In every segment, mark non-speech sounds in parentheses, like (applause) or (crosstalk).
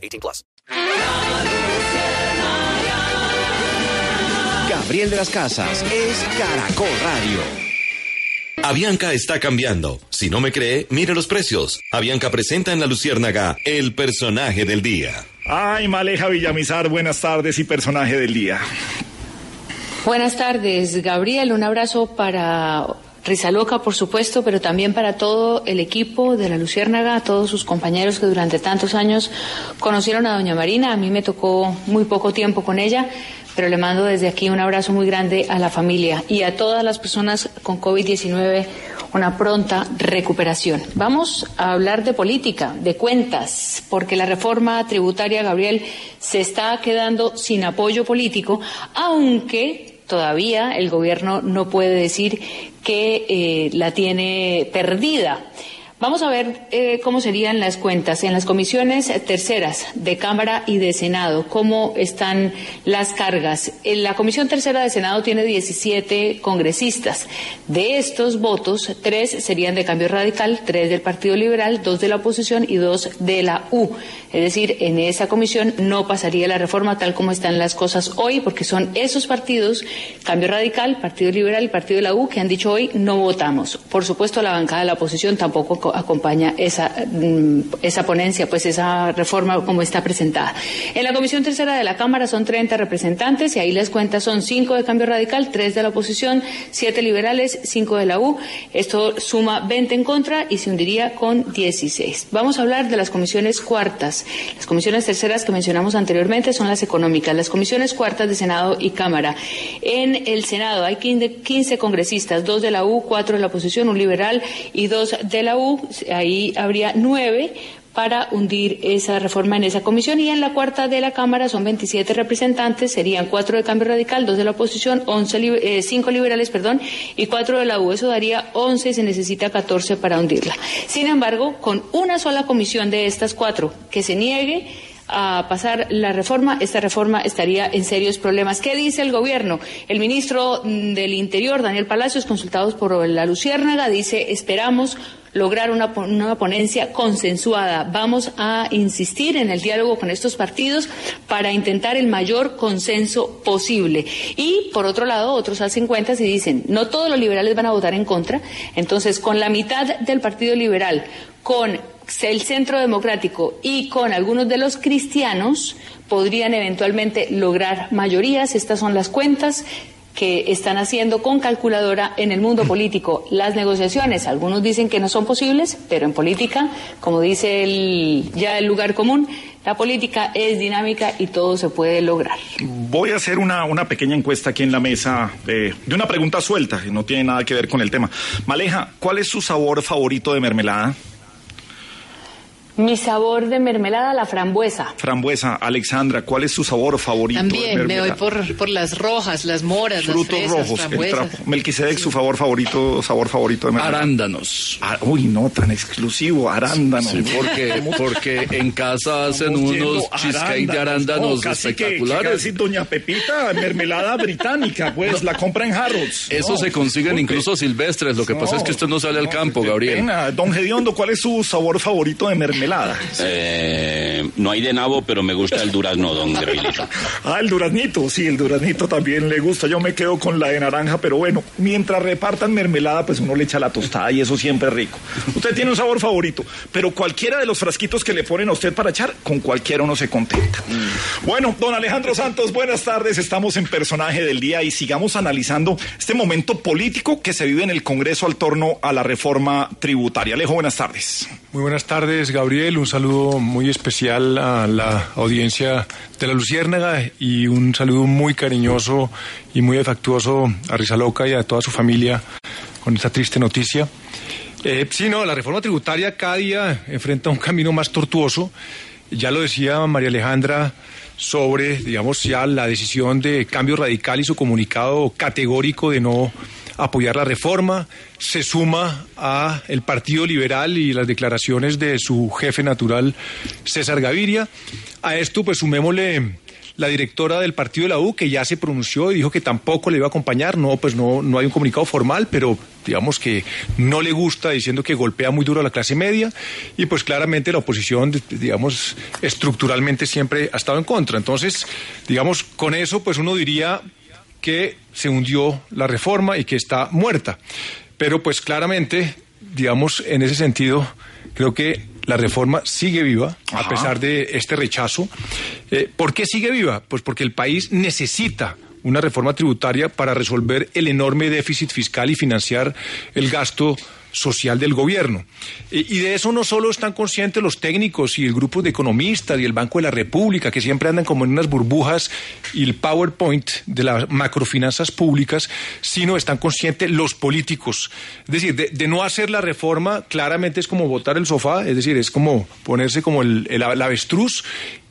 18 plus. Gabriel de las Casas es Caracol Radio. Avianca está cambiando. Si no me cree, mire los precios. Avianca presenta en la Luciérnaga el personaje del día. Ay, Maleja Villamizar, buenas tardes y personaje del día. Buenas tardes, Gabriel. Un abrazo para Rizaloca, por supuesto, pero también para todo el equipo de la Luciérnaga, a todos sus compañeros que durante tantos años conocieron a Doña Marina. A mí me tocó muy poco tiempo con ella, pero le mando desde aquí un abrazo muy grande a la familia y a todas las personas con COVID-19 una pronta recuperación. Vamos a hablar de política, de cuentas, porque la reforma tributaria, Gabriel, se está quedando sin apoyo político, aunque todavía el gobierno no puede decir que eh, la tiene perdida. Vamos a ver eh, cómo serían las cuentas en las comisiones terceras de Cámara y de Senado, cómo están las cargas. En la Comisión Tercera de Senado tiene 17 congresistas. De estos votos, tres serían de Cambio Radical, tres del Partido Liberal, dos de la oposición y dos de la U. Es decir, en esa comisión no pasaría la reforma tal como están las cosas hoy, porque son esos partidos, Cambio Radical, Partido Liberal y Partido de la U, que han dicho hoy no votamos. Por supuesto, la bancada de la oposición tampoco acompaña esa, mm, esa ponencia, pues esa reforma como está presentada. En la Comisión Tercera de la Cámara son 30 representantes y ahí las cuentas son 5 de Cambio Radical, 3 de la oposición, 7 liberales, 5 de la U. Esto suma 20 en contra y se hundiría con 16. Vamos a hablar de las comisiones cuartas. Las comisiones terceras que mencionamos anteriormente son las económicas. Las comisiones cuartas de Senado y Cámara. En el Senado hay 15 congresistas, 2 de la U, 4 de la oposición, un liberal y 2 de la U ahí habría nueve para hundir esa reforma en esa comisión y en la cuarta de la Cámara son 27 representantes, serían cuatro de Cambio Radical, dos de la oposición, 11 eh, cinco liberales, perdón, y cuatro de la U. Eso daría 11 y se necesita 14 para hundirla. Sin embargo, con una sola comisión de estas cuatro que se niegue, a pasar la reforma, esta reforma estaría en serios problemas. ¿Qué dice el gobierno? El ministro del Interior, Daniel Palacios, consultados por la Luciérnaga, dice esperamos lograr una, una, ponencia consensuada. Vamos a insistir en el diálogo con estos partidos para intentar el mayor consenso posible. Y, por otro lado, otros hacen cuentas y dicen, no todos los liberales van a votar en contra. Entonces, con la mitad del Partido Liberal, con el Centro Democrático y con algunos de los cristianos, podrían eventualmente lograr mayorías. Estas son las cuentas que están haciendo con calculadora en el mundo (clears throat) político las negociaciones. Algunos dicen que no son posibles, pero en política, como dice el, ya el lugar común, la política es dinámica y todo se puede lograr. Voy a hacer una, una pequeña encuesta aquí en la mesa de, de una pregunta suelta, que no tiene nada que ver con el tema. Maleja, ¿cuál es su sabor favorito de mermelada? Mi sabor de mermelada, la frambuesa. Frambuesa, Alexandra, ¿cuál es su sabor favorito? También me voy por, por las rojas, las moras, Frutos las rojos, el trapo. Melquisedec, sí. su favor favorito, sabor favorito de mermelada. Arándanos. Ah, uy, no, tan exclusivo, arándanos. Sí, porque, porque en casa hacen unos cheesecake de arándanos no, espectaculares. Que, casi doña Pepita, mermelada británica, pues la compra en Harrods. Eso se consiguen incluso silvestres, lo que pasa es que usted no sale al campo, Gabriel. Pena. Don Gediondo, ¿cuál es su sabor favorito de mermelada? Mermelada. Eh, no hay de nabo, pero me gusta el durazno, don Gabrielito. Ah, el duraznito, sí, el duraznito también le gusta. Yo me quedo con la de naranja, pero bueno, mientras repartan mermelada, pues uno le echa la tostada y eso siempre es rico. Usted tiene un sabor favorito, pero cualquiera de los frasquitos que le ponen a usted para echar, con cualquiera uno se contenta. Bueno, don Alejandro Santos, buenas tardes. Estamos en personaje del día y sigamos analizando este momento político que se vive en el Congreso al torno a la reforma tributaria. Alejo, buenas tardes. Muy buenas tardes, Gabriel. Un saludo muy especial a la audiencia de la Luciérnaga y un saludo muy cariñoso y muy afectuoso a Rizaloca y a toda su familia con esta triste noticia. Eh, sí, no, la reforma tributaria cada día enfrenta un camino más tortuoso. Ya lo decía María Alejandra sobre, digamos, ya la decisión de cambio radical y su comunicado categórico de no apoyar la reforma, se suma a el Partido Liberal y las declaraciones de su jefe natural César Gaviria. A esto pues sumémosle la directora del partido de la U que ya se pronunció y dijo que tampoco le iba a acompañar, no, pues no, no hay un comunicado formal, pero digamos que no le gusta diciendo que golpea muy duro a la clase media y pues claramente la oposición, digamos, estructuralmente siempre ha estado en contra. Entonces, digamos, con eso pues uno diría que se hundió la reforma y que está muerta. Pero pues claramente, digamos, en ese sentido, creo que la reforma sigue viva a pesar de este rechazo. Eh, ¿Por qué sigue viva? Pues porque el país necesita una reforma tributaria para resolver el enorme déficit fiscal y financiar el gasto social del gobierno. Eh, y de eso no solo están conscientes los técnicos y el grupo de economistas y el Banco de la República, que siempre andan como en unas burbujas y el PowerPoint de las macrofinanzas públicas, sino están conscientes los políticos. Es decir, de, no hacer la reforma, claramente es como botar el sofá, es decir, es como ponerse como el, el- el avestruz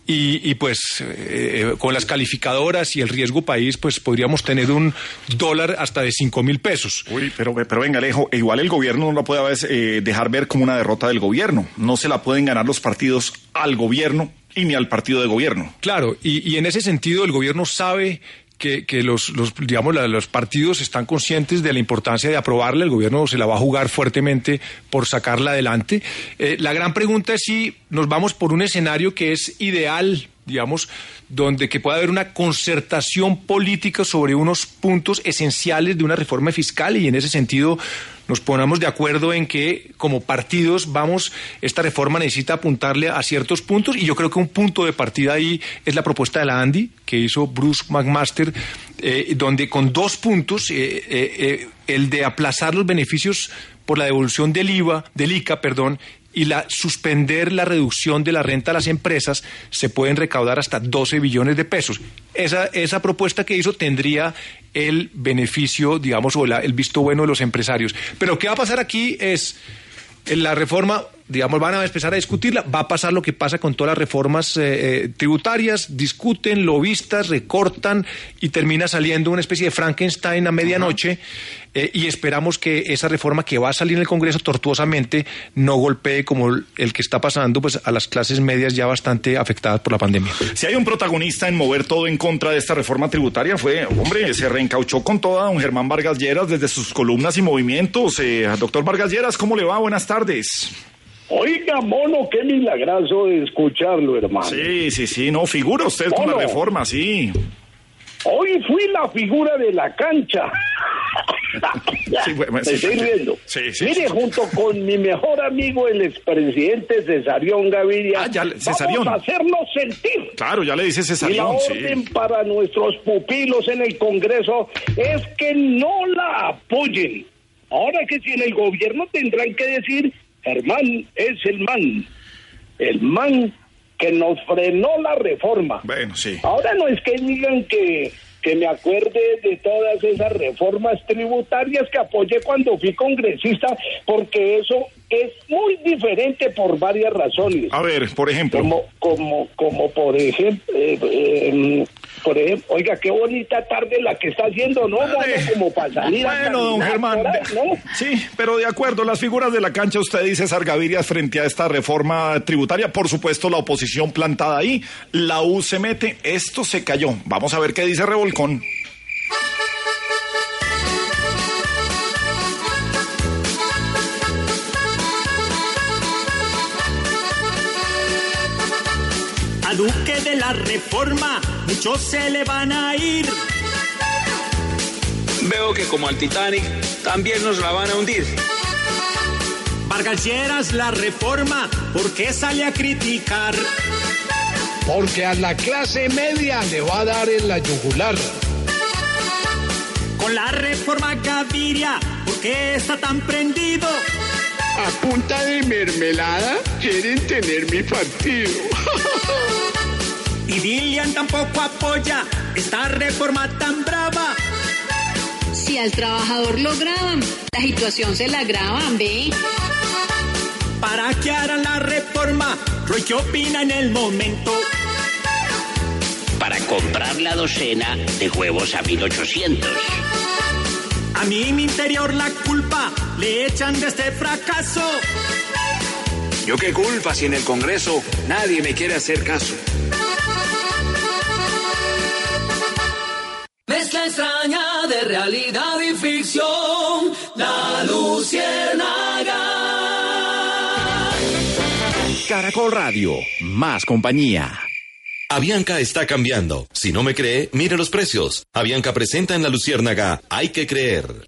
y, y, pues eh, con las calificadoras y el riesgo país, pues podríamos tener un dólar hasta de cinco mil pesos. Uy, pero, pero venga, Alejo, igual el gobierno no la puede a veces, eh, dejar ver como una derrota del gobierno. No se la pueden ganar los partidos al gobierno y ni al partido de gobierno. Claro, y, y en ese sentido el gobierno sabe que, que los, los, digamos, los partidos están conscientes de la importancia de aprobarla, el gobierno se la va a jugar fuertemente por sacarla adelante. Eh, la gran pregunta es si nos vamos por un escenario que es ideal digamos, donde que pueda haber una concertación política sobre unos puntos esenciales de una reforma fiscal y en ese sentido nos ponemos de acuerdo en que como partidos vamos, esta reforma necesita apuntarle a ciertos puntos y yo creo que un punto de partida ahí es la propuesta de la Andy que hizo Bruce McMaster, eh, donde con dos puntos, eh, eh, el de aplazar los beneficios por la devolución del IVA, del ICA, perdón, y la suspender la reducción de la renta a las empresas, se pueden recaudar hasta 12 billones de pesos. Esa, esa propuesta que hizo tendría el beneficio, digamos, o la- el visto bueno de los empresarios. Pero ¿qué va a pasar aquí? Es la reforma, digamos, van a empezar a discutirla, va a pasar lo que pasa con todas las reformas eh, eh, tributarias, discuten, lobistas, recortan y termina saliendo una especie de Frankenstein a medianoche eh, y esperamos que esa reforma que va a salir en el Congreso tortuosamente no golpee como el- el que está pasando pues a las clases medias ya bastante afectadas por la pandemia. Si hay un protagonista en mover todo en contra de esta reforma tributaria fue, hombre, se reencauchó con toda don Germán Vargas Lleras desde sus columnas y movimientos. Eh, doctor Vargas Lleras, ¿cómo le va? Buenas tardes. Oiga, mono, qué milagroso de escucharlo, hermano. Sí, sí, sí, no, figura usted con la Mono. reforma, sí. Hoy fui la figura de la cancha. (laughs) Sí, bueno, Me sí, estoy sí. riendo. Sí, sí, Mire, junto con mi mejor amigo, el expresidente Cesarión Gaviria, Ah, ya Cesarión. vamos a hacernos sentir. Claro, ya le dice Y la Cesarión, orden para nuestros pupilos en el Congreso es que no la apoyen. Ahora que si en el gobierno tendrán que decir, Germán es el man. El man que nos frenó la reforma. Bueno, sí. Ahora no es que digan que, que me acuerde de todas esas reformas tributarias que apoyé cuando fui congresista, porque eso es muy diferente por varias razones. A ver, por ejemplo. Como, como, como por ejemplo, eh, eh, por ejemplo, oiga, qué bonita tarde la que está haciendo, ¿no? Como para salir a Bueno, don Germán. ahí, ¿no? Sí, pero de acuerdo, las figuras de la cancha, usted dice Sargaviria frente a esta reforma tributaria. Por supuesto, la oposición plantada ahí. La U se mete. Esto se cayó. Vamos a ver qué dice Revolcón. Duque de la Reforma, muchos se le van a ir. Veo que como al Titanic, también nos la van a hundir. Vargas la Reforma, ¿por qué sale a criticar? Porque a la clase media le va a dar en la yugular. Con la Reforma Gaviria, ¿por qué está tan prendido? A punta de mermelada quieren tener mi partido. (laughs) Y Dilian tampoco apoya esta reforma tan brava. Si al trabajador lo graban, la situación se la graban, ve. ¿Para qué harán la reforma? Roy, ¿qué opina en el momento? Para comprar la docena de huevos a 1800. A mí en mi interior la culpa le echan de este fracaso. Yo qué culpa si en el Congreso nadie me quiere hacer caso. Mezcla extraña de realidad y ficción, la luciérnaga. Caracol Radio, más compañía. Avianca está cambiando. Si no me cree, mire los precios. Avianca presenta en la Luciérnaga Hay que creer.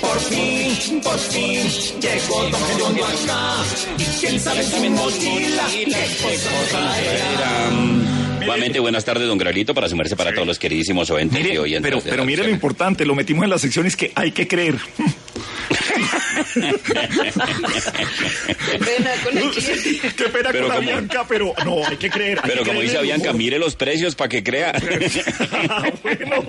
Por fin, por fin, llegó Don Gedeondo acá. Y quién sabe si mochila. Nuevamente, buenas tardes, don Gralito, para sumarse para todos los queridísimos oyentes Mire, y oyentes. pero, pero mire lo importante, lo metimos en las secciones que hay que creer. Qué pena con el cliente. Qué pena Pero con la como- Bianca, pero no, hay que creer. hay Pero que como creer dice Bianca, humor. mire los precios para que crea. (laughs) Ah, bueno,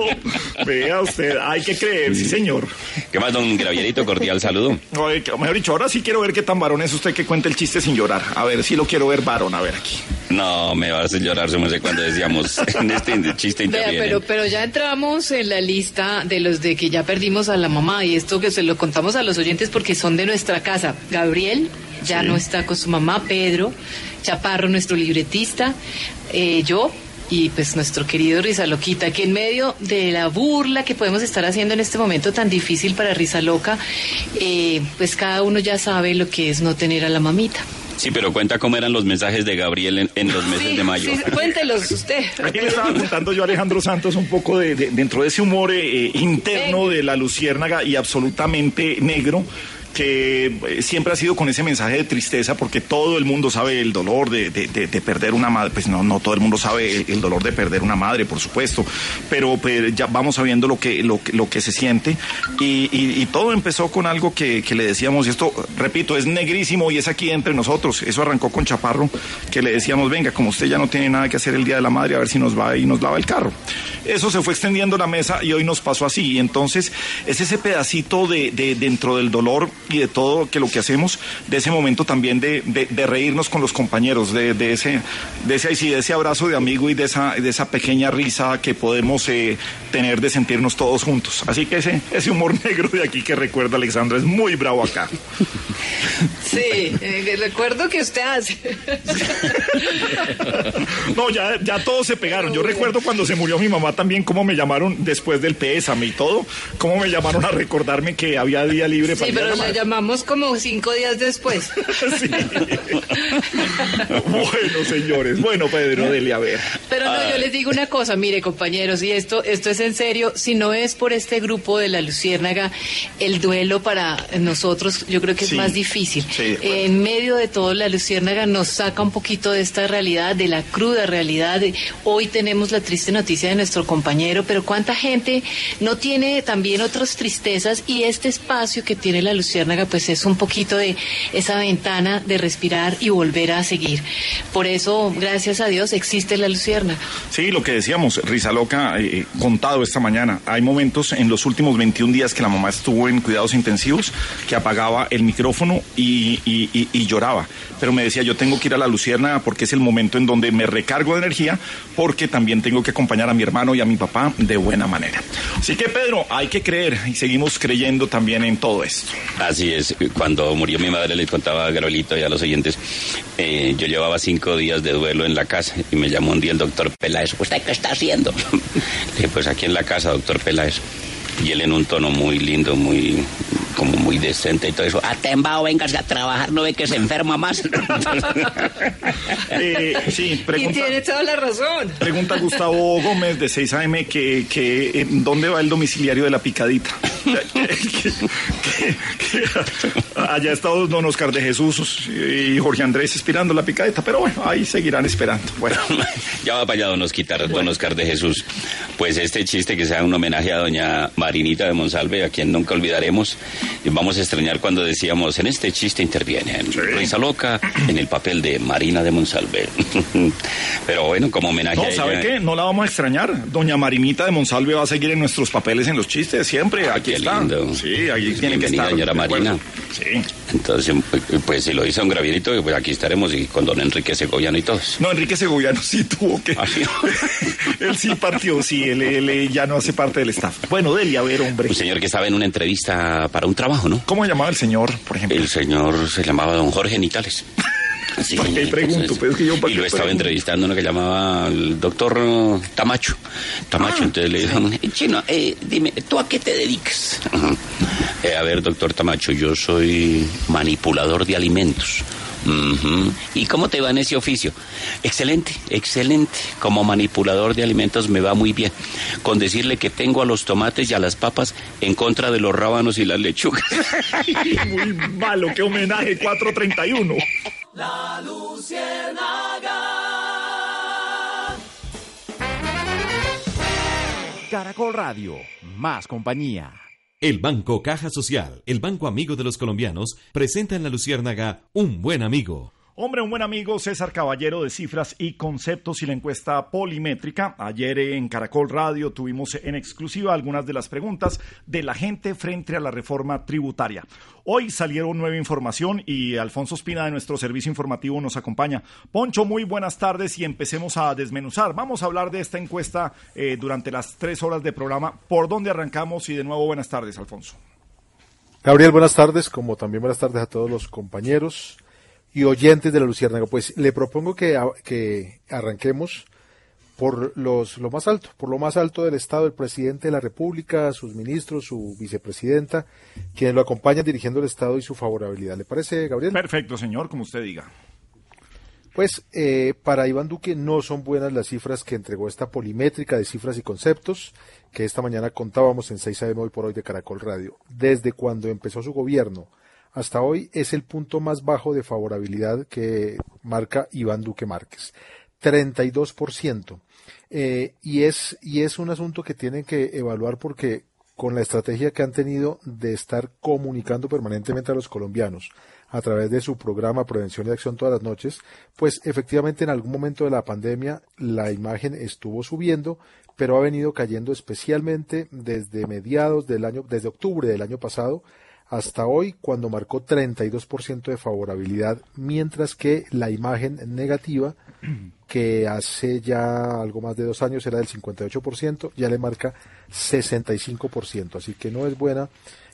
vea usted, hay que creer, sí señor. ¿Qué más, don Gravierito? Cordial saludo. Oye, que- mejor dicho, ahora sí quiero ver qué tan varón es usted que cuente el chiste sin llorar. A ver, sí lo quiero ver varón, a ver aquí. No, me vas a llorar, no sé cuando decíamos (laughs) en este chiste Vea, pero, pero ya entramos en la lista de los de que ya perdimos a la mamá y esto que se lo contamos a los oyentes porque son de nuestra casa. Gabriel ya no está con su mamá, Pedro, Chaparro, nuestro libretista, eh, yo y pues nuestro querido Risa Loquita, que en medio de la burla que podemos estar haciendo en este momento tan difícil para Risa Loca, eh, pues cada uno ya sabe lo que es no tener a la mamita. Sí, pero cuenta cómo eran los mensajes de Gabriel en, en los meses Sí, de mayo. sí, cuéntelos (laughs) usted. Aquí le estaba contando yo a Alejandro Santos un poco de, de- dentro de ese humor eh, eh, interno de la luciérnaga y absolutamente negro que eh, siempre ha sido con ese mensaje de tristeza porque todo el mundo sabe el dolor de, de- de- de perder una madre, pues no, no todo el mundo sabe el, dolor de perder una madre, por supuesto, pero, ya vamos sabiendo lo que, lo, que- se siente y, y- y todo empezó con algo que, que le decíamos, y esto, repito, es negrísimo y es aquí entre nosotros, eso arrancó con Chaparro, que le decíamos, venga, como usted ya no tiene nada que hacer el Día de la Madre, a ver si nos va y nos lava el carro. Eso se fue extendiendo la mesa y hoy nos pasó así. Y entonces es ese pedacito de- dentro del dolor y de todo que lo que hacemos, de ese momento también de, de- de reírnos con los compañeros, de, de ese, de ese, sí, de ese abrazo de amigo y de esa, de esa pequeña risa que podemos eh, tener de sentirnos todos juntos. Así que ese, ese humor (laughs) negro de aquí que recuerda Alexandra es muy bravo acá. (laughs) Sí, eh, recuerdo que usted hace. (laughs) No, ya, ya todos se pegaron. Yo recuerdo cuando se murió mi mamá también, cómo me llamaron después del pésame y todo, cómo me llamaron a recordarme que había día libre para Sí, pero. Llamamos como cinco días después. (laughs) Sí. Bueno, señores. Bueno, Pedro, dele a ver. Pero no, yo les digo una cosa, mire compañeros, y esto, esto es en serio, si no es por este grupo de la Luciérnaga, el duelo para nosotros yo creo que es Sí, más difícil. sí, en medio de todo, la Luciérnaga nos saca un poquito de esta realidad, de la cruda realidad. hoy tenemos la triste noticia de nuestro compañero, pero cuánta gente no tiene también otras tristezas y este espacio que tiene la Luciérnaga pues es un poquito de esa ventana de respirar y volver a seguir. Por eso, gracias a Dios, existe la Luciérnaga. Sí, lo que decíamos, Risa Loca, eh, contado esta mañana. Hay momentos en los últimos 21 días que la mamá estuvo en cuidados intensivos que apagaba el micrófono y, y- y- y lloraba. Pero me decía, yo tengo que ir a la Lucierna porque es el momento en donde me recargo de energía porque también tengo que acompañar a mi hermano y a mi papá de buena manera. Así que, Pedro, hay que creer y seguimos creyendo también en todo esto. Así es, cuando murió mi madre le contaba a Garolito y a los oyentes, eh, yo llevaba cinco días de duelo en la casa y me llamó un día el doctor Peláez, ¿usted qué está haciendo? (laughs) Le dije, pues aquí en la casa, doctor Peláez. Y él en un tono muy lindo, muy como muy decente y todo eso. Atembao, véngase a trabajar, no ve que se enferma más. (laughs) Eh, sí, Y pregunta, tiene toda la razón. pregunta Gustavo Gómez de 6AM que, que eh, ¿dónde va el domiciliario de la picadita? Que- que- que- allá está don Oscar de Jesús y Jorge Andrés esperando la picadita, pero bueno, ahí seguirán esperando. Bueno, (laughs) ya va para allá don Oscar, don Oscar de Jesús. Pues este chiste que sea un homenaje a doña Marinita de Monsalve, a quien nunca olvidaremos. Vamos a extrañar cuando decíamos, en este chiste interviene Risa Loca en el papel de Marina de Monsalve. (laughs) Pero bueno, como homenaje no, a ¿sabe ella... qué? No la vamos a extrañar. Doña Marinita de Monsalve va a seguir en nuestros papeles en los chistes, siempre. Aquí qué está. lindo. Sí, ahí tiene que estar. señora. Marina. Sí. Entonces, pues si lo hizo un gravierito, pues aquí estaremos y con don Enrique Segoviano y todos. No, Enrique Segoviano sí tuvo que. ¿Ah, (laughs) sí? él sí partió, sí, él, él ya no hace parte del staff. Bueno, Delia, a ver, hombre. Un señor que estaba en una entrevista para un trabajo, ¿no? ¿Cómo se llamaba el señor, por ejemplo? El señor se llamaba don Jorge Nitales. (laughs) Sí, ¿Para qué pregunto? Pues que yo para y lo estaba pregunto. entrevistando uno que llamaba el doctor eh, Tamacho. Tamacho, Ah, entonces le dijo, chino, eh, dime, ¿tú a qué te dedicas? Eh, a ver, doctor Tamacho, yo soy manipulador de alimentos. ¿Y cómo te va en ese oficio? Excelente, excelente. Como manipulador de alimentos me va muy bien. Con decirle que tengo a los tomates y a las papas en contra de los rábanos y las lechugas. (laughs) Muy malo, qué homenaje 431. La Luciérnaga. Caracol Radio, más compañía. El Banco Caja Social, el banco amigo de los colombianos, presenta en la Luciérnaga un buen amigo. Hombre, un buen amigo, César Caballero de Cifras y Conceptos y la encuesta polimétrica. Ayer en Caracol Radio tuvimos en exclusiva algunas de las preguntas de la gente frente a la reforma tributaria. Hoy salieron nueva información y Alfonso Espina de nuestro servicio informativo nos acompaña. Poncho, muy buenas tardes y empecemos a desmenuzar. Vamos a hablar de esta encuesta eh, durante las tres horas de programa. ¿Por dónde arrancamos? Y de nuevo, buenas tardes, Alfonso. Gabriel, buenas tardes, como también buenas tardes a todos los compañeros y oyentes de la Luciérnaga. Pues le propongo que, a- que arranquemos por los, lo más alto, por lo más alto del Estado, el presidente de la República, sus ministros, su vicepresidenta, quienes lo acompañan dirigiendo el Estado y su favorabilidad. ¿Le parece, Gabriel? Perfecto, señor, como usted diga. Pues eh, para Iván Duque no son buenas las cifras que entregó esta polimétrica de cifras y conceptos que esta mañana contábamos en 6 AM hoy por hoy de Caracol Radio. Desde cuando empezó su gobierno hasta hoy es el punto más bajo de favorabilidad que marca Iván Duque Márquez. 32%. Eh, y, es, y es un asunto que tienen que evaluar porque con la estrategia que han tenido de estar comunicando permanentemente a los colombianos a través de su programa Prevención y Acción todas las noches, pues efectivamente en algún momento de la pandemia la imagen estuvo subiendo, pero ha venido cayendo especialmente desde mediados del año, desde octubre del año pasado hasta hoy, cuando marcó 32% de favorabilidad, mientras que la imagen negativa, (clears throat) que hace ya algo más de dos años era del 58%, ya le marca 65%. Así que no es buena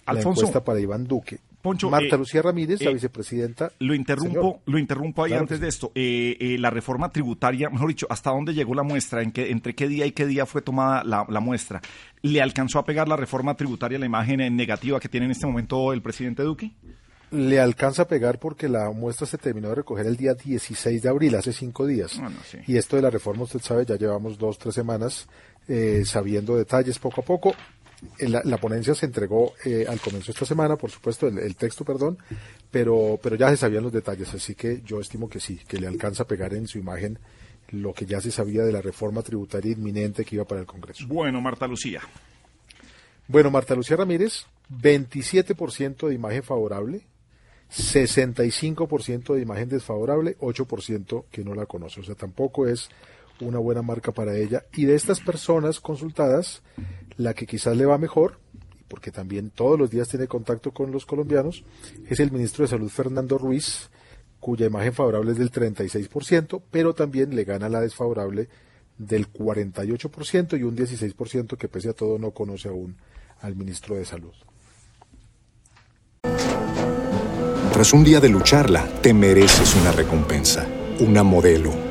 Alfonso, la encuesta para Iván Duque. Poncho, Marta eh, Lucía Ramírez, la eh, vicepresidenta. Lo interrumpo, Señor. lo interrumpo ahí Claro antes de esto. Eh, eh, la reforma tributaria, mejor dicho, ¿hasta dónde llegó la muestra? ¿En qué, ¿Entre qué día y qué día fue tomada la, la muestra? ¿Le alcanzó a pegar la reforma tributaria la imagen negativa que tiene en este momento el presidente Duque? Le alcanza a pegar porque la muestra se terminó de recoger el día 16 de abril, hace cinco días. Bueno, sí. Y esto de la reforma, usted sabe, ya llevamos dos, tres semanas eh, sabiendo detalles poco a poco. La, la ponencia se entregó eh, al comienzo de esta semana, por supuesto, el, el texto, perdón, pero, pero ya se sabían los detalles, así que yo estimo que sí, que le alcanza a pegar en su imagen lo que ya se sabía de la reforma tributaria inminente que iba para el Congreso. Bueno, Marta Lucía. Bueno, Marta Lucía Ramírez, 27% de imagen favorable, 65% de imagen desfavorable, 8% que no la conoce. O sea, tampoco es una buena marca para ella. Y de estas personas consultadas, la que quizás le va mejor, porque también todos los días tiene contacto con los colombianos, es el ministro de Salud Fernando Ruiz, cuya imagen favorable es del 36%, pero también le gana la desfavorable del 48% y un 16% que pese a todo no conoce aún al ministro de Salud. Tras un día de lucharla, te mereces una recompensa, una modelo,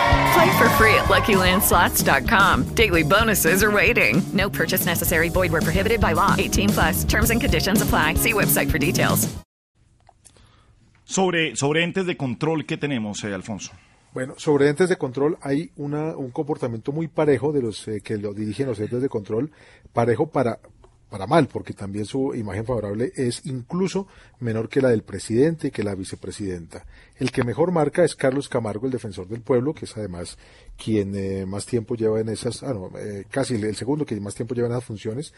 Play for free at LuckyLandSlots.com. Daily bonuses are waiting. No purchase necessary. Void where prohibited by law. 18 plus. Terms and conditions apply. See website for details. Sobre, sobre entes de control que tenemos, eh, Alfonso. Bueno, sobre entes de control hay una, un comportamiento muy parejo de los eh, que lo dirigen los entes de control, parejo para, para mal, porque también su imagen favorable es incluso menor que la del presidente y que la vicepresidenta. El que mejor marca es Carlos Camargo, el defensor del pueblo, que es además quien eh, más tiempo lleva en esas, ah, no, eh, casi el segundo que más tiempo lleva en esas funciones,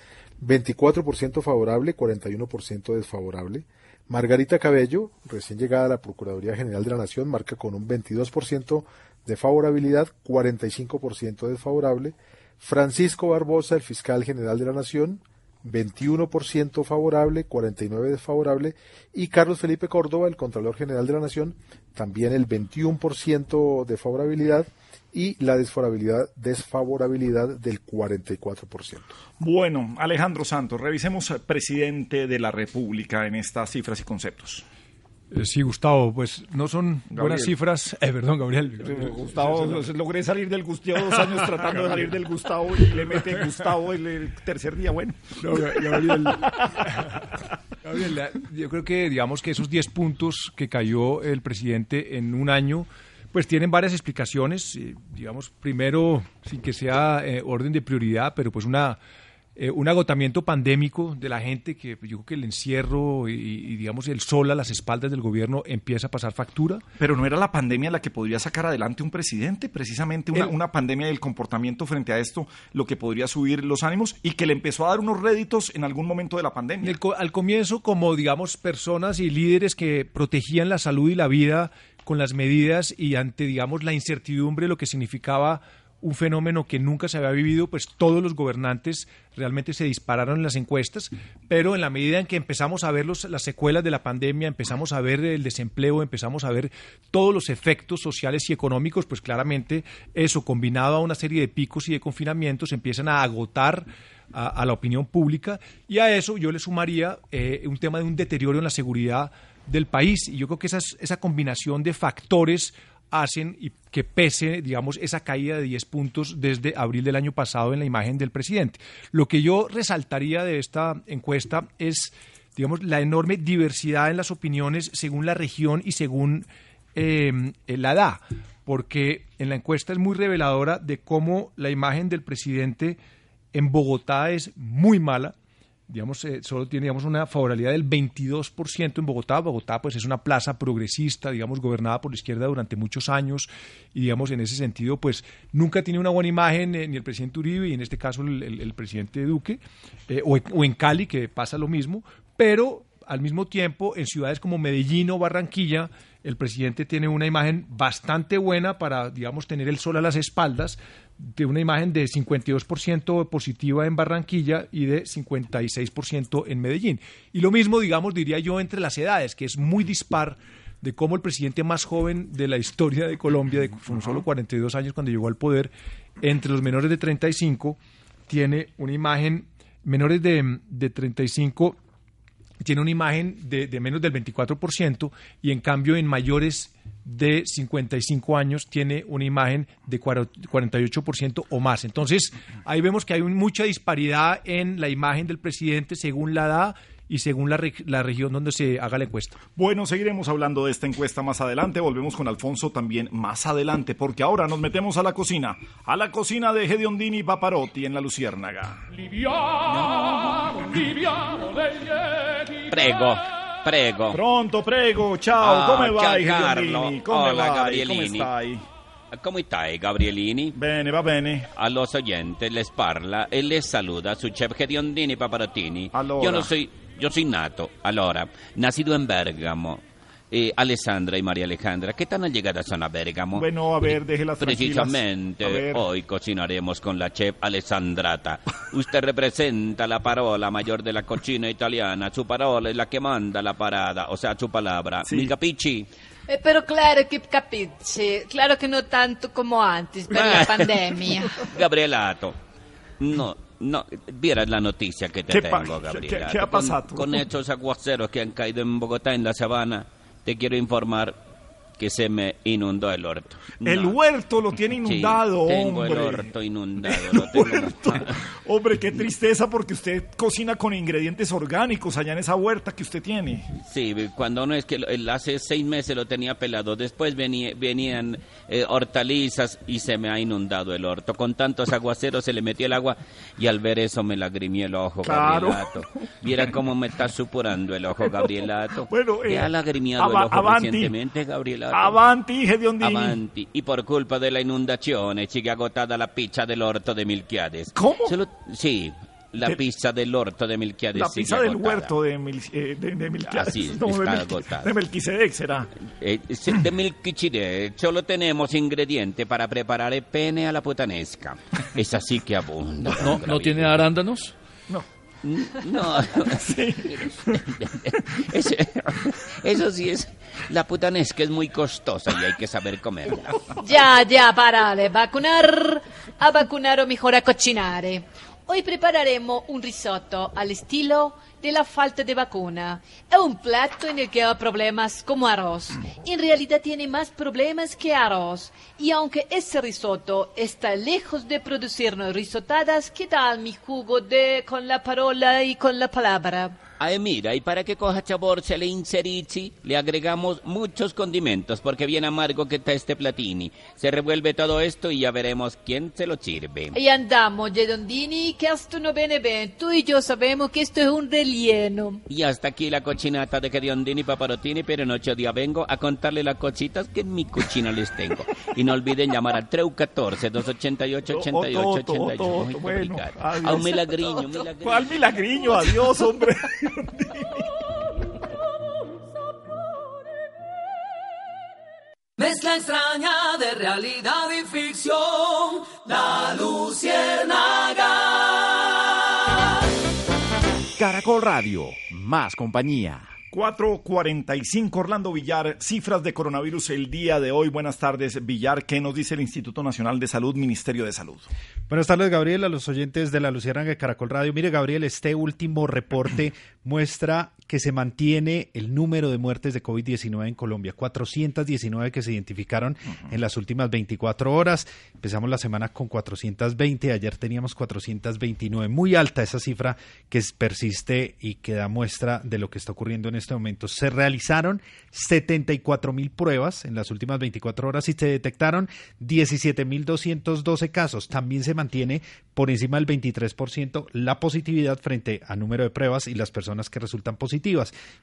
24% favorable, 41% desfavorable. Margarita Cabello, recién llegada a la Procuraduría General de la Nación, marca con un 22% de favorabilidad, 45% desfavorable. Francisco Barbosa, el fiscal general de la Nación, 21% favorable, 49% desfavorable, y Carlos Felipe Córdoba, el Contralor General de la Nación, también el 21% de favorabilidad y la desfavorabilidad, desfavorabilidad del 44%. Bueno, Alejandro Santos, revisemos eh, presidente de la República en estas cifras y conceptos. Eh, Sí, Gustavo, pues no son buenas cifras. Eh, perdón, Gabriel. Gustavo, logré salir del Gustavo dos años (laughs) tratando de salir del Gustavo y le mete Gustavo el, el tercer día. Bueno, No, Ga- Gabriel. (laughs) Gabriel, yo creo que digamos que esos 10 puntos que cayó el presidente en un año, pues tienen varias explicaciones. eh, digamos, primero, sin que sea eh, orden de prioridad, pero pues una eh, un agotamiento pandémico de la gente que yo creo que el encierro y, y, digamos el sol a las espaldas del gobierno empieza a pasar factura. pero no era la pandemia la que podría sacar adelante un presidente, precisamente una, El- una pandemia del comportamiento frente a esto, lo que podría subir los ánimos y que le empezó a dar unos réditos en algún momento de la pandemia. el al comienzo, como digamos, personas y líderes que protegían la salud y la vida con las medidas y ante, digamos, la incertidumbre, lo que significaba un fenómeno que nunca se había vivido, pues todos los gobernantes realmente se dispararon en las encuestas, pero en la medida en que empezamos a ver los- las secuelas de la pandemia, empezamos a ver el desempleo, empezamos a ver todos los efectos sociales y económicos, pues claramente eso combinado a una serie de picos y de confinamientos empiezan a agotar a, la opinión pública. Y a eso yo le sumaría eh, un tema de un deterioro en la seguridad del país. Y yo creo que esas- esa combinación de factores hacen y que pese, digamos, esa caída de 10 puntos desde abril del año pasado en la imagen del presidente. Lo que yo resaltaría de esta encuesta es, digamos, la enorme diversidad en las opiniones según la región y según eh, la edad, porque en la encuesta es muy reveladora de cómo la imagen del presidente en Bogotá es muy mala. Digamos, eh, solo tiene una favorabilidad del 22% en Bogotá. Bogotá pues, es una plaza progresista, digamos, gobernada por la izquierda durante muchos años y, digamos, en ese sentido, pues nunca tiene una buena imagen eh, ni el presidente Uribe y en este caso el, el- el presidente Duque, eh, o, o en Cali, que pasa lo mismo, pero al mismo tiempo en ciudades como Medellín o Barranquilla, el presidente tiene una imagen bastante buena para, digamos, tener el sol a las espaldas, de una imagen de 52% positiva en Barranquilla y de 56% en Medellín. Y lo mismo, digamos, diría yo, entre las edades, que es muy dispar de cómo el presidente más joven de la historia de Colombia, de con solo 42 años cuando llegó al poder, entre los menores de 35, tiene una imagen, menores de, de 35 tiene una imagen de, de menos del 24% y en cambio en mayores de 55 años tiene una imagen de cuaro- 48% o más. Entonces, ahí vemos que hay mucha disparidad en la imagen del presidente según la edad y según la, reg- la región donde se haga la encuesta. Bueno, seguiremos hablando de esta encuesta más adelante. Volvemos con Alfonso también más adelante, porque ahora nos metemos a la cocina. A la cocina de Hediondini y Paparotti en la Luciérnaga. Prego, prego. Pronto, prego, ciao, Ah, come vai Giancarlo? Hediondini? Come Hola, vai? Gabrielini. Come stai? come stai, Gabrielini? Bene, va bene. A los oyentes les parla e les saluda su chef Gediondini Paparottini. Allora. Yo no soy, yo soy nato, allora, nacido en Bérgamo. Eh, Alessandra y María Alejandra, ¿qué tan allegadas son a Bérgamo? Bueno, a ver, déjelas tranquilas. Precisamente hoy cocinaremos con la chef Alessandrata. Usted (laughs) representa la parola mayor de la cocina italiana. Su parola es la que manda la parada, o sea, su palabra. ¿Mi capisci? Eh, pero claro que capisci, claro que no tanto como antes, per la pandemia. (laughs) Gabrielato, no, no, vieras la noticia que te ¿Qué pa- tengo, Gabrielato. qué- qué ha Con- pasado? Con, estos aguaceros que han caído en Bogotá, en la sabana, te quiero informar que se me inundó el orto. El No. huerto lo tiene Sí, inundado, tengo hombre. el orto inundado, (laughs) lo tengo Hombre, qué tristeza porque usted cocina con ingredientes orgánicos allá en esa huerta que usted tiene. Sí, cuando uno es que el- hace seis meses lo tenía pelado, después venía- venían eh, hortalizas y se me ha inundado el orto. Con tantos aguaceros se le metió el agua y al ver eso me lagrimió el ojo, Claro. Gabrielato. Viera cómo me está supurando el ojo, Gabrielato. Bueno, eh, ¿Te ha lagrimiado el ojo avanti. recientemente, Gabrielato? Avanti, Gediondini. Avanti. Y por culpa della inondazione ci è agotata la pizza dell'orto de Milchiades. ¿Cómo? sì, la De- pizza dell'orto de Milchiades La sigue pizza del agotada. huerto de, Mil, eh, de, de Milquiades. Así es, No, de, está Melqui- agotada. de Melquisedec será. Eh, sí, de Melchizedek solo tenemos ingrediente para preparar el pene a la putanesca. Es así que abunda. (laughs) ¿No, no, ¿no tiene arándanos? No. No, (laughs) eso, eso sí es. La putanesca es muy costosa y hay que saber comerla. Ya, ya, parale, vacunar, a vacunar o mejor a cocinare. Hoy prepararemos un risotto al estilo de la falta de vacuna. Es un plato en el que hay problemas como arroz. En realidad tiene más problemas que arroz. Y aunque ese risotto está lejos de producirnos risotadas, ¿qué tal mi jugo de con la parola y con la palabra? Ay, mira, y para que coja sabor se le inserici, le agregamos muchos condimentos, porque bien amargo que está este platini. Se revuelve todo esto y ya veremos quién se lo sirve. Y andamos, Gedondini, que esto no viene bien. Tú y yo sabemos que esto es un relleno. Y hasta aquí la cochinata de Gediondini Paparotini, pero en ocho días vengo a contarle las cositas que en mi cocina les tengo. Y no olviden llamar al 314-288-8888. Otto, Otto, Muy bueno, complicado. adiós. A un milagriño, milagriño. ¿Cuál milagriño? Adiós, hombre. Mezcla extraña de realidad y ficción, la luciérnaga. Caracol Radio, más compañía. 445 Orlando Villar, cifras de coronavirus el día de hoy. Buenas tardes, Villar. ¿Qué nos dice el Instituto Nacional de Salud, Ministerio de Salud? Buenas tardes, Gabriel, a los oyentes de la Luciérnaga de Caracol Radio. Mire, Gabriel, este último reporte (clears throat) muestra que se mantiene el número de muertes de COVID-19 en Colombia. 419 que se identificaron en las últimas 24 horas. Empezamos la semana con 420, ayer teníamos 429. Muy alta esa cifra que persiste y que da muestra de lo que está ocurriendo en este momento. Se realizaron 74 mil pruebas en las últimas 24 horas y se detectaron 17.212 casos. También se mantiene por encima del 23% la positividad frente a número de pruebas y las personas que resultan positivas.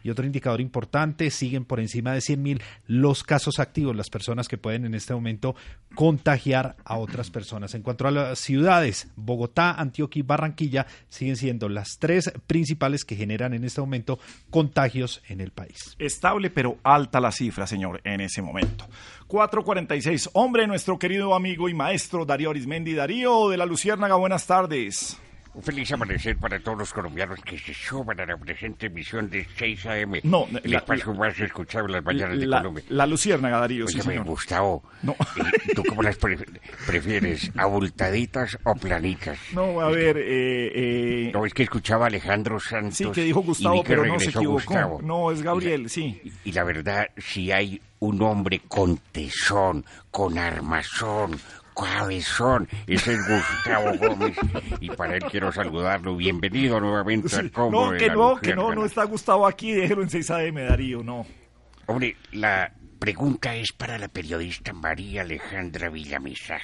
Y otro indicador importante, siguen por encima de 100.000 los casos activos, las personas que pueden en este momento contagiar a otras personas. En cuanto a las ciudades, Bogotá, Antioquia y Barranquilla siguen siendo las tres principales que generan en este momento contagios en el país. Estable pero alta la cifra, señor, en ese momento. 446. Hombre, nuestro querido amigo y maestro Darío Arismendi. Darío de la Luciérnaga, buenas tardes. Un feliz amanecer para todos los colombianos que se suman a la presente emisión de 6 AM. No, el la- espacio más escuchado en las mañanas de La, Colombia. la Luciérnaga, Darío, sí, Óyeme, señor. Gustavo, No. eh, ¿tú cómo las pre- prefieres? ¿Abultaditas o planitas? No, a ver, eh, eh, No, es que escuchaba a Alejandro Santos. sí que dijo y Gustavo, que pero no se equivocó. Gustavo. No, es Gabriel, sí. Y la verdad, si hay un hombre con tesón, con armazón, cabezón, ese es Gustavo Gómez. Y para él quiero saludarlo. Bienvenido nuevamente Sí, al combo No, que no, que no, no está Gustavo aquí, déjelo en 6 AM, Darío, no. Hombre, la pregunta es para la periodista María Alejandra Villamizar.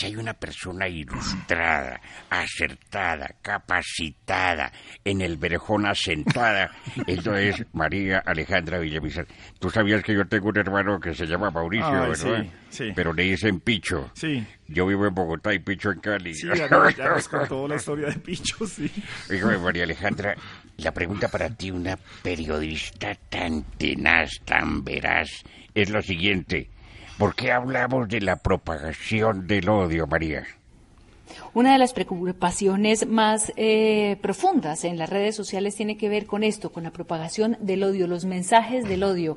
Si hay una persona ilustrada, acertada, capacitada, en el verjón asentada, (laughs) esto es María Alejandra Villamizar. Tú sabías que yo tengo un hermano que se llama Mauricio, ¿verdad? sí, sí. Pero le dicen Picho. Sí. Yo vivo en Bogotá y Picho en Cali. Sí, ya, nos- ya nos contó (laughs) la historia de Picho, sí. Oígame, María Alejandra, la pregunta para ti, una periodista tan tenaz, tan veraz, es lo siguiente. ¿Por qué hablamos de la propagación del odio, María? Una de las preocupaciones más eh, profundas en las redes sociales tiene que ver con esto, con la propagación del odio, los mensajes del odio.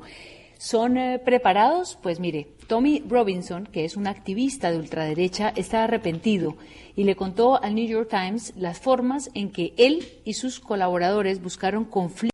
¿Son eh, preparados? Pues mire, Tommy Robinson, que es un activista de ultraderecha, está arrepentido y le contó al New York Times las formas en que él y sus colaboradores buscaron conflictos.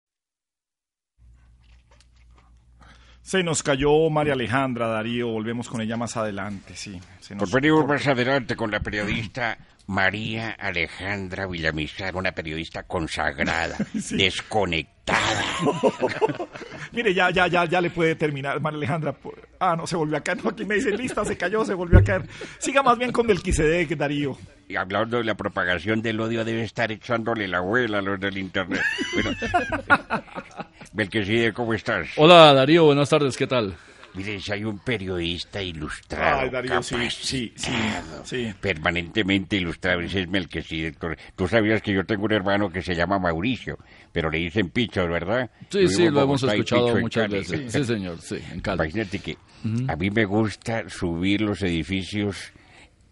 Se nos cayó María Alejandra, Darío, volvemos con ella más adelante, sí. Se nos- venimos más adelante con la periodista María Alejandra Villamizar, una periodista consagrada, (laughs) desconectada. (laughs) Mire, ya, ya, ya, ya le puede terminar, María Alejandra. por- Ah, no, se volvió a caer. No, aquí me dicen lista, se cayó, se volvió a caer. Siga más bien con Melquisedec, Darío. Y hablando de la propagación del odio, debe estar echándole la abuela a los del internet. Bueno, (laughs) Belqueside, ¿cómo estás? Hola Darío, buenas tardes, ¿qué tal? Mire, si hay un periodista ilustrado, Ay, Darío, sí, capacitado, sí, sí, sí. permanentemente ilustrado, ese es Melquisede. Tú sabías que yo tengo un hermano que se llama Mauricio, pero le dicen Picho, ¿verdad? Sí, sí, lo hemos escuchado muchas veces. Sí, señor, sí, en Cali. Imagínate que a mí me gusta subir los edificios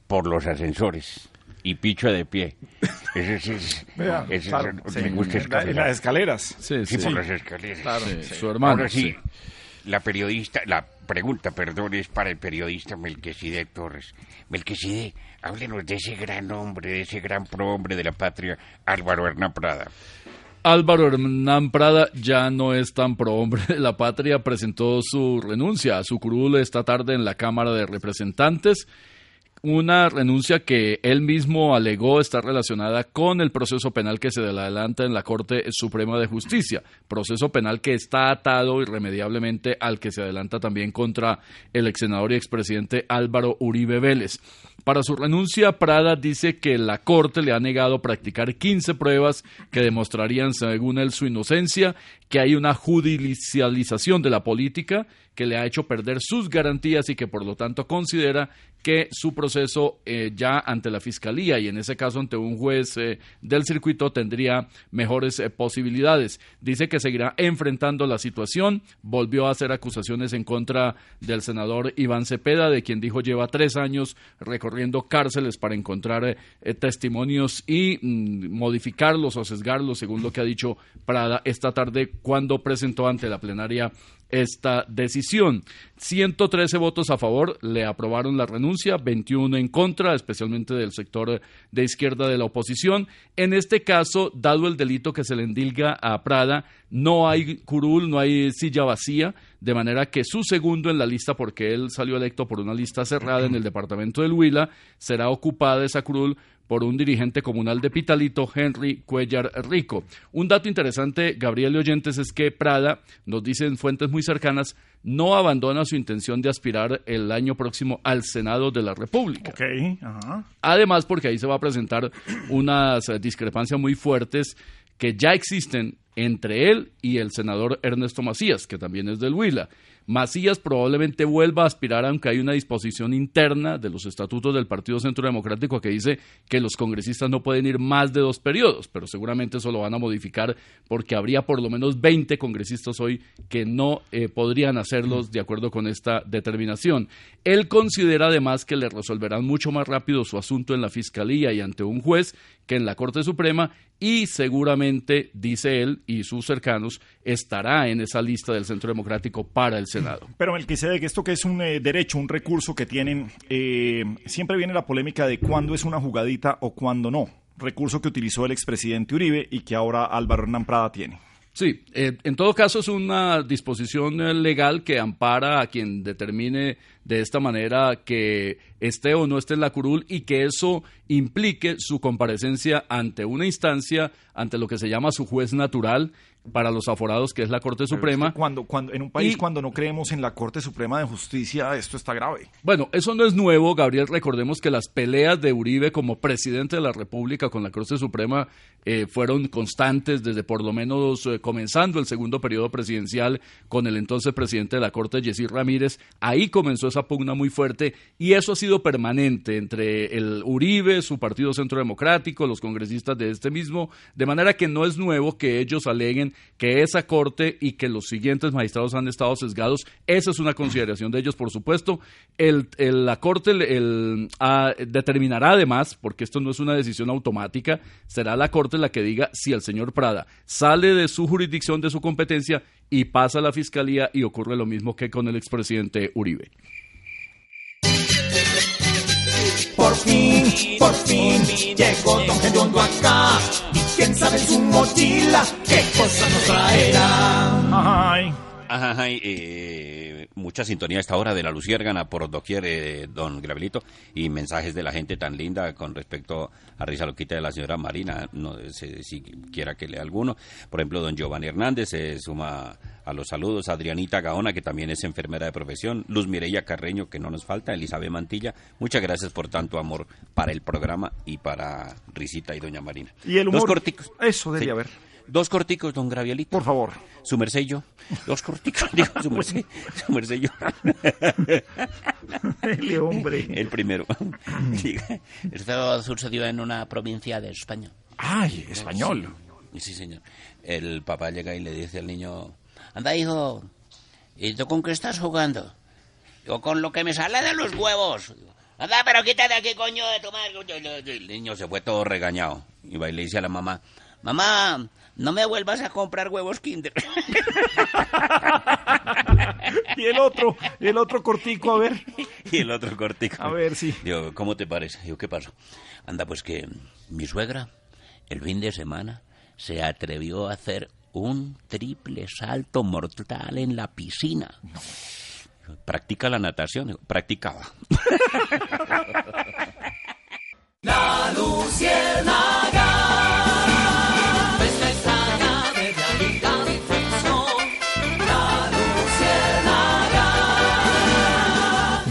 por los ascensores y Picho de pie. Ese, es- (laughs) Vea, ese- claro, me sí. gusta En la- en las escaleras. Sí, Sí, por sí. las escaleras. Claro, Sí, sí. su hermano, Ahora sí, sí. La periodista, la pregunta, perdón, es para el periodista Melquisedec Torres. Melquisedec, háblenos de ese gran hombre, de ese gran prohombre de la patria, Álvaro Hernán Prada. Álvaro Hernán Prada ya no es tan prohombre de la patria, presentó su renuncia a su curul esta tarde en la Cámara de Representantes. Una renuncia que él mismo alegó está relacionada con el proceso penal que se adelanta en la Corte Suprema de Justicia, proceso penal que está atado irremediablemente al que se adelanta también contra el ex senador y expresidente Álvaro Uribe Vélez. Para su renuncia, Prada dice que la Corte le ha negado practicar 15 pruebas que demostrarían, según él, su inocencia, que hay una judicialización de la política que le ha hecho perder sus garantías y que por lo tanto considera que su proceso eh, ya ante la fiscalía y en ese caso ante un juez eh, del circuito tendría mejores eh, posibilidades. Dice que seguirá enfrentando la situación, volvió a hacer acusaciones en contra del senador Iván Cepeda, de quien dijo lleva tres años recorriendo cárceles para encontrar testimonios y mm, modificarlos o sesgarlos, según lo que ha dicho Prada esta tarde cuando presentó ante la plenaria esta decisión. 113 votos a favor le aprobaron la renuncia, 21 en contra, especialmente del sector de izquierda de la oposición. En este caso, dado el delito que se le endilga a Prada, no hay curul, no hay silla vacía, de manera que su segundo en la lista, porque él salió electo por una lista cerrada en el departamento del Huila, será ocupada esa curul por un dirigente comunal de Pitalito, Henry Cuellar Rico. Un dato interesante, Gabriel y Oyentes, es que Prada, nos dicen fuentes muy cercanas, no abandona su intención de aspirar el año próximo al Senado de la República. Además, porque ahí se va a presentar unas eh, discrepancias muy fuertes que ya existen entre él y el senador Ernesto Macías, que también es del Huila. Macías probablemente vuelva a aspirar, aunque hay una disposición interna de los estatutos del Partido Centro Democrático que dice que los congresistas no pueden ir más de dos periodos, pero seguramente eso lo van a modificar porque habría por lo menos 20 congresistas hoy que no eh, podrían hacerlos de acuerdo con esta determinación. Él considera además que le resolverán mucho más rápido su asunto en la Fiscalía y ante un juez que en la Corte Suprema y seguramente, dice él y sus cercanos, estará en esa lista del Centro Democrático para el Senado. Pero que esto que es un eh, derecho, un recurso que tienen, eh, siempre viene la polémica de cuándo es una jugadita o cuándo no. Recurso que utilizó el expresidente Uribe y que ahora Álvaro Hernán Prada tiene. Sí, eh, en todo caso es una disposición eh, legal que ampara a quien determine de esta manera que esté o no esté en la curul y que eso implique su comparecencia ante una instancia, ante lo que se llama su juez natural, para los aforados, que es la Corte Suprema. cuando, cuando, en un país cuando no creemos en la Corte Suprema de Justicia, esto está grave. Bueno, eso no es nuevo, Gabriel. Recordemos que las peleas de Uribe como presidente de la República con la Corte Suprema eh, fueron constantes desde por lo menos eh, comenzando el segundo periodo presidencial con el entonces presidente de la Corte, Yesir Ramírez. Ahí comenzó esa pugna muy fuerte y eso ha sido permanente entre el Uribe, su Partido Centro Democrático, los congresistas de este mismo, de manera que no es nuevo que ellos aleguen que esa corte y que los siguientes magistrados han estado sesgados. Esa es una consideración de ellos, por supuesto. El, la corte ah, determinará además, porque esto no es una decisión automática, será la corte la que diga si el señor Prada sale de su jurisdicción, de su competencia y pasa a la fiscalía y ocurre lo mismo que con el expresidente Uribe. Por fin, por fin, llegó Don Gediondo acá. Quién sabe en su mochila qué cosa nos traerá. Ay. Ay, eh, mucha sintonía a esta hora de la Luciérgana por doquier, eh, don Gravelito, y mensajes de la gente tan linda con respecto a Risa Loquita de la señora Marina, no sé si quiera que lea alguno. Por ejemplo, don Giovanni Hernández se suma a los saludos, Adrianita Gaona, que también es enfermera de profesión, Luz Mireya Carreño, que no nos falta, Elizabeth Mantilla. Muchas gracias por tanto amor para el programa y para Risita y doña Marina. Y el humor. Dos corticos. Eso debería haber. Dos corticos, don Gravielito. Por favor. Su mercello. Dos corticos, (laughs) digo, su merced, su mercello. (laughs) El hombre. El primero. (clears throat) Esto sucedió en una provincia de España. Ay, español. Sí, sí, señor. El papá llega y le dice al niño, anda, hijo, ¿y tú con qué estás jugando? Yo con lo que me sale de los huevos. Anda, pero quítate aquí, coño, de tu madre. El niño se fue todo regañado. Y va y le dice a la mamá, mamá, no me vuelvas a comprar huevos Kinder. (laughs) y el otro, y el otro cortico, a ver. (laughs) Y el otro cortico. A ver, sí. Digo, ¿cómo te parece? Digo, ¿qué pasó? Anda, pues que mi suegra, el fin de semana, se atrevió a hacer un triple salto mortal en la piscina. ¿Practica la natación? Practicaba. La luciérnaga.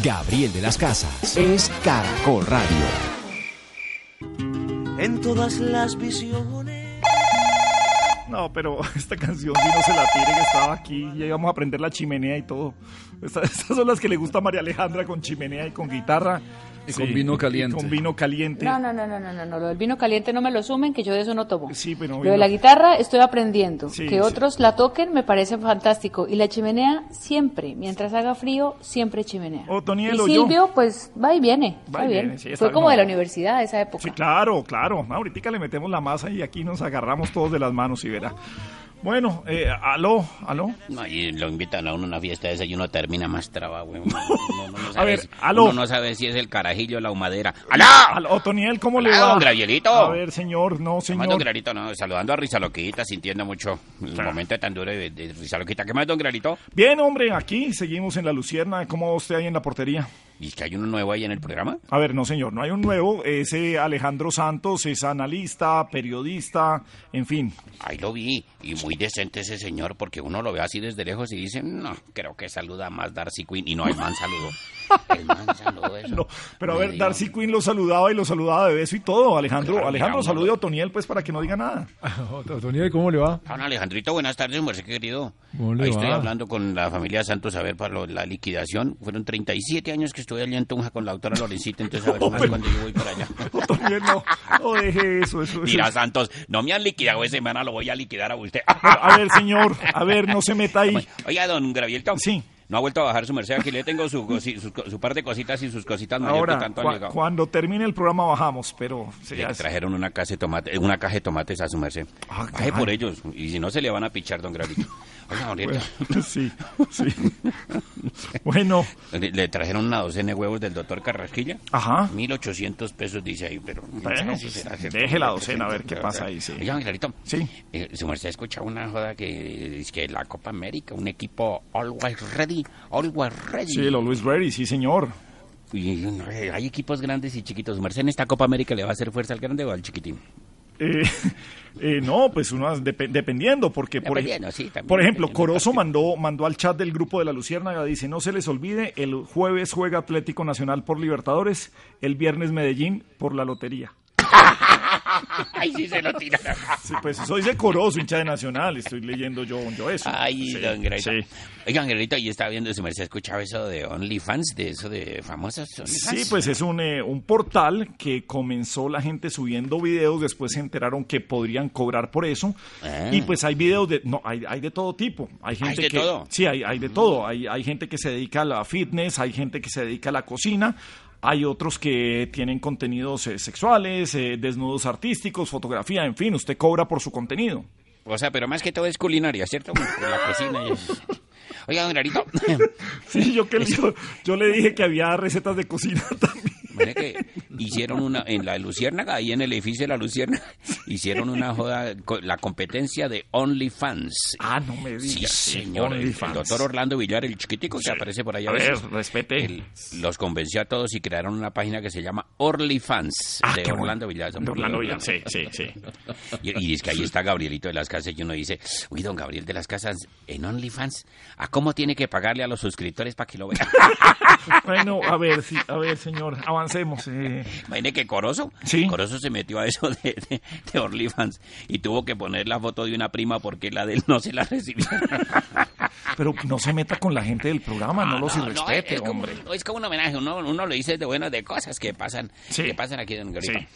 Gabriel de las Casas es Caracol Radio. En todas las visiones. No, pero (laughs) esta canción si no se la tire que estaba aquí, ya íbamos a aprender la chimenea y todo. (laughs) Estas, son las que le gusta a María Alejandra con chimenea y con guitarra. Y con vino caliente. Con vino caliente. No, no, no, no, no, no, lo del vino caliente no me lo sumen, que yo de eso no tomo. Sí, pero... Lo de la guitarra estoy aprendiendo. que otros la toquen me parece fantástico. Y la chimenea siempre, mientras haga frío, siempre chimenea. O y Silvio, pues va y viene. Va, y viene. Fue como de la universidad de esa época. Sí, claro, claro. Ahorita le metemos la masa y aquí nos agarramos todos de las manos y verá. Bueno, eh, aló, aló. No, y lo invitan a uno a una fiesta de esa y uno termina más traba, güey. (laughs) a ver, aló. Uno no sabe si es el carajillo o la humadera. ¡Aló! Aló, Otoniel, ¿cómo le va? don Gravielito. A ver, señor, no, señor. don Granito, no, saludando a Rizaloquita, sintiendo mucho el momento tan duro de, de Rizaloquita. ¿Qué más, don Granito? Bien, hombre, aquí seguimos en la Lucierna. ¿Cómo va usted ahí en la portería? ¿Y que hay uno nuevo ahí en el programa? A ver, no señor, no hay un nuevo. Ese Alejandro Santos es analista, periodista, en fin. Ahí lo vi, y muy decente ese señor, porque uno lo ve así desde lejos y dice, no, creo que saluda más Darcy Quinn, y no, el man saludó. El man saludó eso. (laughs) no. Pero a ver, Darcy Quinn lo saludaba y lo saludaba de beso y todo. Alejandro, Alejandro, salude a Otoniel, pues, para que no diga nada. (laughs) Otoniel, ¿cómo le va? Don Alejandrito, buenas tardes, merced querido. ¿Cómo le Ahí va? estoy hablando con la familia Santos a ver para lo- la liquidación. Fueron 37 años que estuve allí en Tunja con la doctora Lorencita, entonces a ver (laughs) cuando yo voy para allá. Otoniel, no, no deje eso, eso, eso. Mira, Santos, no me han liquidado esa semana, lo voy a liquidar a usted. A ver, señor, a ver, no se meta ahí. Oiga, don Gravielto. Sí. No ha vuelto a bajar su merced. Aquí le tengo su, su, su par de cositas y sus cositas mayores que Ahora, tanto han cua- llegado. cuando termine el programa bajamos, pero... Le trajeron una caja de tomate, una caja de tomates a su merced. Baje caray. por ellos. Y si no, se le van a pichar, don Gravito. Oiga. Bueno, (laughs) sí, sí. (laughs) Bueno. Le, le trajeron una docena de huevos del doctor Carrasquilla. Ajá. 1.800 pesos dice ahí, pero... Bueno, si será deje la docena a ver qué pasa ahí, sí. Oiga, Clarito. Sí. Eh, su merced escucha una joda que es que la Copa América, un equipo always ready, always ready. Sí, el Always Ready, sí, señor. Y, eh, hay equipos grandes y chiquitos. Merced en esta Copa América le va a hacer fuerza al grande o al chiquitín. Eh, (laughs) eh, no, pues uno dep- dependiendo, porque por, ej- sí, por ejemplo, Corozo mandó, mandó al chat del grupo de la Luciérnaga, dice, no se les olvide, el jueves juega Atlético Nacional por Libertadores, el viernes Medellín por la lotería. (laughs) (laughs) Ay, sí se lo tira. Sí, pues eso dice Corozo, hincha de Nacional, estoy leyendo yo, yo eso. Ay, Sí, don Greta. sí. Oigan, Greta, y estaba viendo, su merced escuchaba eso de OnlyFans, de eso de famosas OnlyFans. Sí, pues es un, eh, un portal que comenzó la gente subiendo videos, después se enteraron que podrían cobrar por eso. Ah. Y pues hay videos de, no, hay, hay de todo tipo. Hay gente de que, todo? Sí, hay, hay de todo. Hay, hay gente que se dedica a la fitness, hay gente que se dedica a la cocina. Hay otros que tienen contenidos eh, sexuales, eh, desnudos artísticos, fotografía, en fin, usted cobra por su contenido. O sea, pero más que todo es culinaria, ¿cierto? La cocina y eso. Oiga, don Grarito. (laughs) Sí, yo, que, yo, yo le dije que había recetas de cocina (laughs) también. Mire que hicieron una en la Luciérnaga, ahí en el edificio de la Luciérnaga, hicieron una joda, la competencia de OnlyFans. Ah, no me Sí, digas. señor. El, el doctor Orlando Villar, el chiquitico que aparece por allá. A ver, veces, respete. él los convenció a todos y crearon una página que se llama OnlyFans Ah, de qué bueno. Orlando Villar. De Orlando Villar, sí, sí, sí. Y, y es que ahí está Gabrielito de las Casas y uno dice, uy, don Gabriel de las Casas en OnlyFans, ¿a cómo tiene que pagarle a los suscriptores para que lo vean? (laughs) Bueno, a ver, sí, a ver, señor, avancemos. eh. Imagine que Corozo, Corozo se metió a eso de, de, de OnlyFans y tuvo que poner la foto de una prima porque la de él no se la recibió. Pero no se meta con la gente del programa, no, los No, irrespete, es, como, hombre. es como un homenaje, uno, uno le dice de buenas de cosas que pasan, Sí. que pasan aquí, don Garito. Sí.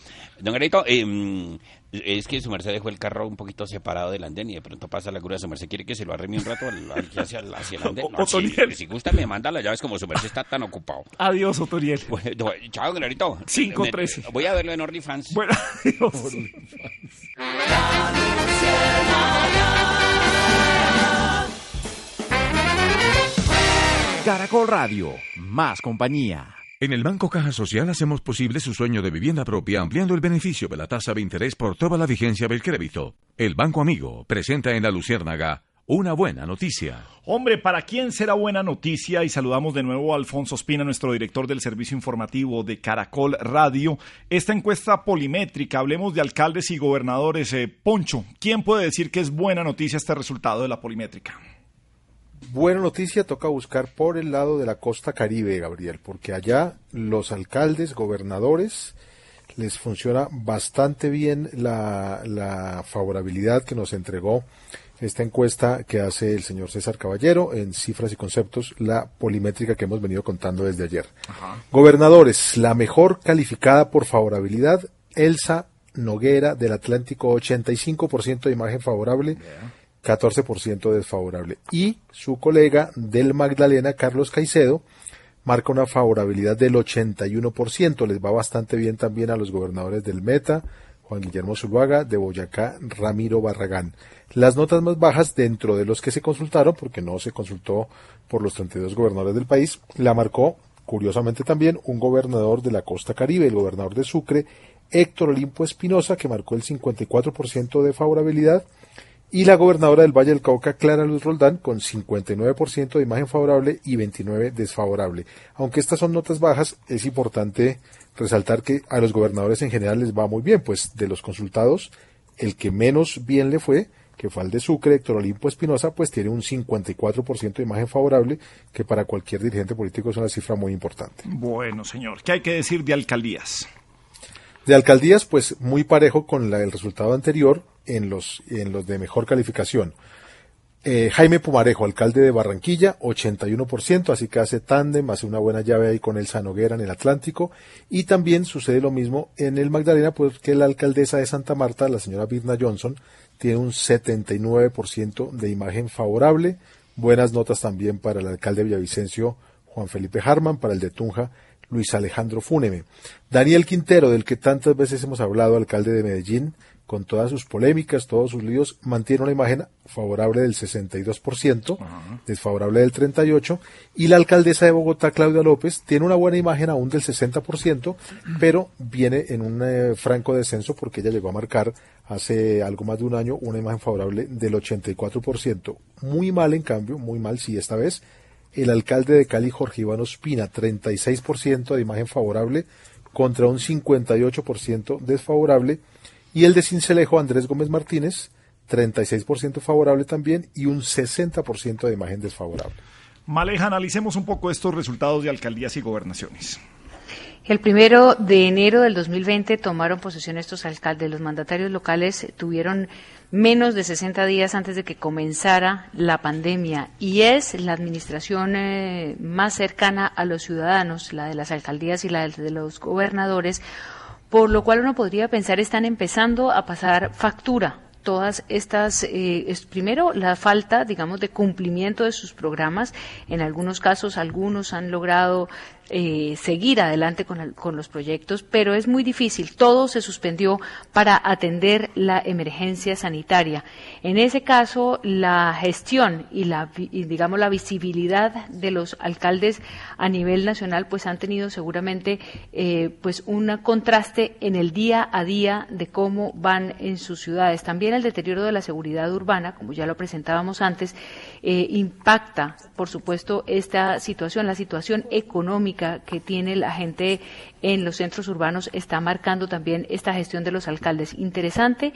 Don Garito, eh, es que su merced dejó el carro un poquito separado del andén y de pronto pasa la grúa, su merced quiere que se lo arreme un rato al- al- hacia, el- hacia el (laughs) andén. No, si, Otoniel. si gusta me manda las llaves como su merced está tan ocupado. Adiós, Otoriel. (laughs) Bueno, chao, Me- trece. Voy a verlo en OnlyFans. Bueno, (laughs) adiós. Caracol Radio, más compañía. En el Banco Caja Social hacemos posible su sueño de vivienda propia ampliando el beneficio de la tasa de interés por toda la vigencia del crédito. El Banco Amigo presenta en la Luciérnaga una buena noticia. Hombre, ¿para quién será buena noticia? Y saludamos de nuevo a Alfonso Espina, nuestro director del servicio informativo de Caracol Radio. Esta encuesta polimétrica, hablemos de alcaldes y gobernadores. Eh, Poncho, ¿quién puede decir que es buena noticia este resultado de la polimétrica? Buena noticia, toca buscar por el lado de la costa caribe, Gabriel, porque allá los alcaldes, gobernadores, les funciona bastante bien la, la favorabilidad que nos entregó esta encuesta que hace el señor César Caballero en cifras y conceptos, la polimétrica que hemos venido contando desde ayer. Gobernadores, la mejor calificada por favorabilidad, Elsa Noguera del Atlántico, 85% de imagen favorable. 14% desfavorable. Y su colega del Magdalena, Carlos Caicedo, marca una favorabilidad del 81%. Les va bastante bien también a los gobernadores del Meta, Juan Guillermo Zuluaga, de Boyacá, Ramiro Barragán. Las notas más bajas dentro de los que se consultaron, porque no se consultó por los 32 gobernadores del país, la marcó curiosamente también un gobernador de la costa caribe, el gobernador de Sucre, Héctor Olimpo Espinosa, que marcó el 54% de favorabilidad, y la gobernadora del Valle del Cauca, Clara Luz Roldán, con 59% de imagen favorable y 29% desfavorable. Aunque estas son notas bajas, es importante resaltar que a los gobernadores en general les va muy bien, pues de los consultados, el que menos bien le fue que fue al de Sucre, Héctor Olimpo Espinosa, pues tiene un 54% de imagen favorable, que para cualquier dirigente político es una cifra muy importante. Bueno, señor, ¿qué hay que decir de alcaldías? De alcaldías, pues muy parejo con la, el resultado anterior en los, en los de mejor calificación. Eh, Jaime Pumarejo, alcalde de Barranquilla, 81%, así que hace tándem, hace una buena llave ahí con el Sanoguera en el Atlántico. Y también sucede lo mismo en el Magdalena, porque la alcaldesa de Santa Marta, la señora Birna Johnson, tiene un 79% de imagen favorable. Buenas notas también para el alcalde de Villavicencio, Juan Felipe Harman, para el de Tunja, Luis Alejandro Fúneme. Daniel Quintero, del que tantas veces hemos hablado, alcalde de Medellín, con todas sus polémicas, todos sus líos, mantiene una imagen favorable del 62%, desfavorable del 38%, y la alcaldesa de Bogotá, Claudia López, tiene una buena imagen aún del 60%, pero viene en un eh, franco descenso porque ella llegó a marcar hace algo más de un año una imagen favorable del 84%. Muy mal, en cambio, muy mal, sí, esta vez, el alcalde de Cali, Jorge Iván Ospina, 36% de imagen favorable contra un 58% desfavorable, y el de Cincelejo, Andrés Gómez Martínez, 36% favorable también y un 60% de imagen desfavorable. Maleja, analicemos un poco estos resultados de alcaldías y gobernaciones. El primero de enero del 2020 tomaron posesión estos alcaldes. Los mandatarios locales tuvieron menos de 60 días antes de que comenzara la pandemia y es la administración eh, más cercana a los ciudadanos, la de las alcaldías y la de los gobernadores, por lo cual uno podría pensar están empezando a pasar factura todas estas, eh, primero la falta, digamos, de cumplimiento de sus programas. En algunos casos, algunos han logrado eh, seguir adelante con, los proyectos, pero es muy difícil. Todo se suspendió para atender la emergencia sanitaria. En ese caso, la gestión y la, digamos, la visibilidad de los alcaldes a nivel nacional, pues han tenido seguramente, eh, pues un contraste en el día a día de cómo van en sus ciudades. También el deterioro de la seguridad urbana, como ya lo presentábamos antes, eh, impacta, por supuesto, esta situación, la situación económica que tiene la gente en los centros urbanos está marcando también esta gestión de los alcaldes. Interesante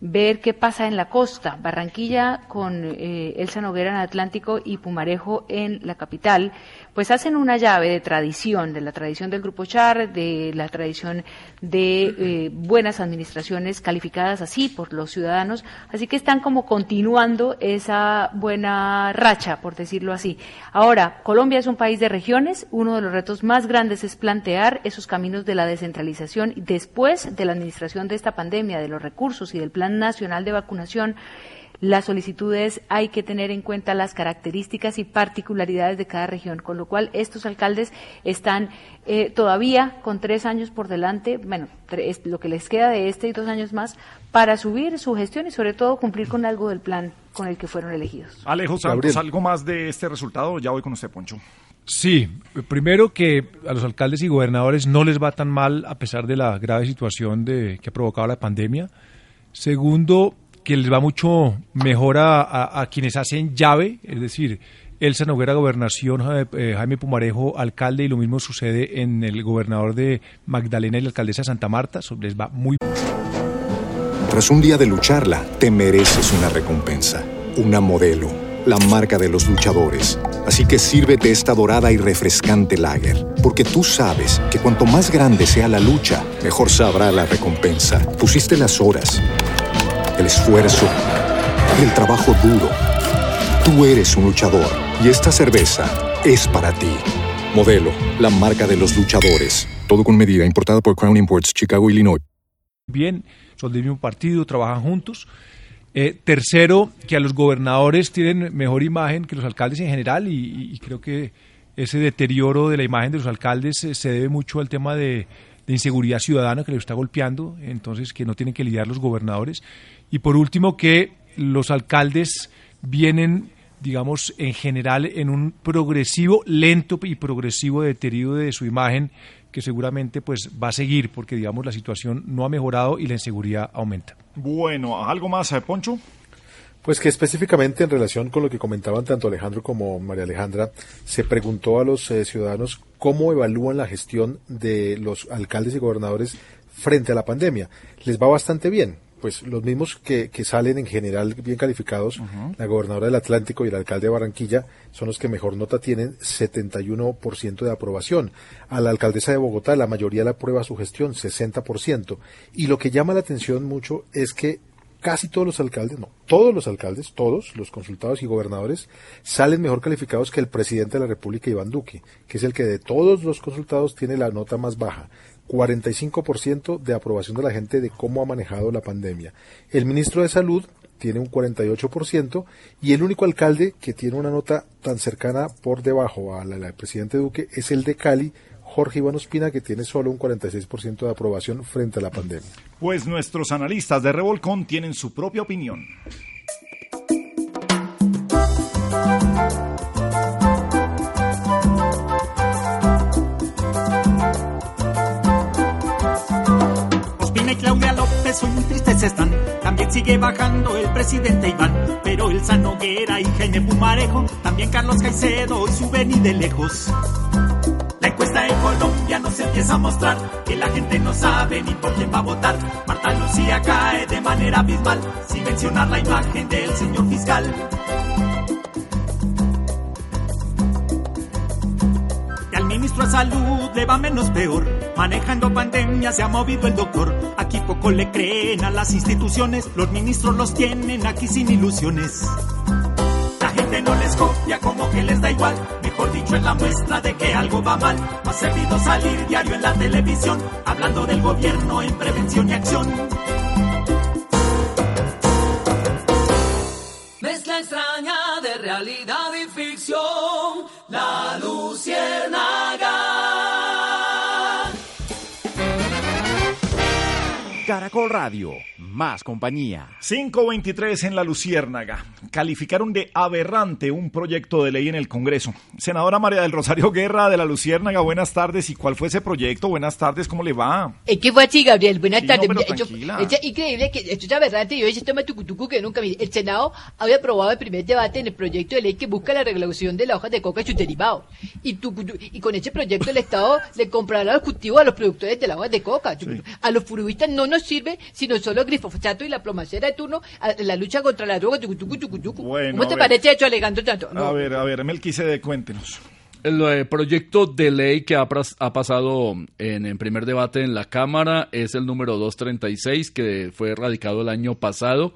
ver qué pasa en la costa, Barranquilla con eh, Elsa Noguera en Atlántico y Pumarejo en la capital, pues hacen una llave de tradición, de la tradición del Grupo Char, de la tradición de eh, buenas administraciones calificadas así por los ciudadanos, así que están como continuando esa buena racha, por decirlo así. Ahora, Colombia es un país de regiones, uno de los retos más grandes es plantear esos caminos de la descentralización después de la administración de esta pandemia, de los recursos y del Plan Nacional de Vacunación. Las solicitudes hay que tener en cuenta las características y particularidades de cada región, con lo cual estos alcaldes están eh, todavía con tres años por delante, bueno, tres- lo que les queda de este y dos años más, para subir su gestión y sobre todo cumplir con algo del plan con el que fueron elegidos. Alejo Santos, ¿algo más de este resultado? Ya voy con usted, Poncho. Sí, primero que a los alcaldes y gobernadores no les va tan mal a pesar de la grave situación de, que ha provocado la pandemia. Segundo, que les va mucho mejor a, a- quienes hacen llave, es decir, Elsa Noguera, gobernación, Ja- eh, Jaime Pumarejo, alcalde, y lo mismo sucede en el gobernador de Magdalena y la alcaldesa de Santa Marta, les va muy Tras un día de lucharla, te mereces una recompensa, una modelo, la marca de los luchadores. Así que sírvete esta dorada y refrescante lager, porque tú sabes que cuanto más grande sea la lucha, mejor sabrá la recompensa. Pusiste las horas, el esfuerzo, el trabajo duro. Tú eres un luchador y esta cerveza es para ti. Modelo, la marca de los luchadores. Todo con medida, importada por Crown Imports, Chicago, Illinois. bien, son del mismo partido, trabajan juntos. Eh, tercero, que a los gobernadores tienen mejor imagen que los alcaldes en general y, y creo que ese deterioro de la imagen de los alcaldes eh, se debe mucho al tema de, de inseguridad ciudadana que les está golpeando, entonces que no tienen que lidiar los gobernadores. Y por último, que los alcaldes vienen, digamos, en general en un progresivo, lento y progresivo deterioro de su imagen que seguramente pues va a seguir porque digamos la situación no ha mejorado y la inseguridad aumenta. Bueno, ¿algo más, eh, Poncho? Pues que específicamente en relación con lo que comentaban tanto Alejandro como María Alejandra, se preguntó a los eh, ciudadanos cómo evalúan la gestión de los alcaldes y gobernadores frente a la pandemia. Les va bastante bien. Pues los mismos que, que salen en general bien calificados, la gobernadora del Atlántico y el alcalde de Barranquilla son los que mejor nota tienen, 71% de aprobación. A la alcaldesa de Bogotá la mayoría la aprueba su gestión, 60%. Y lo que llama la atención mucho es que casi todos los alcaldes, no, todos los alcaldes, todos los consultados y gobernadores salen mejor calificados que el presidente de la República, Iván Duque, que es el que de todos los consultados tiene la nota más baja. 45% de aprobación de la gente de cómo ha manejado la pandemia. El ministro de Salud tiene un 48% y el único alcalde que tiene una nota tan cercana por debajo a la del presidente Duque es el de Cali, Jorge Iván Ospina, que tiene solo un 46% de aprobación frente a la pandemia. Pues nuestros analistas de Revolcón tienen su propia opinión. Claudia López hoy muy tristes están. También sigue bajando el presidente Iván. Pero el Sanoguera y Jaime Pumarejo, también Carlos Caicedo hoy suben y de lejos. La encuesta en Colombia nos empieza a mostrar que la gente no sabe ni por quién va a votar. Marta Lucía cae de manera abismal sin mencionar la imagen del señor fiscal. Ministro de salud le va menos peor. Manejando pandemia se ha movido el doctor. Aquí poco le creen a las instituciones. Los ministros los tienen aquí sin ilusiones. La gente no les copia como que les da igual. Mejor dicho, es la muestra de que algo va mal. No ha servido salir diario en la televisión, hablando del gobierno en prevención y acción. Mezcla extraña realidad y ficción, la luciérnaga. Caracol Radio, más compañía. 523 en la Luciérnaga. Calificaron de aberrante un proyecto de ley en el Congreso. Senadora María del Rosario Guerra de la Luciérnaga, buenas tardes. ¿Y cuál fue ese proyecto? Buenas tardes, ¿cómo le va? Es que fue así, Gabriel. Buenas Sí, tardes. no, pero Mira, esto- tranquila. esto es increíble que esto es aberrante. Yo se toma tucutucu que nunca vi. El Senado había aprobado el primer debate en el proyecto de ley que busca la regulación de la hoja de coca y sus derivados. Y, tucutu- y con ese proyecto el Estado (laughs) le comprará los cultivos a los productores de la hoja de coca. A los furubistas no nos sirve sino solo glifosato y la plomacera de turno a la lucha contra la droga. Bueno, ¿Cómo te ver. parece hecho alegando tanto? No. A ver, a ver, Melquisede, cuéntenos. El eh, proyecto de ley que ha, pasado en el primer debate en la Cámara es el número 236, que fue radicado el año pasado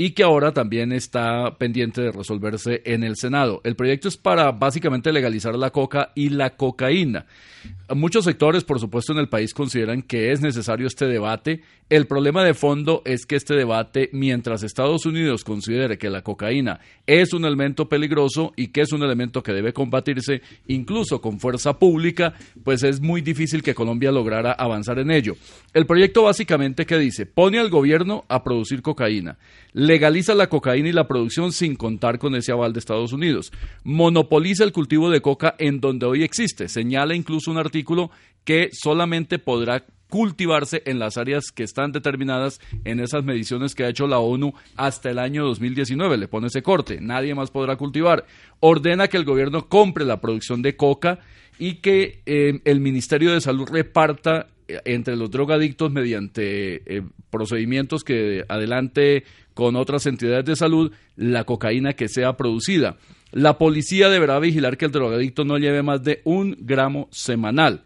y que ahora también está pendiente de resolverse en el Senado. El proyecto es para básicamente legalizar la coca y la cocaína. Muchos sectores, por supuesto, en el país consideran que es necesario este debate. El problema de fondo es que este debate, mientras Estados Unidos considere que la cocaína es un elemento peligroso y que es un elemento que debe combatirse incluso con fuerza pública, pues es muy difícil que Colombia lograra avanzar en ello. El proyecto básicamente que dice, pone al gobierno a producir cocaína, legaliza la cocaína y la producción sin contar con ese aval de Estados Unidos, monopoliza el cultivo de coca en donde hoy existe, señala incluso un artículo que solamente podrá cultivarse en las áreas que están determinadas en esas mediciones que ha hecho la ONU hasta el año 2019. Le pone ese corte. Nadie más podrá cultivar. Ordena que el gobierno compre la producción de coca y que eh, el Ministerio de Salud reparta eh, entre los drogadictos mediante eh, procedimientos que adelante con otras entidades de salud la cocaína que sea producida. La policía deberá vigilar que el drogadicto no lleve más de un gramo semanal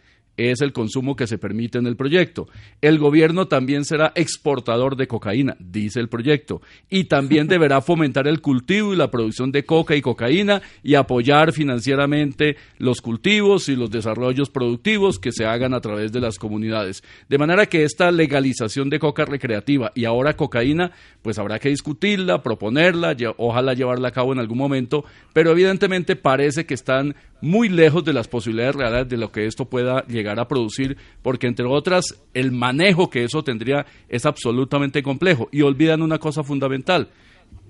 es el consumo que se permite en el proyecto. El gobierno también será exportador de cocaína, dice el proyecto, y también (laughs) deberá fomentar el cultivo y la producción de coca y cocaína y apoyar financieramente los cultivos y los desarrollos productivos que se hagan a través de las comunidades. De manera que esta legalización de coca recreativa y ahora cocaína, pues habrá que discutirla, proponerla, ojalá llevarla a cabo en algún momento, pero evidentemente parece que están muy lejos de las posibilidades reales de lo que esto pueda llegar a producir, porque entre otras, el manejo que eso tendría es absolutamente complejo. Y olvidan una cosa fundamental.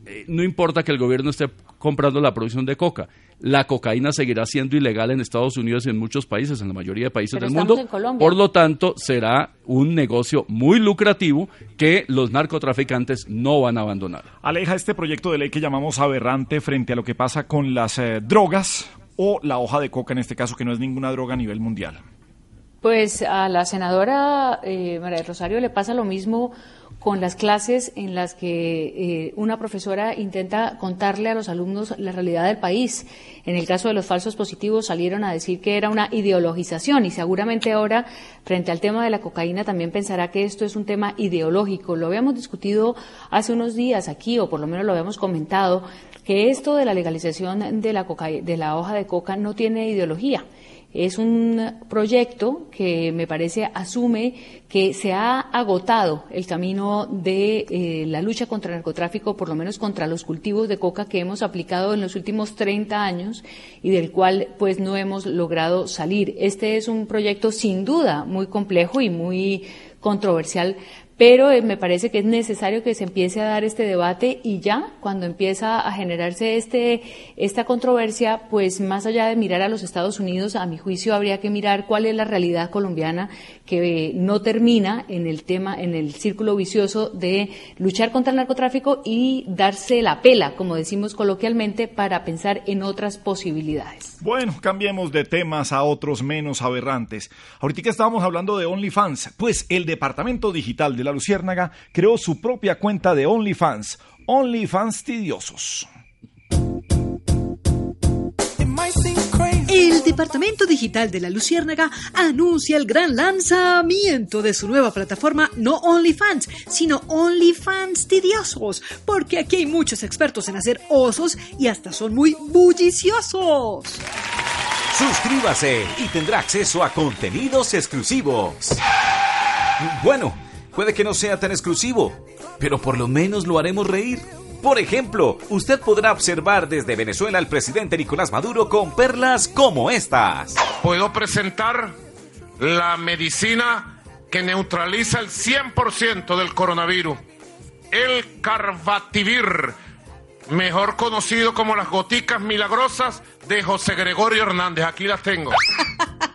Eh, No importa que el gobierno esté comprando la producción de coca, la cocaína seguirá siendo ilegal en Estados Unidos y en muchos países, en la mayoría de países Pero del mundo. Por lo tanto, será un negocio muy lucrativo que los narcotraficantes no van a abandonar. Aleja este proyecto de ley que llamamos aberrante frente a lo que pasa con las eh, drogas o la hoja de coca en este caso, que no es ninguna droga a nivel mundial. Pues a la senadora eh, María del Rosario le pasa lo mismo con las clases en las que eh, una profesora intenta contarle a los alumnos la realidad del país. En el caso de los falsos positivos salieron a decir que era una ideologización y seguramente ahora, frente al tema de la cocaína, también pensará que esto es un tema ideológico. Lo habíamos discutido hace unos días aquí, o por lo menos lo habíamos comentado, que esto de la legalización de la, de la hoja de coca no tiene ideología. Es un proyecto que me parece asume que se ha agotado el camino de eh, la lucha contra el narcotráfico, por lo menos contra los cultivos de coca que hemos aplicado en los últimos 30 años y del cual pues no hemos logrado salir. Este es un proyecto sin duda muy complejo y muy controversial, pero eh, me parece que es necesario que se empiece a dar este debate y ya cuando empieza a generarse este esta controversia, pues más allá de mirar a los Estados Unidos, a mi juicio habría que mirar cuál es la realidad colombiana que eh, no termina en el tema en el círculo vicioso de luchar contra el narcotráfico y darse la pela, como decimos coloquialmente, para pensar en otras posibilidades. Bueno, cambiemos de temas a otros menos aberrantes. Ahorita estábamos hablando de OnlyFans, pues el departamento digital de la Luciérnaga creó su propia cuenta de OnlyFans, OnlyFans Tidiosos. El Departamento Digital de la Luciérnaga anuncia el gran lanzamiento de su nueva plataforma no OnlyFans, sino OnlyFans Tidiosos, porque aquí hay muchos expertos en hacer osos y hasta son muy bulliciosos. Suscríbase y tendrá acceso a contenidos exclusivos. Bueno, Puede que no sea tan exclusivo, pero por lo menos lo haremos reír. Por ejemplo, usted podrá observar desde Venezuela al presidente Nicolás Maduro con perlas como estas. Puedo presentar la medicina que neutraliza el 100% del coronavirus. El Carbativir, mejor conocido como las goticas milagrosas de José Gregorio Hernández. Aquí las tengo. (laughs)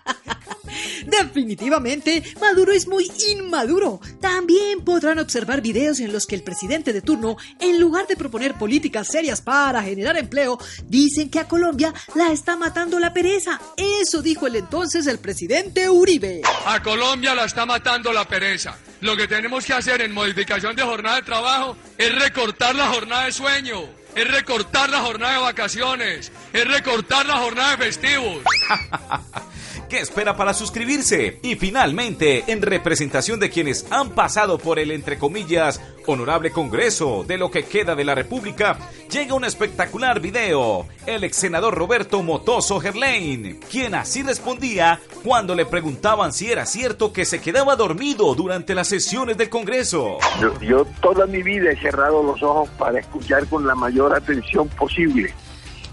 Definitivamente, Maduro es muy inmaduro. También podrán observar videos en los que el presidente de turno, en lugar de proponer políticas serias para generar empleo, dicen que a Colombia la está matando la pereza. Eso dijo el entonces el presidente Uribe. A Colombia la está matando la pereza. Lo que tenemos que hacer en modificación de jornada de trabajo es recortar la jornada de sueño es recortar la jornada de vacaciones, es recortar la jornada de festivos. (laughs) ¿Qué espera para suscribirse? Y finalmente, en representación de quienes han pasado por el, entre comillas, honorable Congreso de lo que queda de la República, llega un espectacular video. El ex senador Roberto Motoso Gerlain, quien así respondía cuando le preguntaban si era cierto que se quedaba dormido durante las sesiones del Congreso. Yo, toda mi vida he cerrado los ojos para escuchar con la mayor atención posible.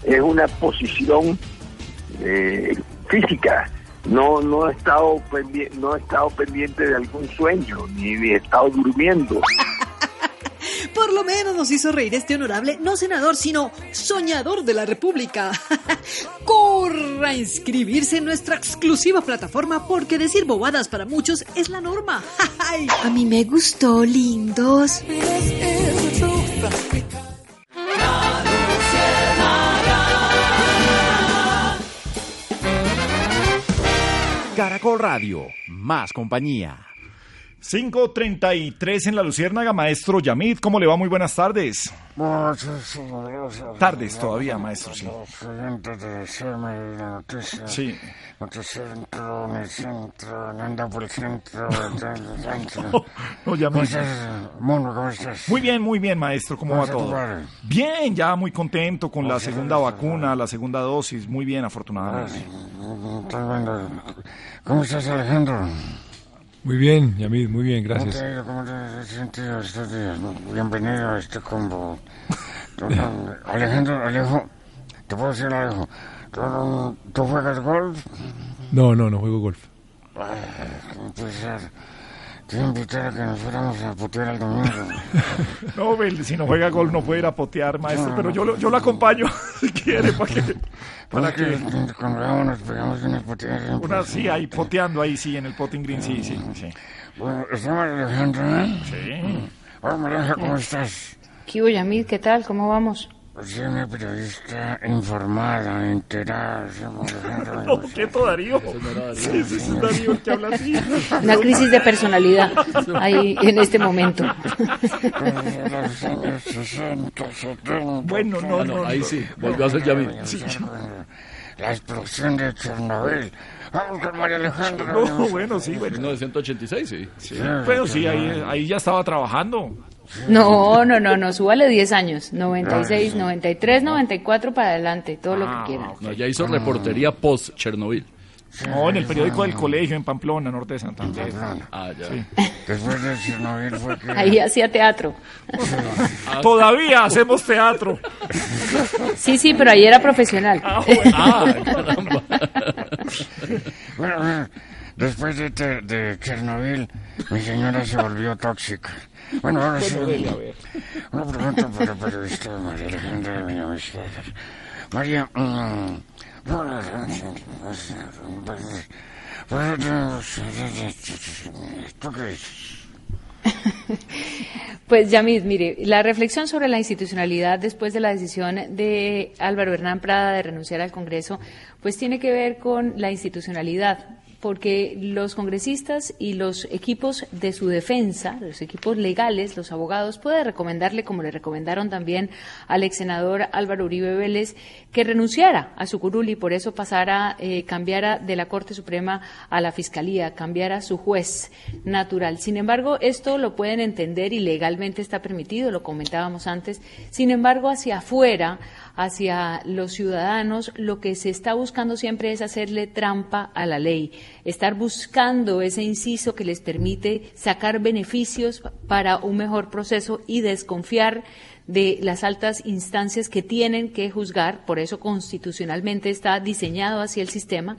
Es una posición eh, física no no he estado pendiente, no he estado pendiente de algún sueño ni, he estado durmiendo. (laughs) Por lo menos nos hizo reír este honorable, no senador, sino soñador de la República. (laughs) Corra a inscribirse en nuestra exclusiva plataforma porque decir bobadas para muchos es la norma. (laughs) a mí me gustó, lindos. Caracol Radio, más compañía. 5.33 en la Luciérnaga, maestro Yamid, ¿cómo le va? Muy buenas tardes. Tardes todavía, maestro, sí. Sí. (laughs) No, Yamid. Muy bien, muy bien, maestro, ¿cómo va todo? Bien, ya muy contento con la segunda vacuna, la segunda dosis, muy bien, afortunadamente. ¿Cómo estás, Alejandro? Muy bien, Yamid, muy bien, gracias. ¿Cómo te, has sentido estos días? Bienvenido a este combo. (laughs) Alejandro, Alejo, te puedo decir Alejo, ¿tú, ¿tú juegas golf? No, no, no juego golf. ¿Cómo puede ser? Te voy a invitar a que nos fuéramos a potear el domingo. (laughs) no, si no juega golf no puede ir a potear, maestro, pero yo lo, yo lo acompaño (laughs) si quiere, para que... (laughs) Para que con Raúl nos pegamos unas poteadas. Una, sí, ahí poteando, ahí sí, en el potting green, sí, sí, sí. Bueno, estamos Alejandro, ¿eh? Sí. Hola, María, ¿cómo estás? ¿Qué Yamid? ¿Qué tal? ¿Cómo vamos? Soy una periodista informada, enterada. (laughs) No, quieto Darío. Sí, sí, sí, Darío el que habla así. Una crisis de personalidad ahí en este momento. Bueno, no, no, ahí no. sí, volvió a ser Yamil. La explosión de Chernobyl. Vamos con María Alejandra. No, bueno, sí, bueno. 1986, sí. Sí, pero sí, ahí, ahí ya estaba trabajando. No, no, no, no, súbale 10 años. 96, 93, 94 para adelante, todo lo que quieran. No, ya hizo reportería post-Chernobyl. No, en el periódico del colegio en Pamplona, norte de Santander. Ah, ya. Sí. Después de Chernobyl fue que... Ahí hacía teatro. Todavía hacemos teatro. Sí, sí, pero ahí era profesional. Ah, (laughs) caramba. Bueno, bueno, después de, de Chernobyl, mi señora se volvió tóxica. Bueno, ahora sí. Una pregunta para la periodista María Alejandra Villamizar. María, ¿tú qué dices? (laughs) Pues Yamid, mire, la reflexión sobre la institucionalidad después de la decisión de Álvaro Hernán Prada de renunciar al Congreso, pues tiene que ver con la institucionalidad, porque los congresistas y los equipos de su defensa, los equipos legales, los abogados, puede recomendarle, como le recomendaron también al ex senador Álvaro Uribe Vélez, que renunciara a su curul y por eso pasara, eh, cambiara de la Corte Suprema a la Fiscalía, cambiara su juez natural. Sin embargo, esto lo pueden entender y legalmente está permitido, lo comentábamos antes. Sin embargo, hacia afuera, hacia los ciudadanos, lo que se está buscando siempre es hacerle trampa a la ley, estar buscando ese inciso que les permite sacar beneficios para un mejor proceso y desconfiar de las altas instancias que tienen que juzgar, por eso constitucionalmente está diseñado así el sistema,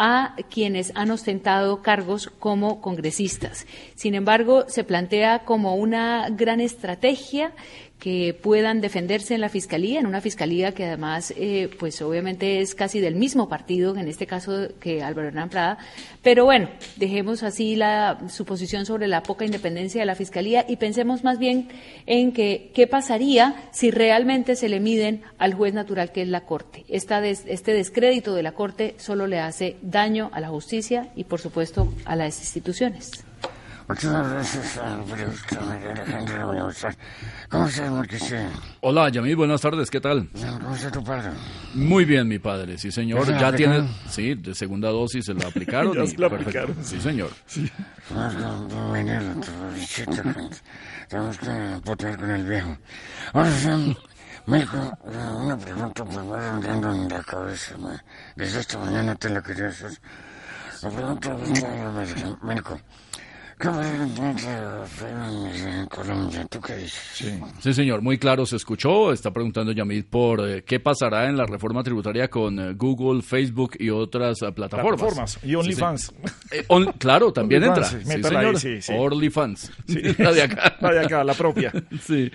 a quienes han ostentado cargos como congresistas. Sin embargo, se plantea como una gran estrategia que puedan defenderse en la fiscalía, en una fiscalía que además, eh, pues obviamente es casi del mismo partido, en este caso que Álvaro Hernán Prada. Pero bueno, dejemos así la suposición sobre la poca independencia de la fiscalía y pensemos más bien en que qué pasaría si realmente se le miden al juez natural que es la Corte. Esta des- este descrédito de la Corte solo le hace daño a la justicia y, por supuesto, a las instituciones. ¿Cómo estás, Marquesín? Hola, Yamil, buenas tardes, ¿qué tal? ¿Cómo está tu padre? Muy bien, mi padre, sí, señor. ¿Ya Ya tiene, sí, de segunda dosis se la aplicaron. (laughs) Ya se la aplicaron. Sí, señor. Tenemos que votar con el viejo. Ahora una pregunta me va rondando en la cabeza. me- Desde esta mañana te la quería hacer. La pregunta es, Colombia? ¿Tú qué dices? Sí, señor, muy claro se escuchó. Está preguntando Yamid por eh, qué pasará en la reforma tributaria con eh, Google, Facebook y otras eh, plataformas. Plataformas. Y OnlyFans. Sí. Eh, on- claro, también entra. OnlyFans, Sí, sí. (laughs) La de acá. La de acá, la propia. (laughs) Sí.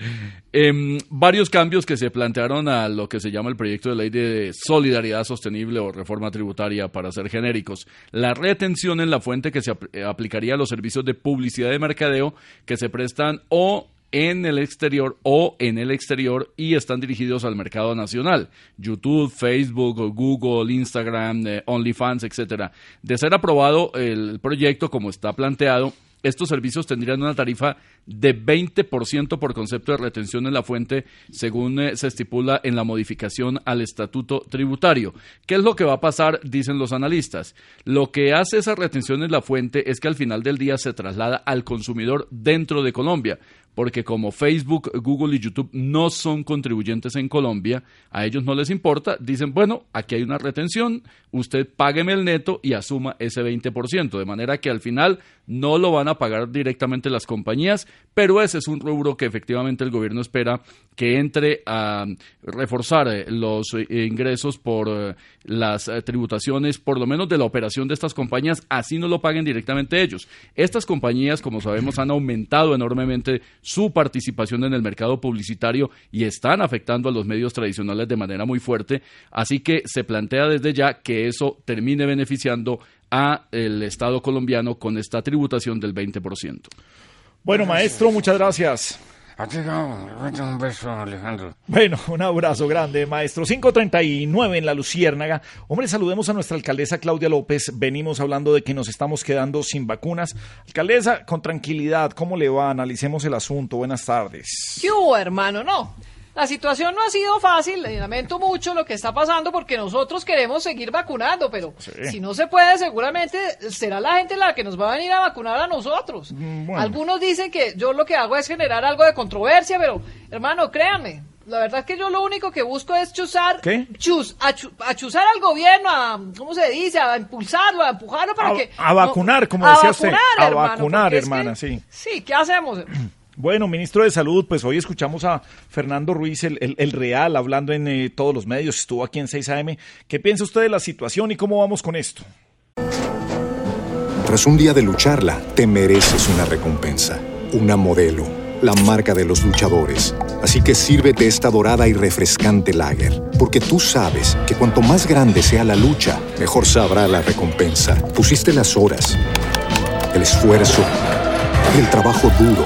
Em, varios cambios que se plantearon a lo que se llama el proyecto de ley de solidaridad sostenible o reforma tributaria para ser genéricos. La retención en la fuente que se apl- aplicaría a los servicios de publicidad de mercadeo que se prestan o en el exterior o en el exterior y están dirigidos al mercado nacional. YouTube, Facebook, Google, Instagram, eh, OnlyFans, etcétera. De ser aprobado el proyecto como está planteado, estos servicios tendrían una tarifa de 20% por concepto de retención en la fuente, según eh, se estipula en la modificación al estatuto tributario. ¿Qué es lo que va a pasar? Dicen los analistas. Lo que hace esa retención en la fuente es que al final del día se traslada al consumidor dentro de Colombia, porque como Facebook, Google y YouTube no son contribuyentes en Colombia, a ellos no les importa, dicen, bueno, aquí hay una retención, usted págueme el neto y asuma ese 20%, de manera que al final no lo van a pagar directamente las compañías, pero ese es un rubro que efectivamente el gobierno espera que entre a reforzar eh, los eh, ingresos por eh, las tributaciones, por lo menos de la operación de estas compañías, así no lo paguen directamente ellos. Estas compañías, como sabemos, han aumentado enormemente su participación en el mercado publicitario y están afectando a los medios tradicionales de manera muy fuerte, así que se plantea desde ya que eso termine beneficiando a el Estado colombiano con esta tributación del 20%. Bueno, maestro, muchas gracias. Un beso, Alejandro. Bueno, un abrazo grande, maestro. 539 en la Luciérnaga. Hombre, saludemos a nuestra alcaldesa Claudia López. Venimos hablando de que nos estamos quedando sin vacunas. Alcaldesa, con tranquilidad, ¿cómo le va? Analicemos el asunto. Buenas tardes. ¿Qué hubo, hermano? No. La situación no ha sido fácil, lamento mucho lo que está pasando porque nosotros queremos seguir vacunando, pero si no se puede, seguramente será la gente la que nos va a venir a vacunar a nosotros. bueno. Algunos dicen que yo lo que hago es generar algo de controversia, pero hermano, créanme, la verdad es que yo lo único que busco es chuzar, ¿Qué? chus, a, chu- a chuzar al gobierno, a, ¿cómo se dice? A impulsarlo, a empujarlo para A, que... a vacunar, como decía usted. A hermano, vacunar, porque es que- hermana, sí. Sí, ¿qué hacemos? (clears throat) Bueno, ministro de Salud, pues hoy escuchamos a Fernando Ruiz, el, Real, hablando en eh, todos los medios, estuvo aquí en 6 AM. ¿Qué piensa usted de la situación y cómo vamos con esto? Tras un día de lucharla, te mereces una recompensa, una modelo, la marca de los luchadores. Así que sírvete esta dorada y refrescante lager, porque tú sabes que cuanto más grande sea la lucha, mejor sabrá la recompensa. Pusiste las horas, el esfuerzo, el trabajo duro.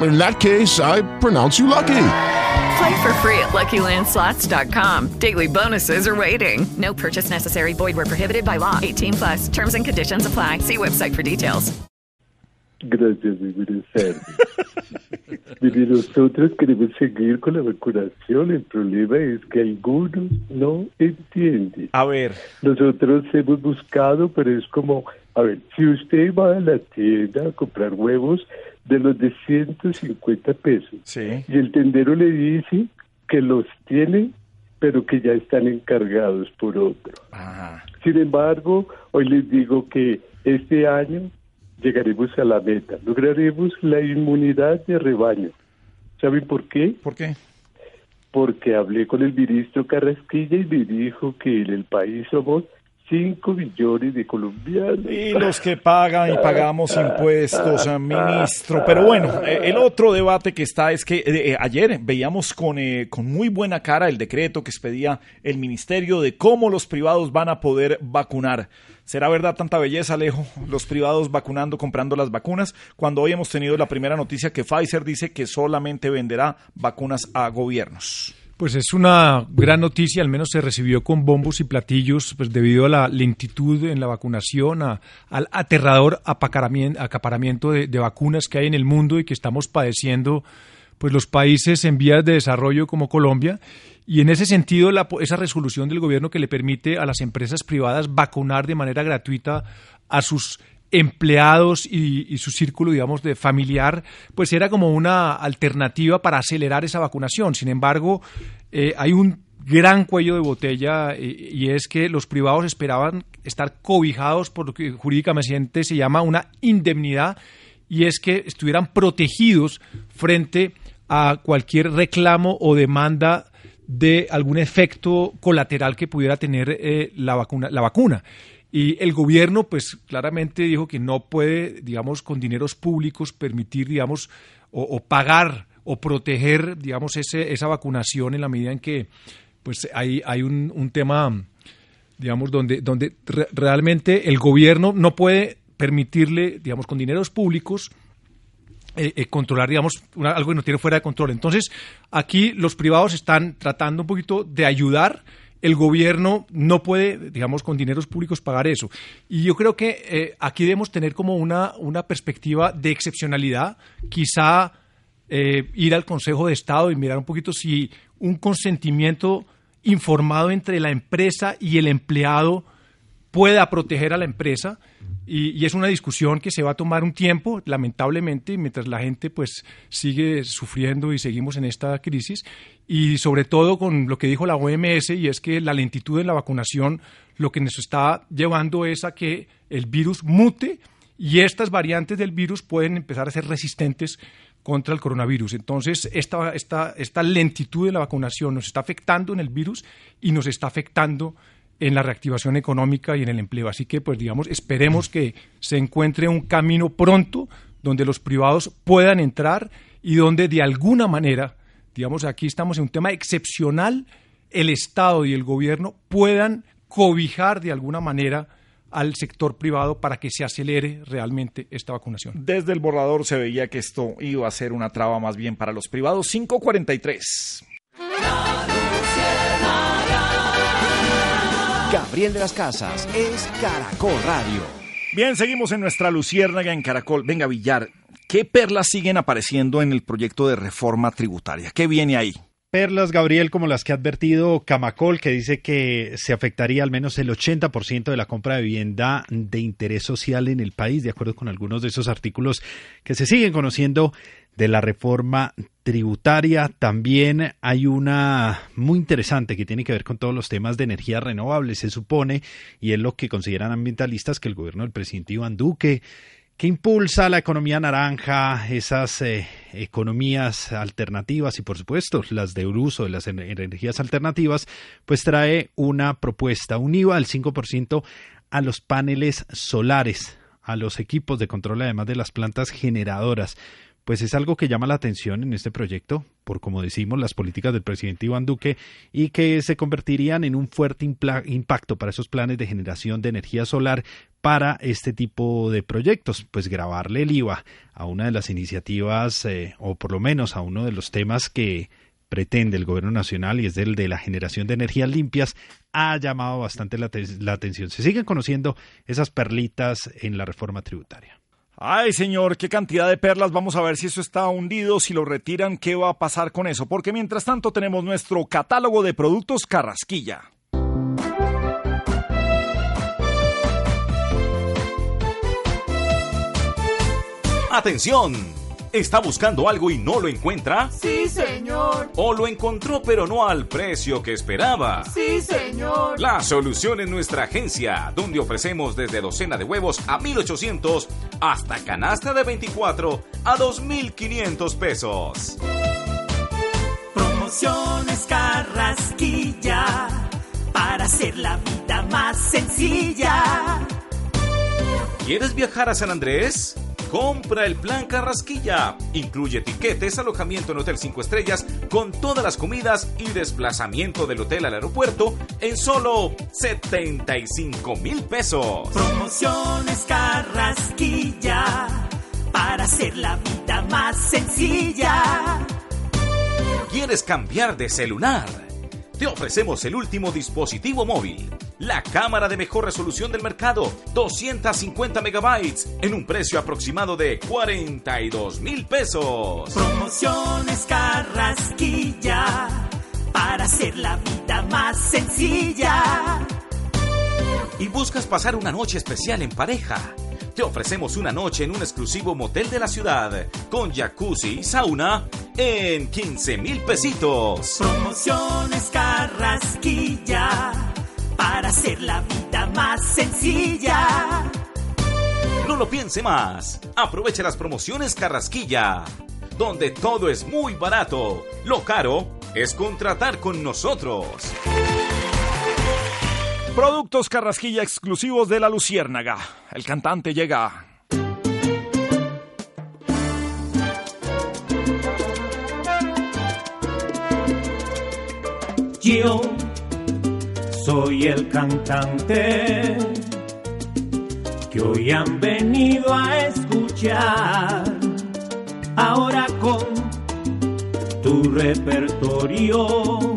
In that case, I pronounce you lucky. Play for free at LuckyLandSlots.com. Daily bonuses are waiting. No purchase necessary. Void were prohibited by law. 18 plus. Terms and conditions apply. See website for details. Gracias, muy buenas tardes. Mire, nosotros queremos seguir con la vacunación. El problema es que algunos no entienden. A ver. Nosotros hemos buscado, pero es como, a ver, si usted va a la tienda a comprar huevos de los de 150 pesos y el tendero le dice que los tiene, pero que ya están encargados por otro. Sin embargo, hoy les digo que este año llegaremos a la meta, lograremos la inmunidad de rebaño. ¿Saben por qué? ¿Por qué? Porque hablé con el ministro Carrasquilla y me dijo que en el país somos 5 millones de colombianos. Y los que pagan y pagamos impuestos, eh, ministro. Pero bueno, eh, el otro debate que está es que eh, ayer veíamos con, eh, con muy buena cara el decreto que expedía el ministerio de cómo los privados van a poder vacunar. ¿Será verdad tanta belleza, Alejo? Los privados vacunando, comprando las vacunas, cuando hoy hemos tenido la primera noticia que Pfizer dice que solamente venderá vacunas a gobiernos. Pues es una gran noticia, al menos se recibió con bombos y platillos, pues debido a la lentitud en la vacunación, a- al aterrador acaparamiento de, vacunas que hay en el mundo y que estamos padeciendo pues los países en vías de desarrollo como Colombia. Y en ese sentido, la esa resolución del gobierno que le permite a las empresas privadas vacunar de manera gratuita a sus empleados y, y su círculo, digamos, de familiar, pues era como una alternativa para acelerar esa vacunación. Sin embargo, eh, hay un gran cuello de botella eh, y es que los privados esperaban estar cobijados por lo que jurídicamente se llama una indemnidad y es que estuvieran protegidos frente a cualquier reclamo o demanda de algún efecto colateral que pudiera tener eh, la vacuna la vacuna y el gobierno pues claramente dijo que no puede digamos con dineros públicos permitir digamos o, o pagar o proteger digamos ese, esa vacunación en la medida en que pues hay, hay un, tema digamos, donde, donde re- realmente el gobierno no puede permitirle, digamos, con dineros públicos, eh, eh, controlar, digamos, una- algo que no tiene fuera de control. Entonces, aquí los privados están tratando un poquito de ayudar. El gobierno no puede, digamos, con dineros públicos pagar eso. Y yo creo que eh, aquí debemos tener como una, una perspectiva de excepcionalidad. Quizá eh, ir al Consejo de Estado y mirar un poquito si un consentimiento informado entre la empresa y el empleado pueda proteger a la empresa y, es una discusión que se va a tomar un tiempo, lamentablemente, mientras la gente pues sigue sufriendo y seguimos en esta crisis y sobre todo con lo que dijo la OMS y es que la lentitud en la vacunación lo que nos está llevando es a que el virus mute y estas variantes del virus pueden empezar a ser resistentes contra el coronavirus. Entonces, esta, esta, esta lentitud de la vacunación nos está afectando en el virus y nos está afectando en la reactivación económica y en el empleo. Así que, pues digamos, esperemos que se encuentre un camino pronto donde los privados puedan entrar y donde de alguna manera, digamos, aquí estamos en un tema excepcional, el Estado y el gobierno puedan cobijar de alguna manera al sector privado para que se acelere realmente esta vacunación. Desde el borrador se veía que esto iba a ser una traba más bien para los privados. 543. Gabriel de las Casas es Caracol Radio. Bien, seguimos en nuestra luciérnaga en Caracol. Venga, Villar, ¿qué perlas siguen apareciendo en el proyecto de reforma tributaria? ¿Qué viene ahí? perlas, Gabriel, como las que ha advertido Camacol, que dice que se afectaría al menos el 80% de la compra de vivienda de interés social en el país, de acuerdo con algunos de esos artículos que se siguen conociendo de la reforma tributaria. También hay una muy interesante que tiene que ver con todos los temas de energía renovable, se supone, y es lo que consideran ambientalistas que el gobierno del presidente Iván Duque que impulsa la economía naranja, esas eh, economías alternativas y por supuesto las de uso de las energías alternativas, pues trae una propuesta, un IVA del 5% a los paneles solares, a los equipos de control además de las plantas generadoras pues es algo que llama la atención en este proyecto, por como decimos, las políticas del presidente Iván Duque y que se convertirían en un fuerte impacto para esos planes de generación de energía solar para este tipo de proyectos, pues grabarle el IVA a una de las iniciativas eh, o por lo menos a uno de los temas que pretende el gobierno nacional y es el de la generación de energías limpias, ha llamado bastante la atención. Se siguen conociendo esas perlitas en la reforma tributaria. Ay, señor, qué cantidad de perlas. Vamos a ver si eso está hundido, si lo retiran, qué va a pasar con eso. Porque mientras tanto tenemos nuestro catálogo de productos Carrasquilla. Atención ¿Está buscando algo y no lo encuentra? Sí, señor. ¿O lo encontró pero no al precio que esperaba? Sí, señor. La solución en nuestra agencia, donde ofrecemos desde docena de huevos a 1800 hasta canasta de 24 a 2500 pesos. Promociones Carrasquilla para hacer la vida más sencilla. ¿Quieres viajar a San Andrés? Compra el plan Carrasquilla. Incluye tiquetes, alojamiento en Hotel 5 Estrellas con todas las comidas y desplazamiento del hotel al aeropuerto en solo 75 mil pesos. Promociones Carrasquilla para hacer la vida más sencilla. ¿Quieres cambiar de celular? Te ofrecemos el último dispositivo móvil la cámara de mejor resolución del mercado, 250 megabytes, en un precio aproximado de 42 mil pesos. Promociones Carrasquilla, para hacer la vida más sencilla. ¿Y buscas pasar una noche especial en pareja? Te ofrecemos una noche en un exclusivo motel de la ciudad, con jacuzzi y sauna, en 15 mil pesitos. Promociones Carrasquilla para hacer la vida más sencilla. No lo piense más. Aproveche las promociones Carrasquilla, donde todo es muy barato. Lo caro es contratar con nosotros. Productos Carrasquilla exclusivos de la Luciérnaga. El cantante llega. Yo soy el cantante que hoy han venido a escuchar. Ahora con tu repertorio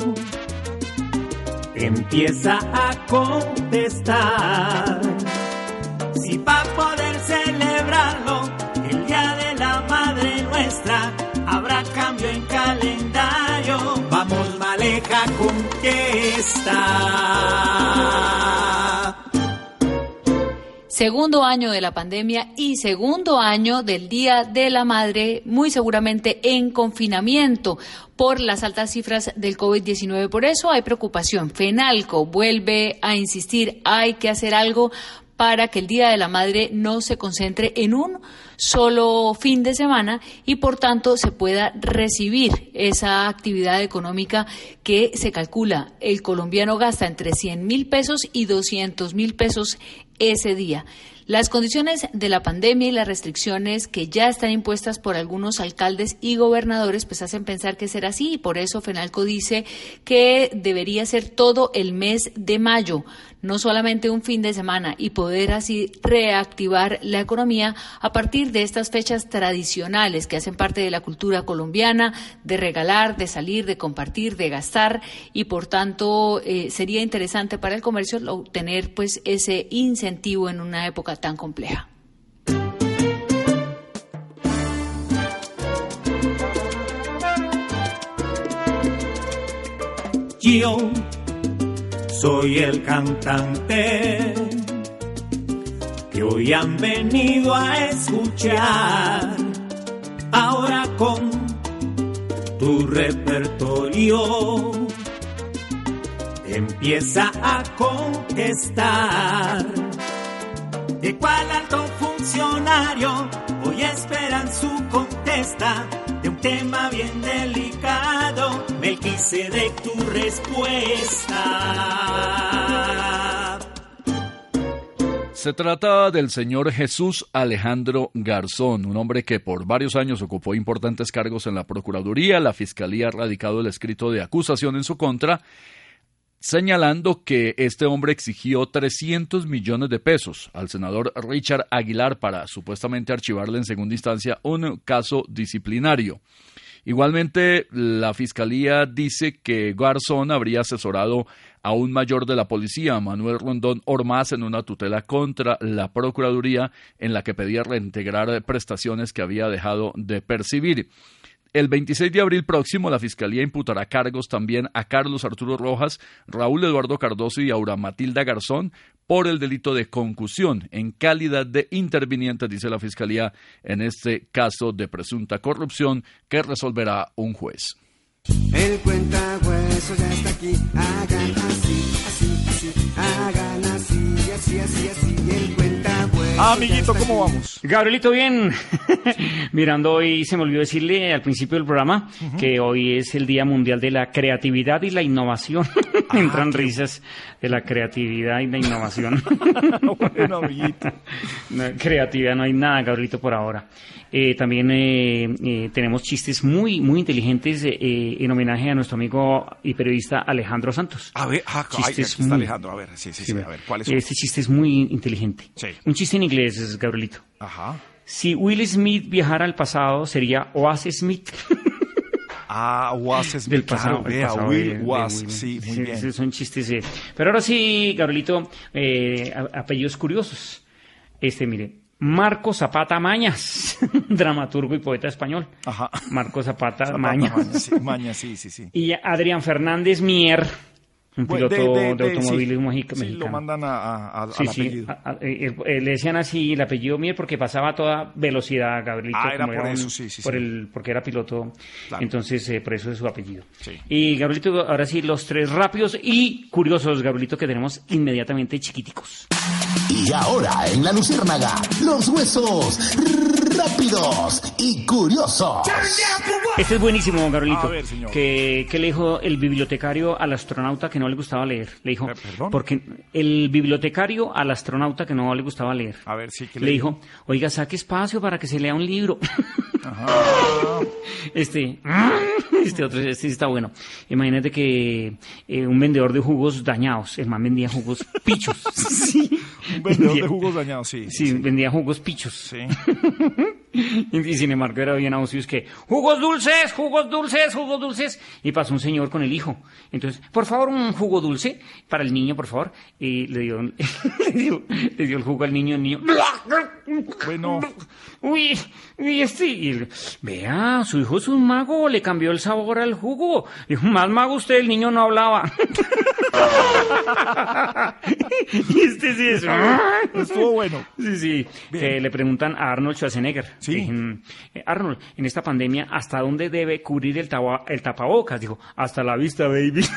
empieza a contestar. Si va a poder celebrarlo el Día de la Madre Nuestra, habrá cambio en calendario. Vamos, maleja, Segundo año de la pandemia y segundo año del Día de la Madre, muy seguramente en confinamiento por las altas cifras del COVID-19. Por eso hay preocupación. FENALCO vuelve a insistir, hay que hacer algo para que el Día de la Madre no se concentre en un solo fin de semana y por tanto se pueda recibir esa actividad económica que se calcula el colombiano gasta entre 100 mil pesos y 200 mil pesos ese día. Las condiciones de la pandemia y las restricciones que ya están impuestas por algunos alcaldes y gobernadores pues hacen pensar que será así y por eso Fenalco dice que debería ser todo el mes de mayo, no solamente un fin de semana y poder así reactivar la economía a partir de estas fechas tradicionales que hacen parte de la cultura colombiana, de regalar, de salir, de compartir, de gastar y por tanto eh, sería interesante para el comercio obtener pues ese incentivo en una época tan compleja. Yo soy el cantante que hoy han venido a escuchar. Ahora con tu repertorio empieza a contestar. ¿De cuál alto funcionario hoy esperan su contesta? De un tema bien delicado, de tu respuesta. Se trata del señor Jesús Alejandro Garzón, un hombre que por varios años ocupó importantes cargos en la Procuraduría. La Fiscalía ha radicado el escrito de acusación en su contra señalando que este hombre exigió 300 millones de pesos al senador Richard Aguilar para supuestamente archivarle en segunda instancia un caso disciplinario. Igualmente, la Fiscalía dice que Garzón habría asesorado a un mayor de la policía, Manuel Rondón Ormaz, en una tutela contra la Procuraduría en la que pedía reintegrar prestaciones que había dejado de percibir. El 26 de abril próximo, la Fiscalía imputará cargos también a Carlos Arturo Rojas, Raúl Eduardo Cardoso y Aura Matilda Garzón por el delito de concusión en calidad de intervinientes, dice la Fiscalía, en este caso de presunta corrupción que resolverá un juez. El cuenta ya está aquí, hagan así, así, así, hagan así, así, así, así, el cuenta amiguito, ¿cómo vamos? Gabrielito, bien. (laughs) Mirando hoy, se me olvidó decirle al principio del programa que hoy es el Día Mundial de la Creatividad y la Innovación. (laughs) Ah, Entran risas de la creatividad y la innovación. (laughs) bueno, amiguito. creatividad no hay nada, Gabrielito, por ahora. Eh, también eh, eh, tenemos chistes muy, muy inteligentes en homenaje a nuestro amigo y periodista Alejandro Santos. A ver, ah, chistes está Alejandro. A ver, sí, sí, sí, a ver, ¿cuál es? Este chiste es muy inteligente. Un chiste en inglés, Gabrielito. Ajá. Si Will Smith viajara al pasado, sería Oasis Smith. (laughs) Ah, Oasis Smith. Del pasado. Claro, Will, Was, sí, muy bien. son chistes. Pero ahora sí, Gabrielito, apellidos curiosos. Este, mire, Marco Zapata Mañas, (laughs) dramaturgo y poeta español. Ajá. Marco Zapata, Mañas. Mañas, sí, sí, sí. Y Adrián Fernández Mier, un piloto de, de, automovilismo sí, mexicano. Sí, lo mandan a, a, sí, al apellido. Eh, eh, le decían así el apellido Mier porque pasaba a toda velocidad, Gabrielito. Ah, era por eso, sí, sí. Por El, porque era piloto, claro. entonces eh, por eso es su apellido. Y Gabrielito, ahora sí, los tres rápidos y curiosos, Gabrielito, que tenemos inmediatamente chiquiticos. Y ahora en la Luciérnaga, los huesos rápidos y curiosos. Este es buenísimo, Gabrielito. A ver, señor. Que, que le dijo el bibliotecario al astronauta que no le gustaba leer. Le dijo, Eh, ¿Perdón? porque el bibliotecario al astronauta que no le gustaba leer. A ver, sí, que Le dijo, oiga, saque espacio para que se lea un libro. (laughs) Este, (laughs) este otro, este sí está bueno. Imagínate que eh, un vendedor de jugos dañados, el man vendía jugos pichos. (laughs) sí. Un vendedor de jugos dañados, sí. Sí, vendía jugos pichos. Sí. (laughs) y, sin embargo era bien abusivo, es que jugos dulces, jugos dulces, jugos dulces. Y pasó un señor con el hijo. Entonces, por favor, un jugo dulce para el niño, por favor. Y le dio, (laughs) le dio, le dio el jugo al niño, el niño. Bueno. Uy, y este, y vea, su hijo es un mago, le cambió el sabor al jugo. Dijo, más mago usted, el niño no hablaba. (laughs) y este sí es. Estuvo bueno. Sí, sí. Que le preguntan a Arnold Schwarzenegger. Sí. Dicen, eh, Arnold, en esta pandemia, ¿hasta dónde debe cubrir el, taba- el tapabocas? Dijo, hasta la vista, baby. (laughs)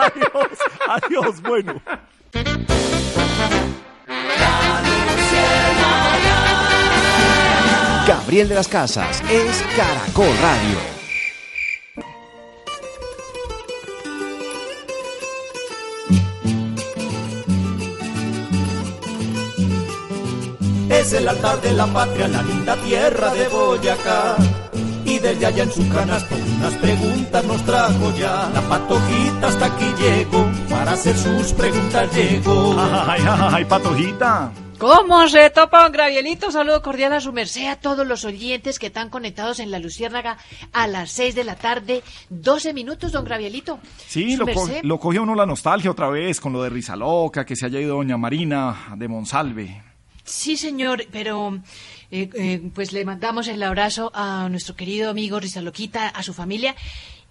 Adiós, adiós, bueno. Gabriel de las Casas es Caracol Radio. Es el altar de la patria, la linda tierra de Boyacá. Y desde allá en su canasto unas preguntas nos trajo ya. La patojita hasta aquí llegó, para hacer sus preguntas llegó. Ay, ay, ay, patojita. ¿Cómo se topa, don Gravielito? Saludo cordial a su merced, a todos los oyentes que están conectados en la Luciérnaga a las 6 de la tarde. 12 minutos, don Gravielito. Sí, lo, co- lo cogió uno la nostalgia otra vez con lo de Risa Loca, que se haya ido Doña Marina de Monsalve. Sí, señor, pero eh, eh, pues le mandamos el abrazo a nuestro querido amigo Rizaloquita, a su familia.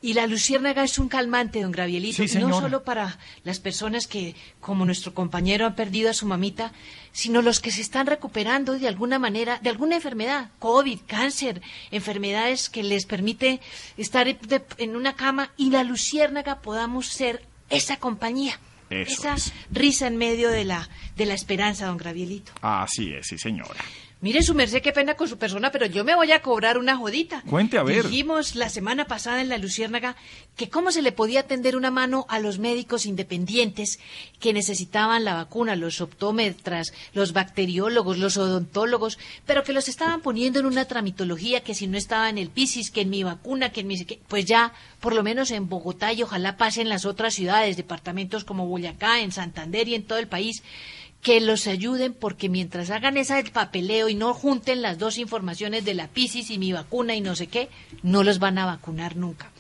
Y la luciérnaga es un calmante, don Gravielito, Sí, no solo para las personas que, como nuestro compañero, han perdido a su mamita, sino los que se están recuperando de alguna manera, de alguna enfermedad, COVID, cáncer, enfermedades que les permite estar de- en una cama y la luciérnaga podamos ser esa compañía, Eso esa es. risa en medio de la, de la esperanza, don Gravielito. Así es, sí, señora. Mire, su merced, qué pena con su persona, pero yo me voy a cobrar una jodita. Cuente, a ver. Dijimos la semana pasada en la Luciérnaga que cómo se le podía tender una mano a los médicos independientes que necesitaban la vacuna, los optómetras, los bacteriólogos, los odontólogos, pero que los estaban poniendo en una tramitología que si no estaba en el PISIS, que en mi vacuna, que en mi... que- Pues ya, por lo menos en Bogotá y ojalá pase en las otras ciudades, departamentos como Boyacá, en Santander y en todo el país, que los ayuden porque mientras hagan ese papeleo y no junten las dos informaciones de la PISIS y mi vacuna y no sé qué, no los van a vacunar nunca.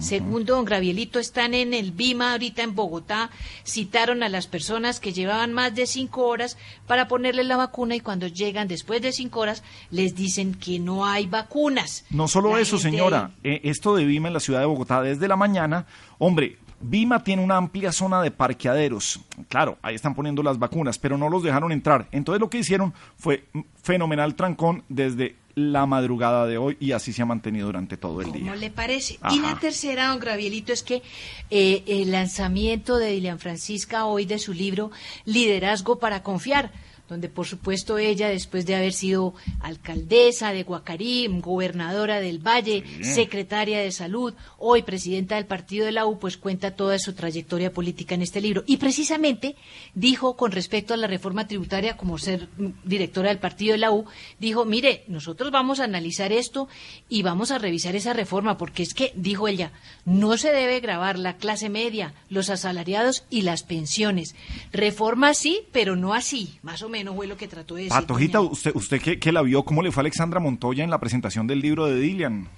Segundo, don Gravielito, están en el BIMA ahorita en Bogotá, citaron a las personas que llevaban más de cinco horas para ponerle la vacuna y cuando llegan después de cinco horas les dicen que no hay vacunas. No solo La eso, gente- señora. eh, esto de Vima en la ciudad de Bogotá desde la mañana, hombre, Vima tiene una amplia zona de parqueaderos. Claro, ahí están poniendo las vacunas, pero no los dejaron entrar. Entonces lo que hicieron fue fenomenal trancón desde la madrugada de hoy y así se ha mantenido durante todo el día. ¿Cómo le parece? Y la tercera, don Gravielito, es que eh, el lanzamiento de Dilian Francisca hoy de su libro Liderazgo para Confiar, donde por supuesto ella, después de haber sido alcaldesa de Guacarí, gobernadora del Valle, secretaria de Salud, hoy presidenta del partido de la U, pues cuenta toda su trayectoria política en este libro. Y precisamente dijo con respecto a la reforma tributaria, como ser directora del partido de la U, dijo, mire, nosotros vamos a analizar esto y vamos a revisar esa reforma, porque es que, dijo ella, no se debe grabar la clase media, los asalariados y las pensiones. Reforma sí, pero no así. Más o menos fue lo que trató de decir. Patojita, doña- usted, usted que, que la vio, ¿cómo le fue a Alexandra Montoya en la presentación del libro de Dilian?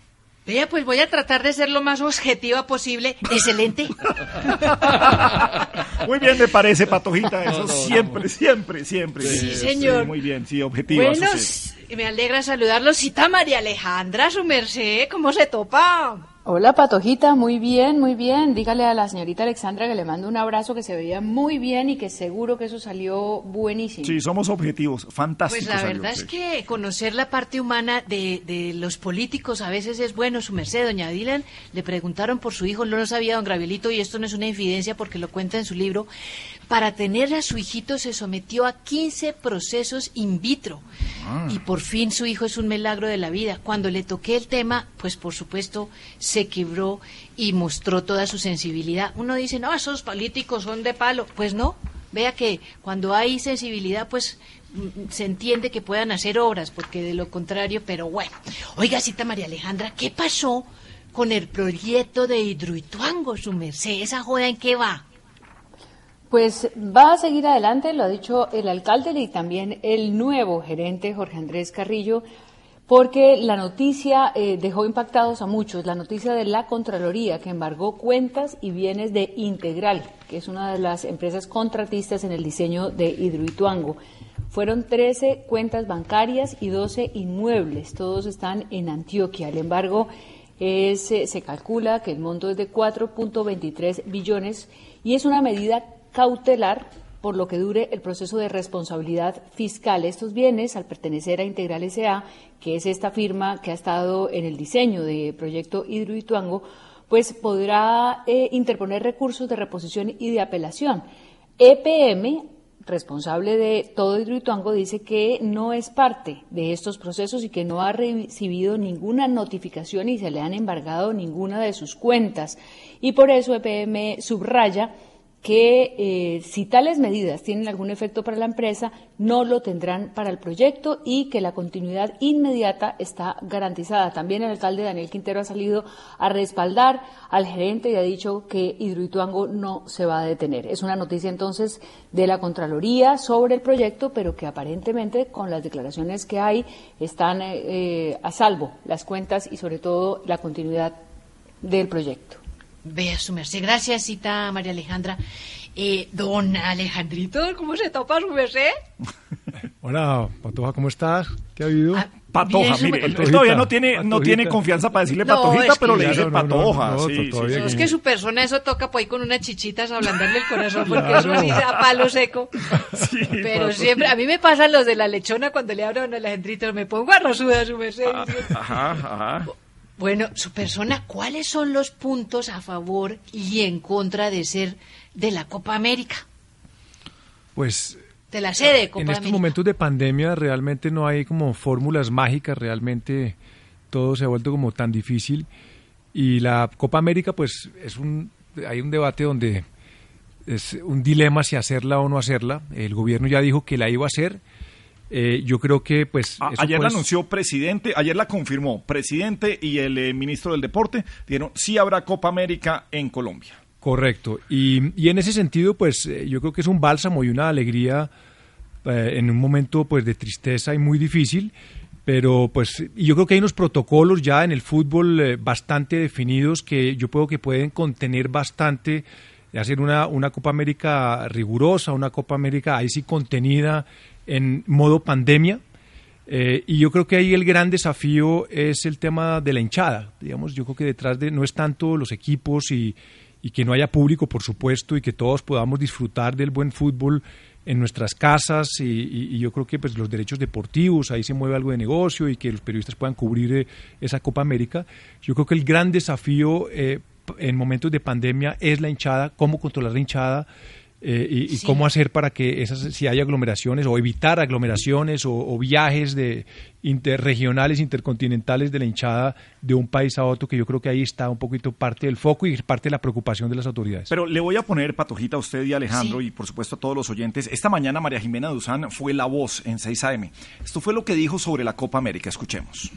Vea, pues voy a tratar de ser lo más objetiva posible. (laughs) Excelente. (laughs) Muy bien, me parece, Patojita. Eso No, no, siempre, siempre, siempre. Sí, señor. muy bien, sí, objetiva. Bueno, me alegra saludarlo. Cita María Alejandra, su merced, ¿cómo se topa? Hola Patojita, muy bien, muy bien. Dígale a la señorita Alexandra que le mando un abrazo, que se veía muy bien y que seguro que eso salió buenísimo. Sí, somos objetivos. Fantástico. Pues la salió, verdad es sí. que conocer la parte humana de, de los políticos a veces es bueno. Su merced, doña Dylan, le preguntaron por su hijo, no lo sabía don Gravielito, y esto no es una infidencia porque lo cuenta en su libro. Para tener a su hijito se sometió a 15 procesos in vitro. Ah. Y por fin su hijo es un milagro de la vida. Cuando le toqué el tema, pues por supuesto se quebró y mostró toda su sensibilidad. Uno dice, no, esos políticos son de palo. Pues no, vea que cuando hay sensibilidad, pues mm, se entiende que puedan hacer obras, porque de lo contrario, pero bueno. Oiga, cita María Alejandra, ¿qué pasó con el proyecto de Hidroituango, su merced? ¿Esa joda en qué va? Pues va a seguir adelante, lo ha dicho el alcalde y también el nuevo gerente Jorge Andrés Carrillo, porque la noticia eh, dejó impactados a muchos, la noticia de la Contraloría que embargó cuentas y bienes de Integral, que es una de las empresas contratistas en el diseño de Hidroituango. Fueron 13 cuentas bancarias y 12 inmuebles, todos están en Antioquia. El embargo eh, se calcula que el monto es de 4.23 billones y es una medida cautelar por lo que dure el proceso de responsabilidad fiscal. Estos bienes, al pertenecer a Integral S.A., que es esta firma que ha estado en el diseño de proyecto Hidroituango, pues podrá eh, interponer recursos de reposición y de apelación. EPM responsable de todo Hidroituango, dice que no es parte de estos procesos y que no ha recibido ninguna notificación y se le han embargado ninguna de sus cuentas. Y por eso EPM subraya que eh, si tales medidas tienen algún efecto para la empresa, no lo tendrán para el proyecto y que la continuidad inmediata está garantizada. También el alcalde Daniel Quintero ha salido a respaldar al gerente y ha dicho que Hidroituango no se va a detener. Es una noticia entonces de la Contraloría sobre el proyecto, pero que aparentemente con las declaraciones que hay están eh, eh, a salvo las cuentas y sobre todo la continuidad del proyecto. Vea su merced. Gracias, cita María Alejandra. Eh, don Alejandrito, ¿cómo se topa su merced? (laughs) Hola, Patoja, ¿cómo estás? ¿Qué ha habido? Ah, Patoja, Bien, mire, él todavía no tiene, no tiene confianza para decirle No, patojita, es que- pero le dice Claro, no, no, patoja. no, sí, sí, todavía sí. Es que su persona eso toca por ahí con unas chichitas ablandarle el corazón, porque Claro. eso sí a palo seco. (laughs) Pero pato. siempre, a mí me pasan los de la lechona cuando le hablo a don Alejandrito, me pongo arrozuda su merced. Ah, Ajá, ajá. Bueno, su persona, ¿cuáles son los puntos a favor y en contra de ser de la Copa América? Pues De la sede de Copa en estos América. momentos de pandemia realmente no hay como fórmulas mágicas, realmente todo se ha vuelto como tan difícil y la Copa América pues es un hay un debate donde es un dilema si hacerla o no hacerla. El gobierno ya dijo que la iba a hacer. Eh, yo creo que pues A- ayer la pues, anunció presidente, ayer la confirmó presidente y el eh, ministro del deporte dijeron sí habrá Copa América en Colombia. Correcto. Y, y en ese sentido, pues eh, yo creo que es un bálsamo y una alegría eh, en un momento pues de tristeza y muy difícil. Pero pues y yo creo que hay unos protocolos ya en el fútbol bastante definidos que yo creo que pueden contener bastante hacer una, una Copa América rigurosa, una Copa América ahí sí contenida en modo pandemia. Eh, y yo creo que ahí el gran desafío es el tema de la hinchada. Digamos, yo creo que detrás de no es tanto los equipos y, y que no haya público, por supuesto, y que todos podamos disfrutar del buen fútbol en nuestras casas y, y- y yo creo que pues los derechos deportivos, ahí se mueve algo de negocio y que los periodistas puedan cubrir eh, esa Copa América. Yo creo que el gran desafío eh, en momentos de pandemia es la hinchada, cómo controlar la hinchada eh, y, y cómo hacer para que esas, si hay aglomeraciones o evitar aglomeraciones o, o viajes de interregionales, intercontinentales de la hinchada de un país a otro, que yo creo que ahí está un poquito parte del foco y parte de la preocupación de las autoridades. Pero le voy a poner patojita a usted y a Alejandro y por supuesto a todos los oyentes. Esta mañana María Jimena Duzán fue la voz en 6 AM. Esto fue lo que dijo sobre la Copa América. Escuchemos.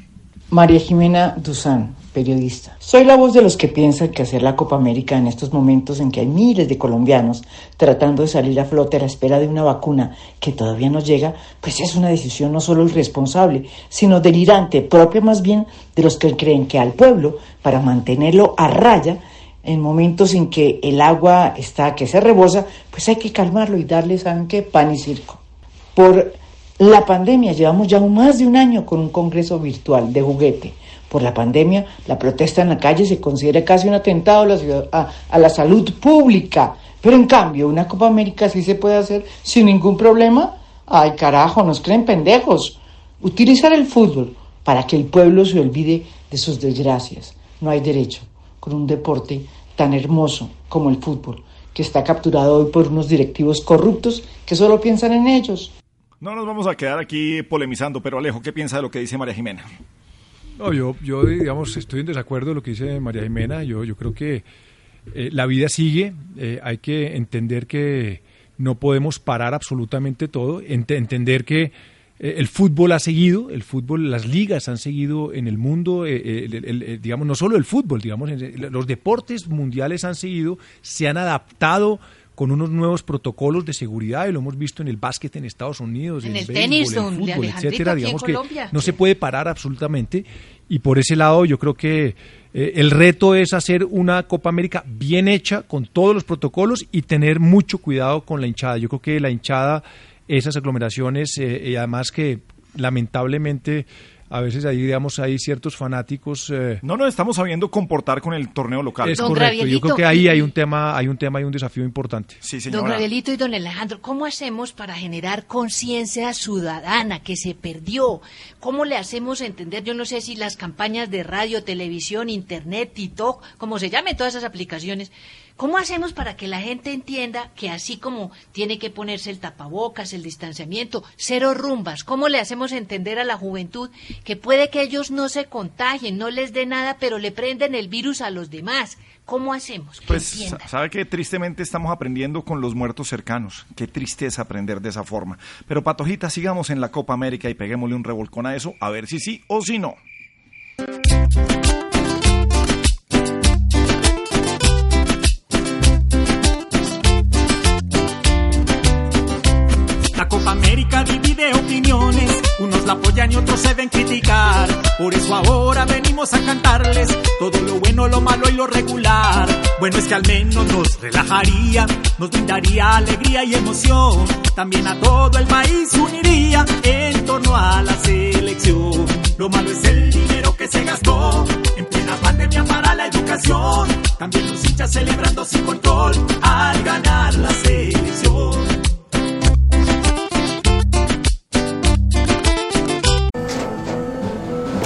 María Jimena Duzán, periodista. Soy la voz de los que piensan que hacer la Copa América en estos momentos en que hay miles de colombianos tratando de salir a flote a la espera de una vacuna que todavía no llega, pues es una decisión no solo irresponsable, sino delirante, propia más bien de los que creen que al pueblo, para mantenerlo a raya, en momentos en que el agua está que se rebosa, pues hay que calmarlo y darle, ¿saben qué? Pan y circo. Por la pandemia, llevamos ya más de un año con un congreso virtual de juguete. Por la pandemia, la protesta en la calle se considera casi un atentado a la, ciudad- a, la salud pública. Pero en cambio, una Copa América sí se puede hacer sin ningún problema. Ay, carajo, nos creen pendejos. Utilizar el fútbol para que el pueblo se olvide de sus desgracias. No hay derecho con un deporte tan hermoso como el fútbol, que está capturado hoy por unos directivos corruptos que solo piensan en ellos. No nos vamos a quedar aquí polemizando, pero Alejo, ¿qué piensa de lo que dice María Jimena? No, yo, yo, digamos, estoy en desacuerdo de lo que dice María Jimena. Yo, yo creo que eh, la vida sigue. eh, hay que entender que no podemos parar absolutamente todo. ent- entender que eh, el fútbol ha seguido, el fútbol, las ligas han seguido en el mundo, digamos, no solo el fútbol, digamos, los deportes mundiales han seguido, se han adaptado con unos nuevos protocolos de seguridad y lo hemos visto en el básquet en Estados Unidos, En en, el béisbol, tenis, en don fútbol, etcétera, digamos que no se puede parar absolutamente. Y por ese lado yo creo que eh, el reto es hacer una Copa América bien hecha con todos los protocolos y tener mucho cuidado con la hinchada. Yo creo que la hinchada, esas aglomeraciones eh, y además que lamentablemente a veces ahí digamos hay ciertos fanáticos eh, No nos estamos sabiendo comportar con el torneo local. es Don correcto. Yo creo que ahí y- hay un tema, hay un tema y un desafío importante. Sí, Don Gabrielito y don Alejandro, ¿cómo hacemos para generar conciencia ciudadana que se perdió? ¿Cómo le hacemos entender? Yo no sé si las campañas de radio, televisión, internet, TikTok, como se llamen todas esas aplicaciones, ¿Cómo hacemos para que la gente entienda que así como tiene que ponerse el tapabocas, el distanciamiento, cero rumbas, cómo le hacemos entender a la juventud que puede que ellos no se contagien, no les dé nada, pero le prenden el virus a los demás? ¿Cómo hacemos? Que Pues entiendan? sabe que tristemente estamos aprendiendo con los muertos cercanos. Qué tristeza aprender de esa forma. Pero Patojita, sigamos en la Copa América y peguémosle un revolcón a eso, a ver si sí o si no. Otros se ven criticar. Por eso ahora venimos a cantarles todo lo bueno, lo malo y lo regular. Bueno es que al menos nos relajaría, nos brindaría alegría y emoción. También a todo el país uniría en torno a la selección. Lo malo es el dinero que se gastó en plena pandemia para la educación. También los hinchas celebrando sin control al ganar la selección.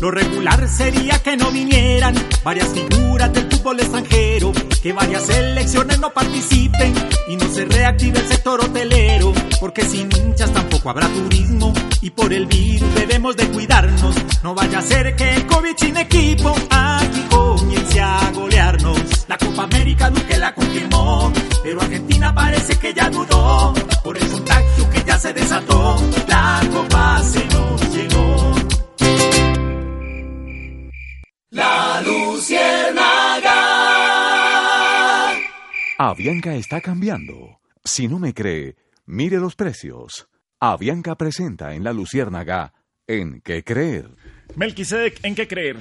Lo regular sería que no vinieran varias figuras del fútbol extranjero, que varias selecciones no participen y no se reactive el sector hotelero, porque sin hinchas tampoco habrá turismo y por el virus debemos de cuidarnos. No vaya a ser que el COVID sin equipo aquí comience a golearnos. La Copa América Duque la confirmó, pero Argentina parece que ya dudó por el contagio que ya se desató. La Copa se nos La Luciérnaga. Avianca está cambiando. Si no me cree, mire los precios. Avianca presenta en La Luciérnaga en qué creer. Melquisedec, ¿en qué creer?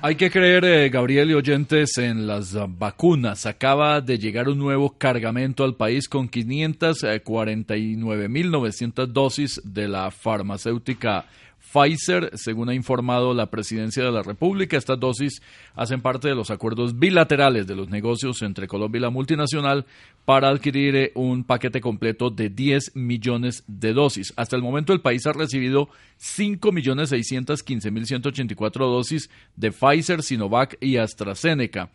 Hay que creer, eh, Gabriel y oyentes, en las vacunas. Acaba de llegar un nuevo cargamento al país con 549.900 dosis de la farmacéutica Pfizer, según ha informado la Presidencia de la República. Estas dosis hacen parte de los acuerdos bilaterales de los negocios entre Colombia y la multinacional para adquirir eh, un paquete completo de 10 millones de dosis. Hasta el momento el país ha recibido 5.615.184 dosis de Pfizer, Sinovac y AstraZeneca.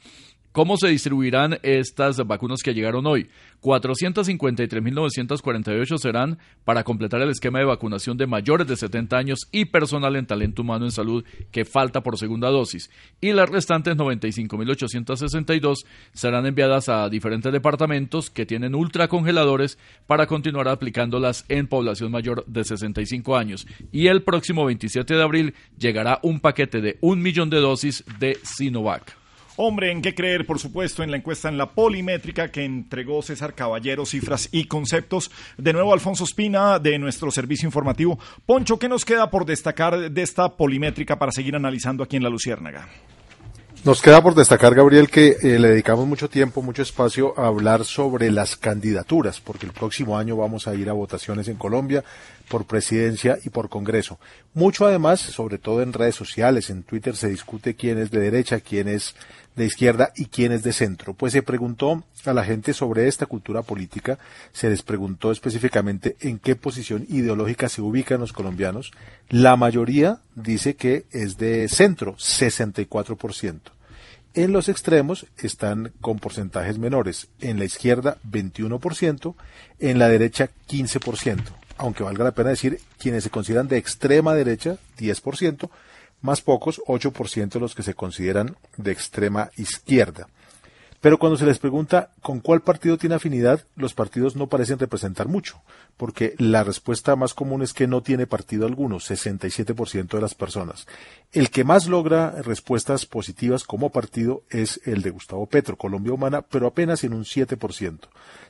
¿Cómo se distribuirán estas vacunas que llegaron hoy? 453.948 serán para completar el esquema de vacunación de mayores de 70 años y personal en talento humano en salud que falta por segunda dosis. Y las restantes 95.862 serán enviadas a diferentes departamentos que tienen ultracongeladores para continuar aplicándolas en población mayor de 65 años. Y el próximo 27 de abril llegará un paquete de un millón de dosis de Sinovac. Hombre, ¿en qué creer? Por supuesto, en la encuesta en la polimétrica que entregó César Caballero, cifras y conceptos. De nuevo, Alfonso Espina, de nuestro servicio informativo. Poncho, ¿qué nos queda por destacar de esta polimétrica para seguir analizando aquí en La Luciérnaga? Nos queda por destacar, Gabriel, que eh, le dedicamos mucho tiempo, mucho espacio a hablar sobre las candidaturas, porque el próximo año vamos a ir a votaciones en Colombia por presidencia y por Congreso. Mucho además, sobre todo en redes sociales, en Twitter se discute quién es de derecha, quién es de izquierda y quién es de centro. Pues se preguntó a la gente sobre esta cultura política, se les preguntó específicamente en qué posición ideológica se ubican los colombianos. La mayoría dice que es de centro, 64%. En los extremos están con porcentajes menores. En la izquierda 21%, en la derecha 15%. Aunque valga la pena decir, quienes se consideran de extrema derecha 10%, más pocos, 8% los que se consideran de extrema izquierda. Pero cuando se les pregunta con cuál partido tiene afinidad, los partidos no parecen representar mucho, porque la respuesta más común es que no tiene partido alguno, 67% de las personas. El que más logra respuestas positivas como partido es el de Gustavo Petro, Colombia Humana, pero apenas en un 7%.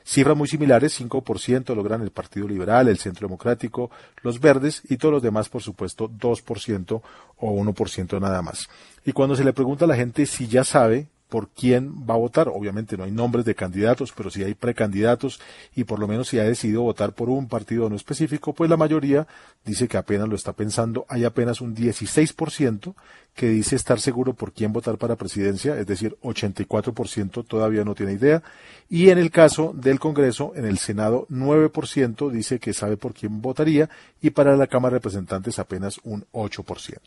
Cifras muy similares, 5% logran el Partido Liberal, el Centro Democrático, los Verdes y todos los demás, por supuesto, 2% o 1% nada más. Y cuando se le pregunta a la gente si ya sabe por quién va a votar. Obviamente no hay nombres de candidatos, pero si hay precandidatos y por lo menos si ha decidido votar por un partido no específico, pues la mayoría dice que apenas lo está pensando. Hay apenas un 16% que dice estar seguro por quién votar para presidencia, es decir, 84% todavía no tiene idea. Y en el caso del Congreso, en el Senado, 9% dice que sabe por quién votaría y para la Cámara de Representantes apenas un 8%.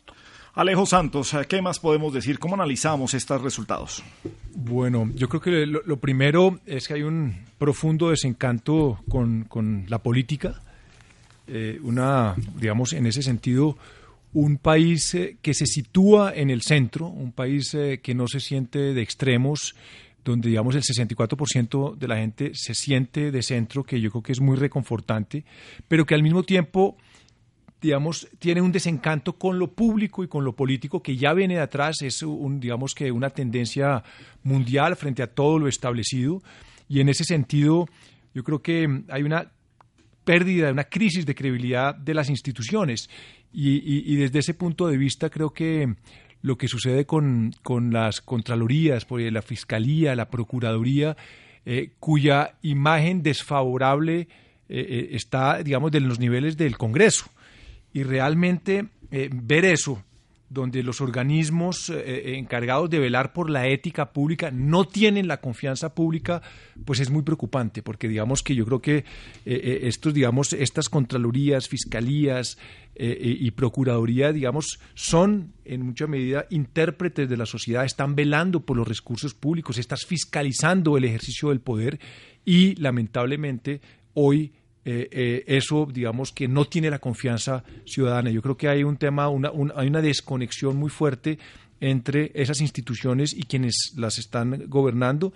Alejo Santos, ¿qué más podemos decir? ¿Cómo analizamos estos resultados? Bueno, yo creo que lo, primero es que hay un profundo desencanto con, la política. Eh, una, digamos, en ese sentido, un país eh, que se sitúa en el centro, un país eh, que no se siente de extremos, donde digamos el 64% de la gente se siente de centro, que yo creo que es muy reconfortante, pero que al mismo tiempo digamos, tiene un desencanto con lo público y con lo político que ya viene de atrás, es un, digamos que una tendencia mundial frente a todo lo establecido. Y en ese sentido yo creo que hay una pérdida, una crisis de credibilidad de las instituciones. Y, desde ese punto de vista creo que lo que sucede con, las contralorías, la fiscalía, la procuraduría, eh, cuya imagen desfavorable eh, eh, está, digamos, de los niveles del Congreso y realmente eh, ver eso, donde los organismos eh, eh, encargados de velar por la ética pública no tienen la confianza pública, pues es muy preocupante, porque digamos que yo creo que estos, digamos, estas contralorías, fiscalías y procuraduría, digamos, son en mucha medida intérpretes de la sociedad, están velando por los recursos públicos, estás fiscalizando el ejercicio del poder y lamentablemente hoy eh, eh, eso, digamos, que no tiene la confianza ciudadana. Yo creo que hay un tema, una, hay una desconexión muy fuerte entre esas instituciones y quienes las están gobernando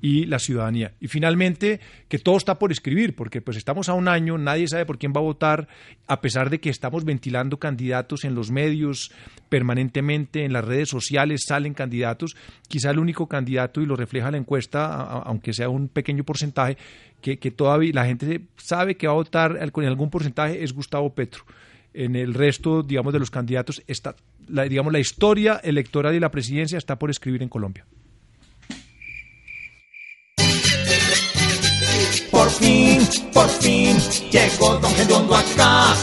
y la ciudadanía. Y finalmente, que todo está por escribir, porque pues estamos a un año, nadie sabe por quién va a votar, a pesar de que estamos ventilando candidatos en los medios permanentemente, en las redes sociales salen candidatos, quizá el único candidato, y lo refleja la encuesta, aunque sea un pequeño porcentaje, que, todavía la gente sabe que va a votar con algún porcentaje es Gustavo Petro. En el resto, digamos, de los candidatos, está, la, digamos, la historia electoral y la presidencia está por escribir en Colombia. Fin, por fin, llegó Don Gediondo acá.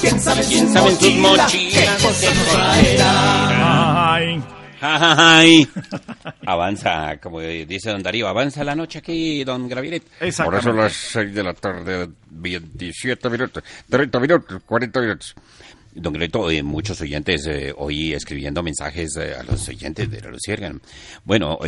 ¿Quién sabe, ¿Quién sus mochilas qué cosas nos traerá? Ay. Ay. (laughs) Avanza, como dice don Darío, avanza la noche aquí, don Graviret. Por eso las 6 de la tarde, 27 minutos, 30 minutos, 40 minutos. Don Greto, eh, muchos oyentes eh, hoy escribiendo mensajes eh, a los oyentes de la Luciérnaga. Bueno,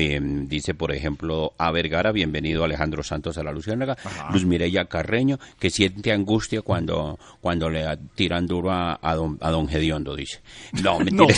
dice, por ejemplo, a Vergara, bienvenido Alejandro Santos a la Luciérnaga. Luz Mireya Carreño, que siente angustia cuando, cuando le tiran duro a, don, a don Gediondo, dice. No, (laughs) mentira.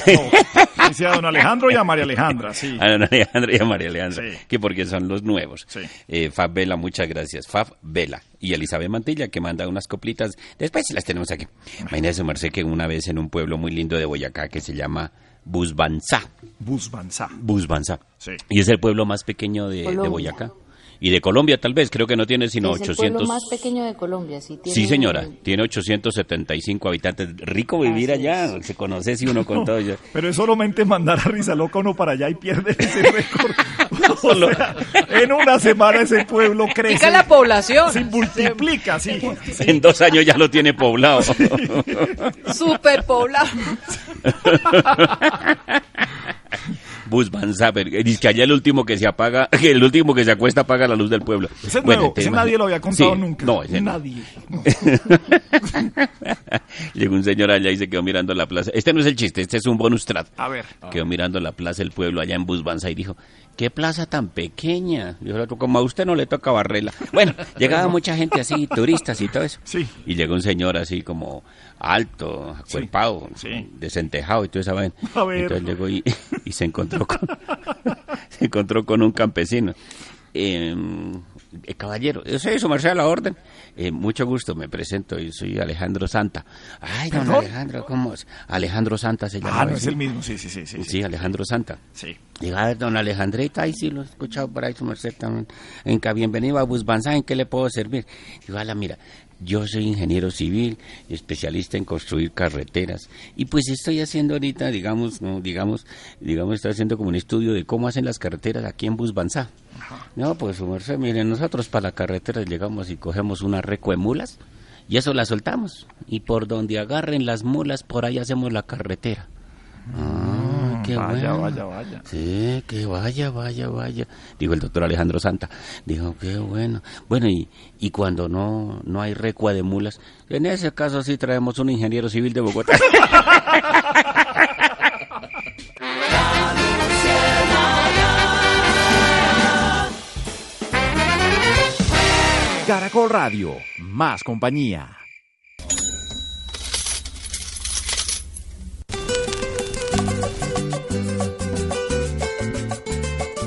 no, Dice a don Alejandro y a María Alejandra, sí. A don Alejandro y a María Alejandra, que porque son los nuevos. Sí. Fab Vela, muchas gracias. Fab Vela y Elizabeth Mantilla, que manda unas coplitas. Después las tenemos aquí. Imagínese, Marcé, que una vez en un pueblo muy lindo de Boyacá que se llama Busbanzá. Busbanzá. Busbanzá. Sí. Y es el pueblo más pequeño de, de Boyacá y de Colombia tal vez, creo que no tiene sino es 800. El pueblo más pequeño de Colombia, sí. Tiene... Sí, señora, tiene 875 habitantes. Rico vivir allá, se conoce si uno con (laughs) todo. Pero es solamente mandar a Risa Loca uno para allá y pierde ese (laughs) récord. en una semana ese pueblo crece. la población. Se multiplica, sí. (laughs) En dos años ya lo tiene poblado. Super poblado. Bus Van Dice que allá el último que se apaga, que (laughs) el último que se acuesta apaga la luz del pueblo. Ese, bueno, ese nadie lo había contado nunca. No, ese nadie. (laughs) Llegó un señor allá y se quedó mirando la plaza. Este no es el chiste, este es un bonus track. A ver. Quedó mirando la plaza del pueblo allá en Busbanza y dijo, qué plaza tan pequeña. Dijo, como a usted no le toca barrela. Bueno, llegaba mucha gente así, turistas y todo eso. Sí. Y llegó un señor así como alto, acuerpado, desentejado y todo esa vaina. (laughs) Entonces llegó y, (laughs) y se encontró con, (laughs) se encontró con un campesino. Eh, caballero, yo soy su merced a la orden. Eh, mucho gusto, me presento, yo soy Alejandro Santa. Ay, don Alejandro, ¿cómo es? Alejandro Santa se llama. Ah, no es el mismo, sí, sí, sí. Sí, sí Alejandro Santa. Sí. Diga, don Alejandrita, ahí sí lo he escuchado por ahí su merced también. En que bienvenido a Busbanza, ¿en qué le puedo servir? Digo, ala, mira, yo soy ingeniero civil, especialista en construir carreteras y pues estoy haciendo ahorita, digamos, no, digamos, digamos, estoy haciendo como un estudio de cómo hacen las carreteras aquí en Busbanzá. No, pues su merced, miren, nosotros para la carretera llegamos y cogemos una recua de mulas y eso la soltamos y por donde agarren las mulas por ahí hacemos la carretera. Ah, qué vaya, bueno. vaya, vaya. Sí, que vaya, vaya, vaya. Dijo el doctor Alejandro Santa. Dijo, qué bueno. Bueno, y, y cuando no, no hay recua de mulas, en ese caso sí traemos un ingeniero civil de Bogotá. (laughs) Caracol Radio, más compañía.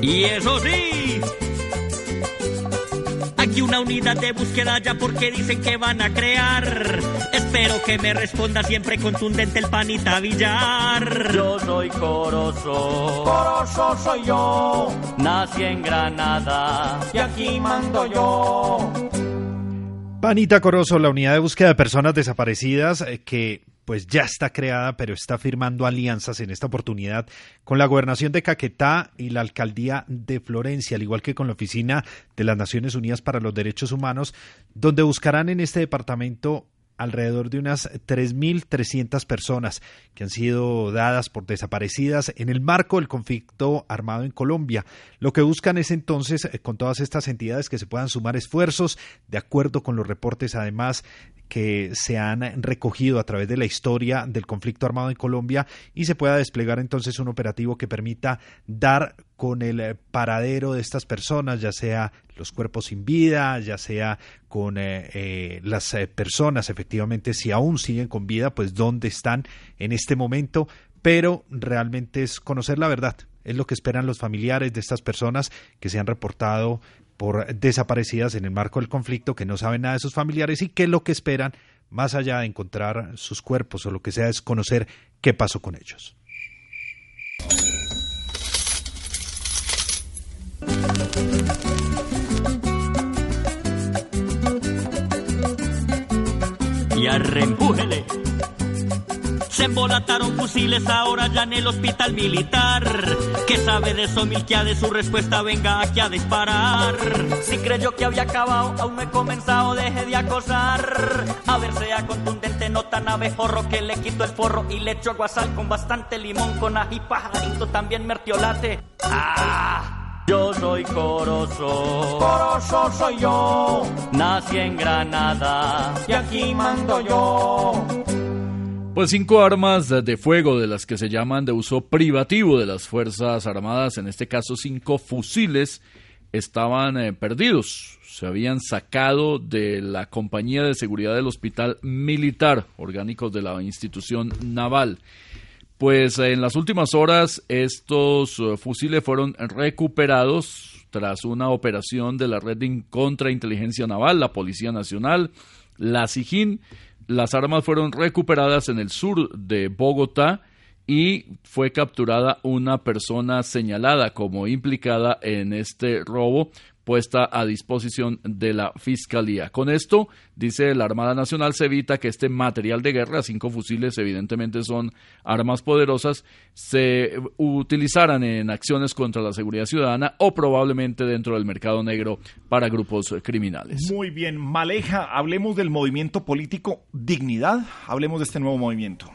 Y eso sí, aquí una unidad de búsqueda ya porque dicen que van a crear. Espero que me responda siempre contundente el panita Villar. Yo soy Corozo. Corozo soy yo. Nací en Granada. Y aquí mando yo. Panita Corozo, la unidad de búsqueda de personas desaparecidas eh, que pues ya está creada, pero está firmando alianzas en esta oportunidad con la gobernación de Caquetá y la alcaldía de Florencia, al igual que con la Oficina de las Naciones Unidas para los Derechos Humanos, donde buscarán en este departamento alrededor de unas 3.300 personas que han sido dadas por desaparecidas en el marco del conflicto armado en Colombia. Lo que buscan es entonces, eh, con todas estas entidades, que se puedan sumar esfuerzos de acuerdo con los reportes, además, que se han recogido a través de la historia del conflicto armado en Colombia y se pueda desplegar entonces un operativo que permita dar con el paradero de estas personas, ya sea los cuerpos sin vida, ya sea con eh, eh, las eh, personas, efectivamente, si aún siguen con vida, pues dónde están en este momento, pero realmente es conocer la verdad, es lo que esperan los familiares de estas personas que se han reportado por desaparecidas en el marco del conflicto, que no saben nada de sus familiares y que lo que esperan, más allá de encontrar sus cuerpos o lo que sea, es conocer qué pasó con ellos. Y arrempújele. Se embolataron fusiles ahora ya en el hospital militar. ¿Qué sabe de eso, Milkia? De su respuesta, venga aquí a disparar. Si creyó que había acabado, aún no he comenzado, deje de acosar. A ver, sea contundente, no tan abejorro que le quito el forro y le echo aguasal con bastante limón, con ají pajarito, también mertiolate. ¡Ah! Yo soy Corozo. Corozo soy yo. Nací en Granada. Y aquí mando yo. Pues cinco armas de fuego de las que se llaman de uso privativo de las Fuerzas Armadas, en este caso cinco fusiles, estaban eh, perdidos. Se habían sacado de la compañía de seguridad del Hospital Militar, orgánicos de la institución naval. Pues en las últimas horas estos uh, fusiles fueron recuperados tras una operación de la red de contrainteligencia naval, la Policía Nacional, la SIGIN. Las armas fueron recuperadas en el sur de Bogotá y fue capturada una persona señalada como implicada en este robo puesta a disposición de la Fiscalía. Con esto, dice la Armada Nacional, se evita que este material de guerra, cinco fusiles evidentemente son armas poderosas, se utilizaran en acciones contra la seguridad ciudadana o probablemente dentro del mercado negro para grupos criminales. Muy bien, Maleja, hablemos del movimiento político Dignidad, hablemos de este nuevo movimiento.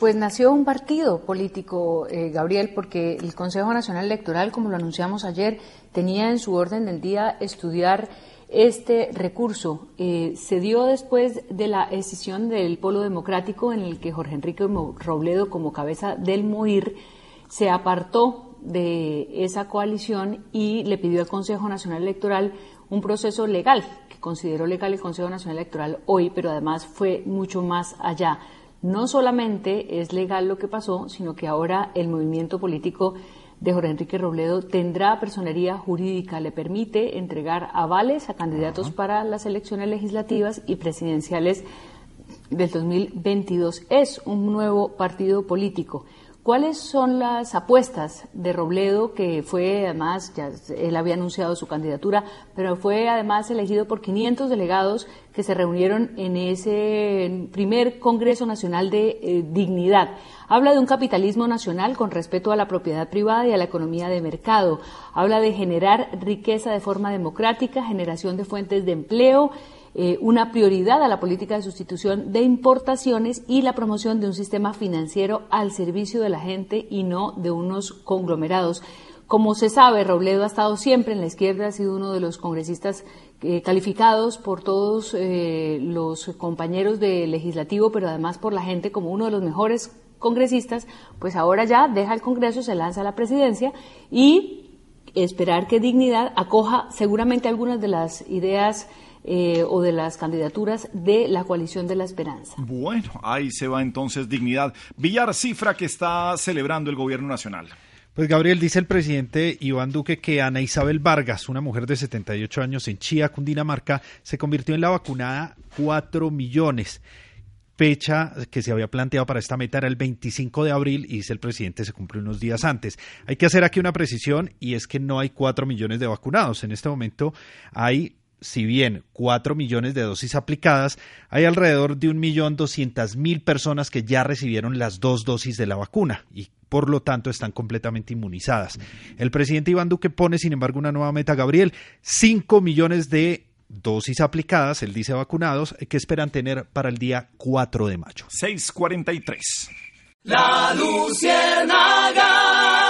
Pues nació un partido político, eh, Gabriel, porque el Consejo Nacional Electoral, como lo anunciamos ayer, tenía en su orden del día estudiar este recurso. Eh, se dio después de la decisión del Polo Democrático, en el que Jorge Enrique Robledo, como cabeza del MOIR, se apartó de esa coalición y le pidió al Consejo Nacional Electoral un proceso legal que consideró legal el Consejo Nacional Electoral hoy, pero además fue mucho más allá. No solamente es legal lo que pasó, sino que ahora el movimiento político de Jorge Enrique Robledo tendrá personería jurídica, le permite entregar avales a candidatos para las elecciones legislativas y presidenciales del 2022. Es un nuevo partido político. ¿Cuáles son las apuestas de Robledo, que fue además, ya él había anunciado su candidatura, pero fue además elegido por 500 delegados que se reunieron en ese primer Congreso Nacional de eh, Dignidad? Habla de un capitalismo nacional con respeto a la propiedad privada y a la economía de mercado. Habla de generar riqueza de forma democrática, generación de fuentes de empleo, eh, una prioridad a la política de sustitución de importaciones y la promoción de un sistema financiero al servicio de la gente y no de unos conglomerados. Como se sabe, Robledo ha estado siempre en la izquierda, ha sido uno de los congresistas eh, calificados por todos eh, los compañeros de legislativo, pero además por la gente como uno de los mejores congresistas, pues ahora ya deja el Congreso, se lanza a la presidencia y esperar que Dignidad acoja seguramente algunas de las ideas eh, o de las candidaturas de la coalición de la esperanza. Bueno, ahí se va entonces dignidad. Villar, cifra que está celebrando el gobierno nacional. Pues Gabriel, dice el presidente Iván Duque que Ana Isabel Vargas, una mujer de 78 años en Chía, Cundinamarca, se convirtió en la vacunada 4 millones. Fecha que se había planteado para esta meta era el 25 de abril y dice el presidente se cumple unos días antes. Hay que hacer aquí una precisión y es que no hay 4 millones de vacunados. En este momento hay si bien 4 millones de dosis aplicadas, hay alrededor de 1.200.000 personas que ya recibieron las dos dosis de la vacuna y por lo tanto están completamente inmunizadas. El presidente Iván Duque pone, sin embargo, una nueva meta, Gabriel, 5 millones de dosis aplicadas, él dice vacunados, que esperan tener para el día 4 de mayo. 643. La Luciérnaga.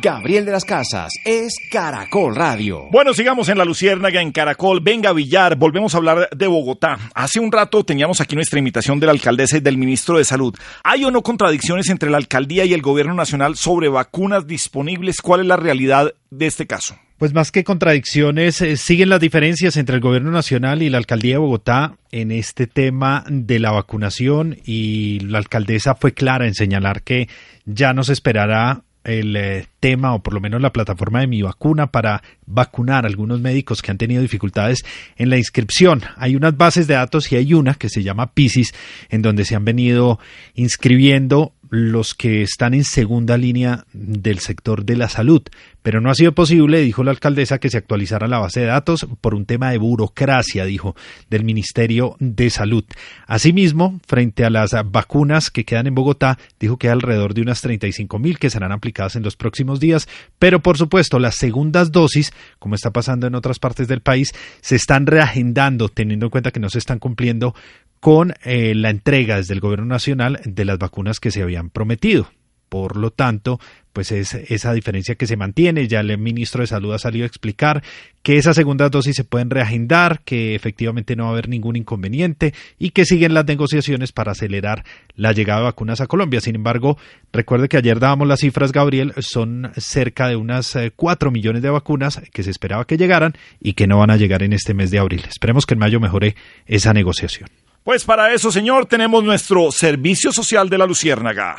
Gabriel de las Casas es Caracol Radio. Bueno, sigamos en la Luciérnaga, en Caracol. Venga, Villar, volvemos a hablar de Bogotá. Hace un rato teníamos aquí nuestra invitación de la alcaldesa y del ministro de Salud. ¿Hay o no contradicciones entre la alcaldía y el gobierno nacional sobre vacunas disponibles? ¿Cuál es la realidad de este caso? Pues más que contradicciones, eh, siguen las diferencias entre el gobierno nacional y la alcaldía de Bogotá en este tema de la vacunación y la alcaldesa fue clara en señalar que ya no se esperará el eh, tema o por lo menos la plataforma de mi vacuna para vacunar a algunos médicos que han tenido dificultades en la inscripción. Hay unas bases de datos y hay una que se llama PISIS en donde se han venido inscribiendo los que están en segunda línea del sector de la salud. Pero no ha sido posible, dijo la alcaldesa, que se actualizara la base de datos por un tema de burocracia, dijo, del Ministerio de Salud. Asimismo, frente a las vacunas que quedan en Bogotá, dijo que hay alrededor de unas 35 mil que serán aplicadas en los próximos días, pero por supuesto las segundas dosis, como está pasando en otras partes del país, se están reagendando, teniendo en cuenta que no se están cumpliendo con eh, la entrega desde el gobierno nacional de las vacunas que se habían prometido. Por lo tanto, pues es esa diferencia que se mantiene. Ya el ministro de Salud ha salido a explicar que esas segundas dosis se pueden reagendar, que efectivamente no va a haber ningún inconveniente y que siguen las negociaciones para acelerar la llegada de vacunas a Colombia. Sin embargo, recuerde que ayer dábamos las cifras, Gabriel, son cerca de unas 4 eh, millones de vacunas que se esperaba que llegaran y que no van a llegar en este mes de abril. Esperemos que en mayo mejore esa negociación. Pues para eso, señor, tenemos nuestro Servicio Social de la Luciérnaga.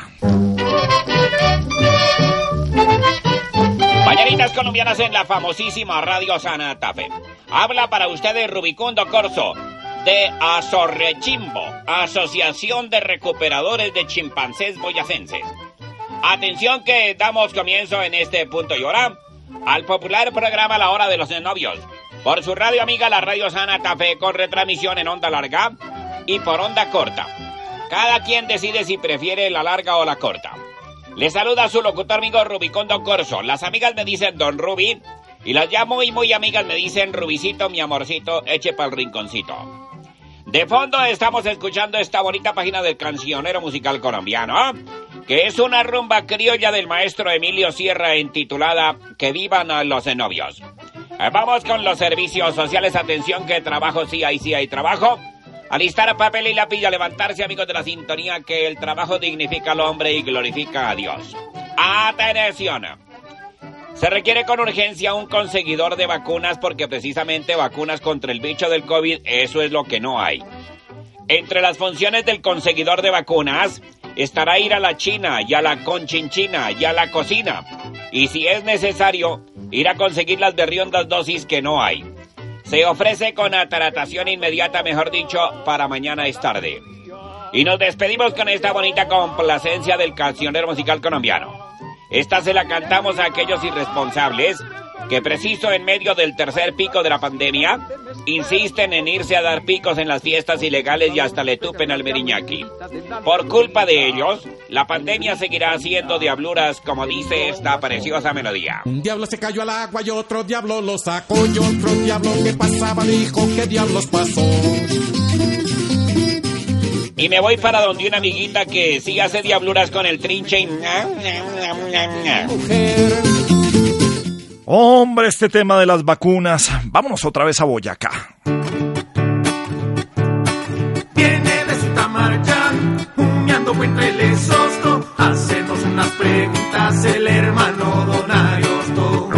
Mañanitas colombianas en la famosísima Radio Santa Fe. Habla para ustedes Rubicundo Corso de Azorrechimbo, Asociación de Recuperadores de Chimpancés Boyacenses. Atención que damos comienzo en este punto y hora al popular programa La Hora de los Novios. Por su radio amiga la Radio Santa Fe con retransmisión en onda larga y por onda corta. Cada quien decide si prefiere la larga o la corta. Le saluda su locutor amigo Rubicón Don Corso. Las amigas me dicen Don Rubi y las ya muy muy amigas me dicen Rubicito, mi amorcito, eche pa'l rinconcito. De fondo estamos escuchando esta bonita página del cancionero musical colombiano, que es una rumba criolla del maestro Emilio Sierra intitulada Que vivan los novios. Vamos con los servicios sociales. Atención que trabajo sí hay, sí hay trabajo. Alistar papel y lápiz a levantarse, amigos de la sintonía, que el trabajo dignifica al hombre y glorifica a Dios. Atención. Se requiere con urgencia un conseguidor de vacunas porque precisamente vacunas contra el bicho del COVID, eso es lo que no hay. Entre las funciones del conseguidor de vacunas estará ir a la China y a la conchinchina y a la cocina. Y si es necesario, ir a conseguir las berriondas dosis que no hay. Se ofrece con ataratación inmediata, mejor dicho, para mañana es tarde. Y nos despedimos con esta bonita complacencia del cancionero musical colombiano. Esta se la cantamos a aquellos irresponsables que preciso en medio del tercer pico de la pandemia insisten en irse a dar picos en las fiestas ilegales y hasta le tupen al meriñaki. Por culpa de ellos, la pandemia seguirá haciendo diabluras como dice esta preciosa melodía. Un diablo se cayó al agua y otro diablo lo sacó y otro diablo que pasaba dijo que diablos pasó. Y me voy para donde una amiguita que sí hace diabluras con el trinche y... Hombre, este tema de las vacunas. Vámonos otra vez a Boyacá. Viene de Sutamarchán, humeando entre el sosto. Hacernos unas preguntas el hermano Don Ariosto.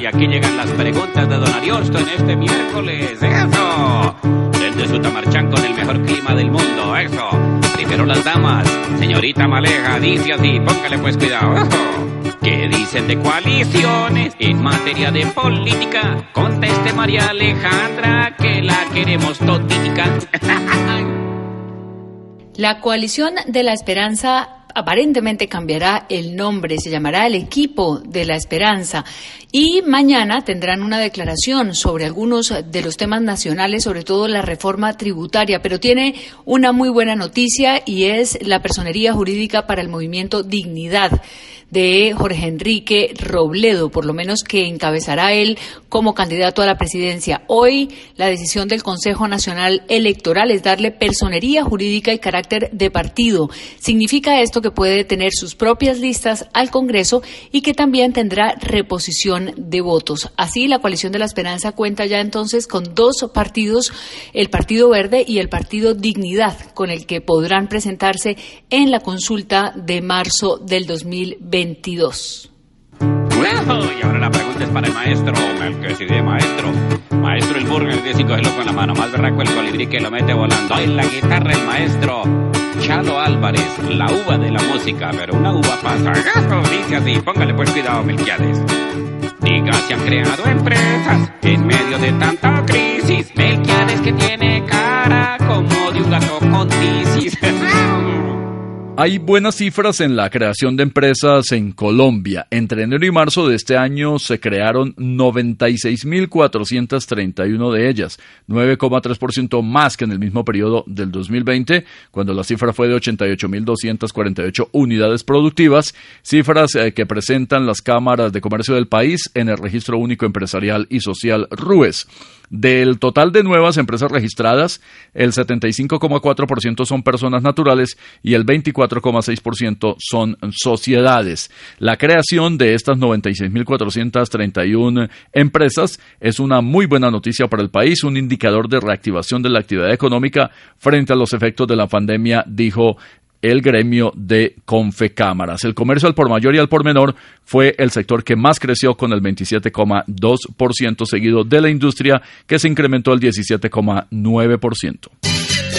Y aquí llegan las preguntas de Don Ariosto en este miércoles. ¡Eso! Desde Sutamarchán con el mejor clima del mundo. ¡Eso! Primero las damas. Señorita Maleja, dice así. Póngale pues cuidado. ¡Eso! ¿Qué dicen de coaliciones en materia de política? Conteste María Alejandra que la queremos totínica. (laughs) La coalición de la esperanza aparentemente cambiará el nombre, se llamará el equipo de la esperanza y mañana tendrán una declaración sobre algunos de los temas nacionales, sobre todo la reforma tributaria, pero tiene una muy buena noticia y es la personería jurídica para el movimiento Dignidad de Jorge Enrique Robledo, por lo menos que encabezará él como candidato a la presidencia. Hoy la decisión del Consejo Nacional Electoral es darle personería jurídica y carácter de partido. Significa esto que puede tener sus propias listas al Congreso y que también tendrá reposición de votos. Así, la coalición de la esperanza cuenta ya entonces con dos partidos, el Partido Verde y el Partido Dignidad, con el que podrán presentarse en la consulta de marzo del 2020. 22. y ahora la pregunta es para el maestro, el que sí de maestro. Maestro el burger, de cogerlo con la mano, más berraco el colibrí que lo mete volando. En la guitarra el maestro Chalo Álvarez, la uva de la música, pero una uva pasa. Dice así, póngale pues cuidado, Melquiades. Diga, se han creado empresas en medio de tanta crisis. Melquiades que tiene cara como de un gato con tisis. (laughs) Hay buenas cifras en la creación de empresas en Colombia. Entre enero y marzo de este año se crearon 96.431 de ellas, 9,3% más que en el mismo periodo del 2020, cuando la cifra fue de 88.248 unidades productivas, cifras eh, que presentan las cámaras de comercio del país en el Registro Único Empresarial y Social RUES. Del total de nuevas empresas registradas, el 75,4% son personas naturales y el 24,6% son sociedades. La creación de estas 96.431 empresas es una muy buena noticia para el país, un indicador de reactivación de la actividad económica frente a los efectos de la pandemia, dijo el gremio de Confecámaras. El comercio al por mayor y al por menor fue el sector que más creció con el 27,2%, seguido de la industria que se incrementó el 17,9%.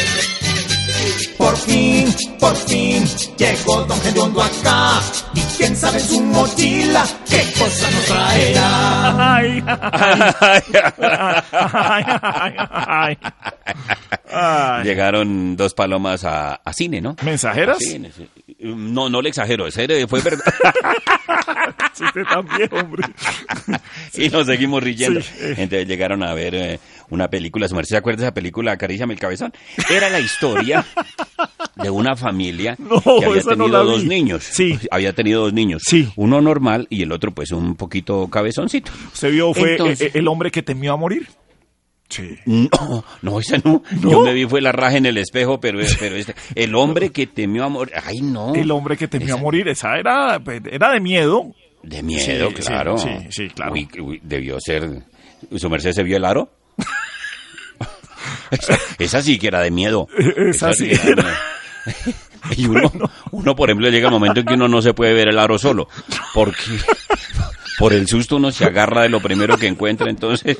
Por fin, por fin, llegó Don Gediondo acá. Y quién sabe en su mochila qué cosa nos traerá. Ay, ay, ay, ay, Llegaron dos palomas a, a cine, ¿no? ¿Mensajeras? Sí, sí. No, no le exagero, ese fue verdad. (laughs) Sí, usted también, hombre. (laughs) y nos seguimos riendo. Sí, eh. Entonces llegaron a ver eh, una película, ¿su merced se acuerda de esa película Acaríciame el cabezón? Era la historia de una familia (laughs) No, que había no tenido dos vi. niños. Sí. Había tenido dos niños. Sí. Uno normal y el otro pues un poquito cabezoncito. ¿Usted vio fue Entonces- eh, el hombre que temió a morir? Sí. No, (laughs) no, ese no. ¿No? Yo me vi fue la raja en el espejo, pero, pero este, el hombre que temió a morir. Ay, no. El hombre que temió a morir, esa era, era de miedo. De miedo, Sí, claro. sí, sí, claro. Uy, uy, debió ser. ¿Su merced se vio el aro? esa, (laughs) esa sí que era de miedo. Esa sí. (laughs) Y uno, uno, por ejemplo, llega el momento en que uno no se puede ver el aro solo. Porque, por el susto uno se agarra de lo primero que encuentra, entonces...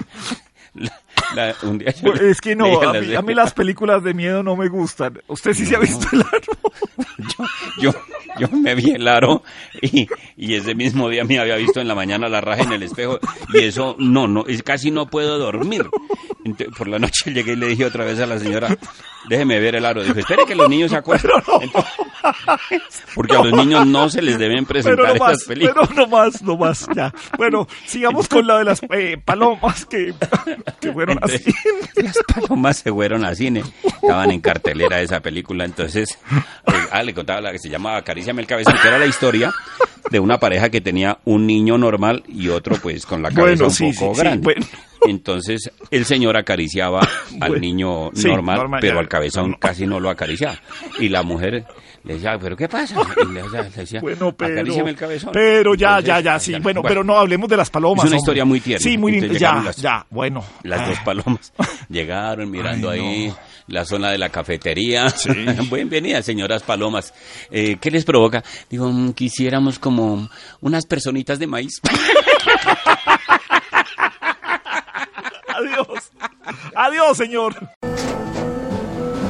la- (laughs) la- un día yo le- Es que no, a mí, a mí (laughs) las películas de miedo no me gustan. ¿Usted sí se ha visto el aro? (laughs) yo, yo me vi el aro y, y ese mismo día me había visto en la mañana la raja en el espejo y eso no, no, es casi no puedo dormir. Por la noche llegué y le dije otra vez a la señora, déjeme ver el aro. Dijo, espere que los niños se acuerden. Entonces, porque a los niños no se les deben presentar no películas. pero no más, no más, ya. Bueno, sigamos con la de las eh, palomas que, que fueron (laughs) (laughs) Las palomas se fueron al cine, estaban en cartelera esa película, entonces, eh, ah, le contaba la que se llamaba Acaríciame el cabezón, que era la historia de una pareja que tenía un niño normal y otro pues con la cabeza Bueno, un poco sí, sí, grande. bueno. Entonces el señor acariciaba (laughs) al Bueno, niño sí, normal, pero al cabezón casi no lo acariciaba. Y la mujer le decía, ¿pero qué pasa? (laughs) Y le, le decía, Bueno, pero, acaríciame el cabezón. pero ya, Entonces, ya, ya, sí. Bueno, pero no hablemos de las palomas. Es una hombre. historia muy tierna. Sí, muy Entonces linda. Ya, las- ya, bueno. Las dos palomas (laughs) llegaron mirando Ay, no. ahí la zona de la cafetería. (laughs) Bienvenidas, señoras palomas. Eh, ¿Qué les provoca? Digo, mm, quisiéramos como unas personitas de maíz. Adiós. Adiós, señor.